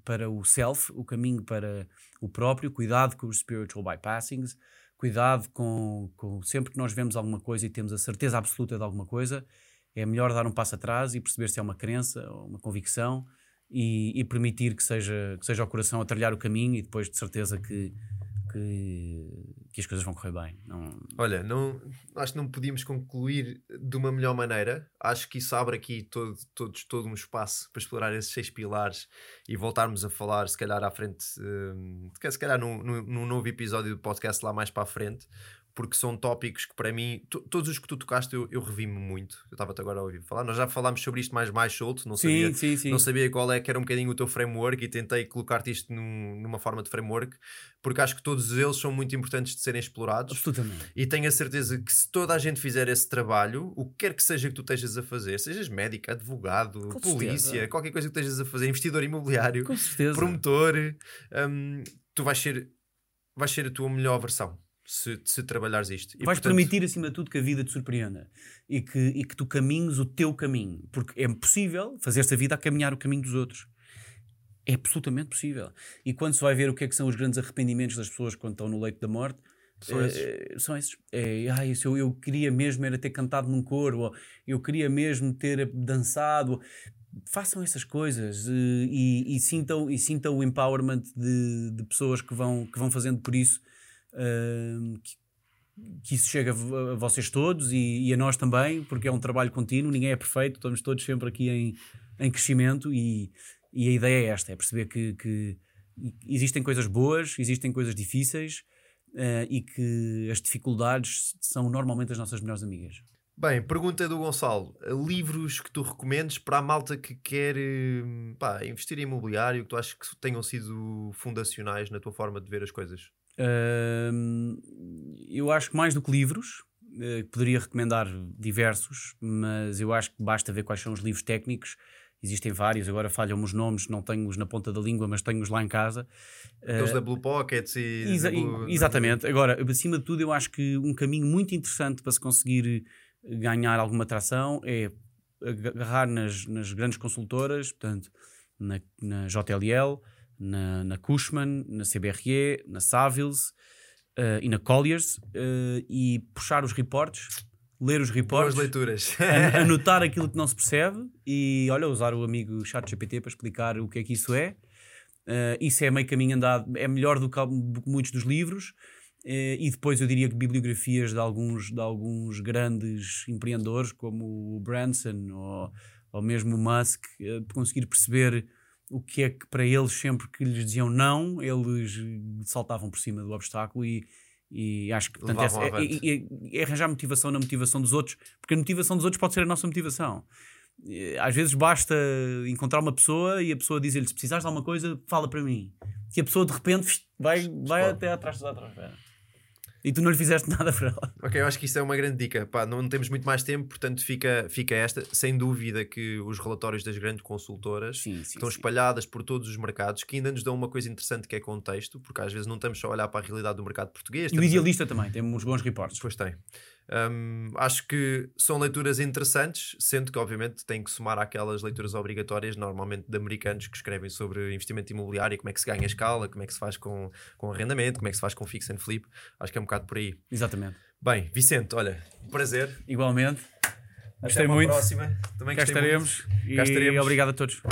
para o self, o caminho para o próprio, cuidado com os spiritual bypassings cuidado com, com, sempre que nós vemos alguma coisa e temos a certeza absoluta de alguma coisa, é melhor dar um passo atrás e perceber se é uma crença ou uma convicção e, e permitir que seja, que seja o coração a trilhar o caminho e depois de certeza que que, que as coisas vão correr bem. Não... Olha, não, acho que não podíamos concluir de uma melhor maneira. Acho que isso abre aqui todo, todos, todo um espaço para explorar esses seis pilares e voltarmos a falar, se calhar, à frente, um, se calhar num, num novo episódio do podcast lá mais para a frente, porque são tópicos que para mim, todos os que tu tocaste, eu, eu revi-me muito. Eu estava-te agora a ouvir falar. Nós já falámos sobre isto mais, mais solto, não, sim, sabia, sim, sim. não sabia qual é que era um bocadinho o teu framework e tentei colocar-te isto num, numa forma de framework, porque acho que todos eles são muito importantes de serem explorados. Absolutamente. E tenho a certeza que se toda a gente fizer esse trabalho, o que quer que seja que tu estejas a fazer, sejas médico, advogado, Com polícia, certeza. qualquer coisa que estejas a fazer, investidor imobiliário, promotor, um, tu vais ser, vais ser a tua melhor versão se, se trabalhares isto. E, Vais portanto... permitir, acima de tudo, que a vida te surpreenda e que, e que tu caminhes o teu caminho, porque é possível fazer-se a vida a caminhar o caminho dos outros. É absolutamente possível. E quando se vai ver o que é que são os grandes arrependimentos das pessoas quando estão no leito da morte, são esses. É, são esses. É, ah, eu, eu queria mesmo era ter cantado num coro, ou eu queria mesmo ter dançado. Façam essas coisas e, e, e, sintam, e sintam o empowerment de, de pessoas que vão, que vão fazendo por isso que, que, isso chegue a, vocês todos e, e, a nós também, porque é um trabalho contínuo, ninguém é perfeito, estamos todos sempre aqui em, em crescimento e, e a ideia é esta: é perceber que, que existem coisas boas, existem coisas difíceis uh, e que as dificuldades são normalmente as nossas melhores amigas. Bem, pergunta do Gonçalo: livros que tu recomendes para a malta que quer pá, investir em imobiliário, que tu achas que tenham sido fundacionais na tua forma de ver as coisas? eu acho que mais do que livros, uh, poderia recomendar diversos, mas eu acho que basta ver quais são os livros técnicos. Existem vários, agora falham-me os nomes, não tenho-os na ponta da língua, mas tenho-os lá em casa. Aqueles uh, da Blue Pockets e. Exa Blue... Exatamente. Agora, acima de tudo, eu acho que um caminho muito interessante para se conseguir ganhar alguma atração é agarrar nas, nas grandes consultoras, portanto, na, na JLL, na, na Cushman, na CBRE, na Savills uh, e na Colliers uh, e puxar os reportes, ler os reportes, Boas leituras. anotar aquilo que não se percebe e olha, usar o amigo ChatGPT para explicar o que é que isso é. Uh, isso é meio caminho andado, é melhor do que muitos dos livros. Uh, e depois eu diria que bibliografias de alguns, de alguns grandes empreendedores, como o Branson ou, ou mesmo o Musk, para conseguir perceber o que é que para eles, sempre que lhes diziam não, eles saltavam por cima do obstáculo e, e acho que portanto, é, é, é, é, arranjar motivação na motivação dos outros, porque a motivação dos outros pode ser a nossa motivação. eh, às vezes basta encontrar uma pessoa e a pessoa dizer-lhe: se precisares de alguma coisa, fala para mim. E a pessoa de repente vai, vai até atrás da atmosfera. E tu não lhe fizeste nada para ela. Ok, eu acho que isso é uma grande dica. Pá, não temos muito mais tempo, portanto fica, fica esta. Sem dúvida que os relatórios das grandes consultoras Sim, sim, estão sim. espalhadas por todos os mercados, que ainda nos dão uma coisa interessante que é contexto, porque às vezes não estamos só a olhar para a realidade do mercado português. E o estamos a- idealista também, tem uns bons reportes. Pois tem. Hum, acho que são leituras interessantes, sendo que, obviamente, tem que somar aquelas leituras obrigatórias, normalmente de americanos que escrevem sobre investimento imobiliário, como é que se ganha escala, como é que se faz com, com arrendamento, como é que se faz com fix and flip. Acho que é um bocado por aí. Exatamente. Bem, Vicente, olha, um prazer. Igualmente. Até Gostei muito. próxima. Também Cá gostei muito. estaremos. Cá E estaremos. obrigado a todos.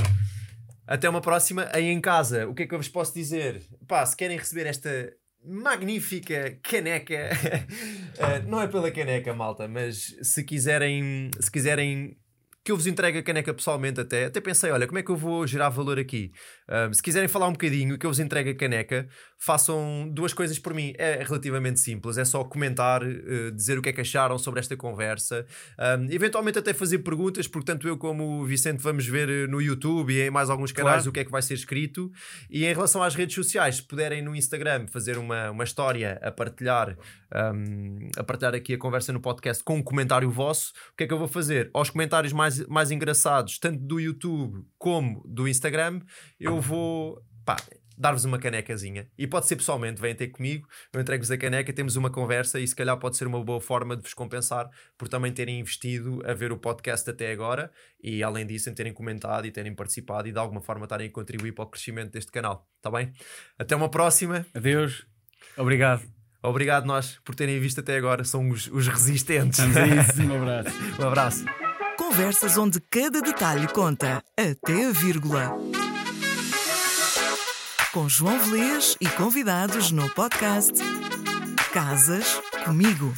Até uma próxima. Aí em casa, o que é que eu vos posso dizer? Pá, se querem receber esta magnífica caneca, eh, não é pela caneca, malta, mas se quiserem, se quiserem que eu vos entregue a caneca pessoalmente até, até pensei, olha, como é que eu vou gerar valor aqui? Ah, se quiserem falar um bocadinho que eu vos entregue a caneca, façam duas coisas por mim. É relativamente simples, é só comentar, eh, dizer o que é que acharam sobre esta conversa, Um, eventualmente até fazer perguntas, porque tanto eu como o Vicente vamos ver eh, no YouTube e em mais alguns canais Claro. o que é que vai ser escrito. E em relação às redes sociais, se puderem no Instagram fazer uma, uma história a partilhar, um, a partilhar aqui a conversa no podcast com um comentário vosso, o que é que eu vou fazer? Aos comentários mais, mais engraçados, tanto do YouTube como do Instagram, eu vou pá, dar-vos uma canecazinha. E pode ser pessoalmente, vêm ter comigo, eu entrego-vos a caneca, temos uma conversa e se calhar pode ser uma boa forma de vos compensar por também terem investido a ver o podcast até agora e além disso em terem comentado e terem participado e de alguma forma estarem a contribuir para o crescimento deste canal. Está bem? Até uma próxima. Adeus. Obrigado. Obrigado nós por terem visto até agora. São os, os resistentes. Isso. Um abraço. um abraço. Conversas onde cada detalhe conta, até a vírgula. Com João Velez e convidados no podcast Casas Comigo.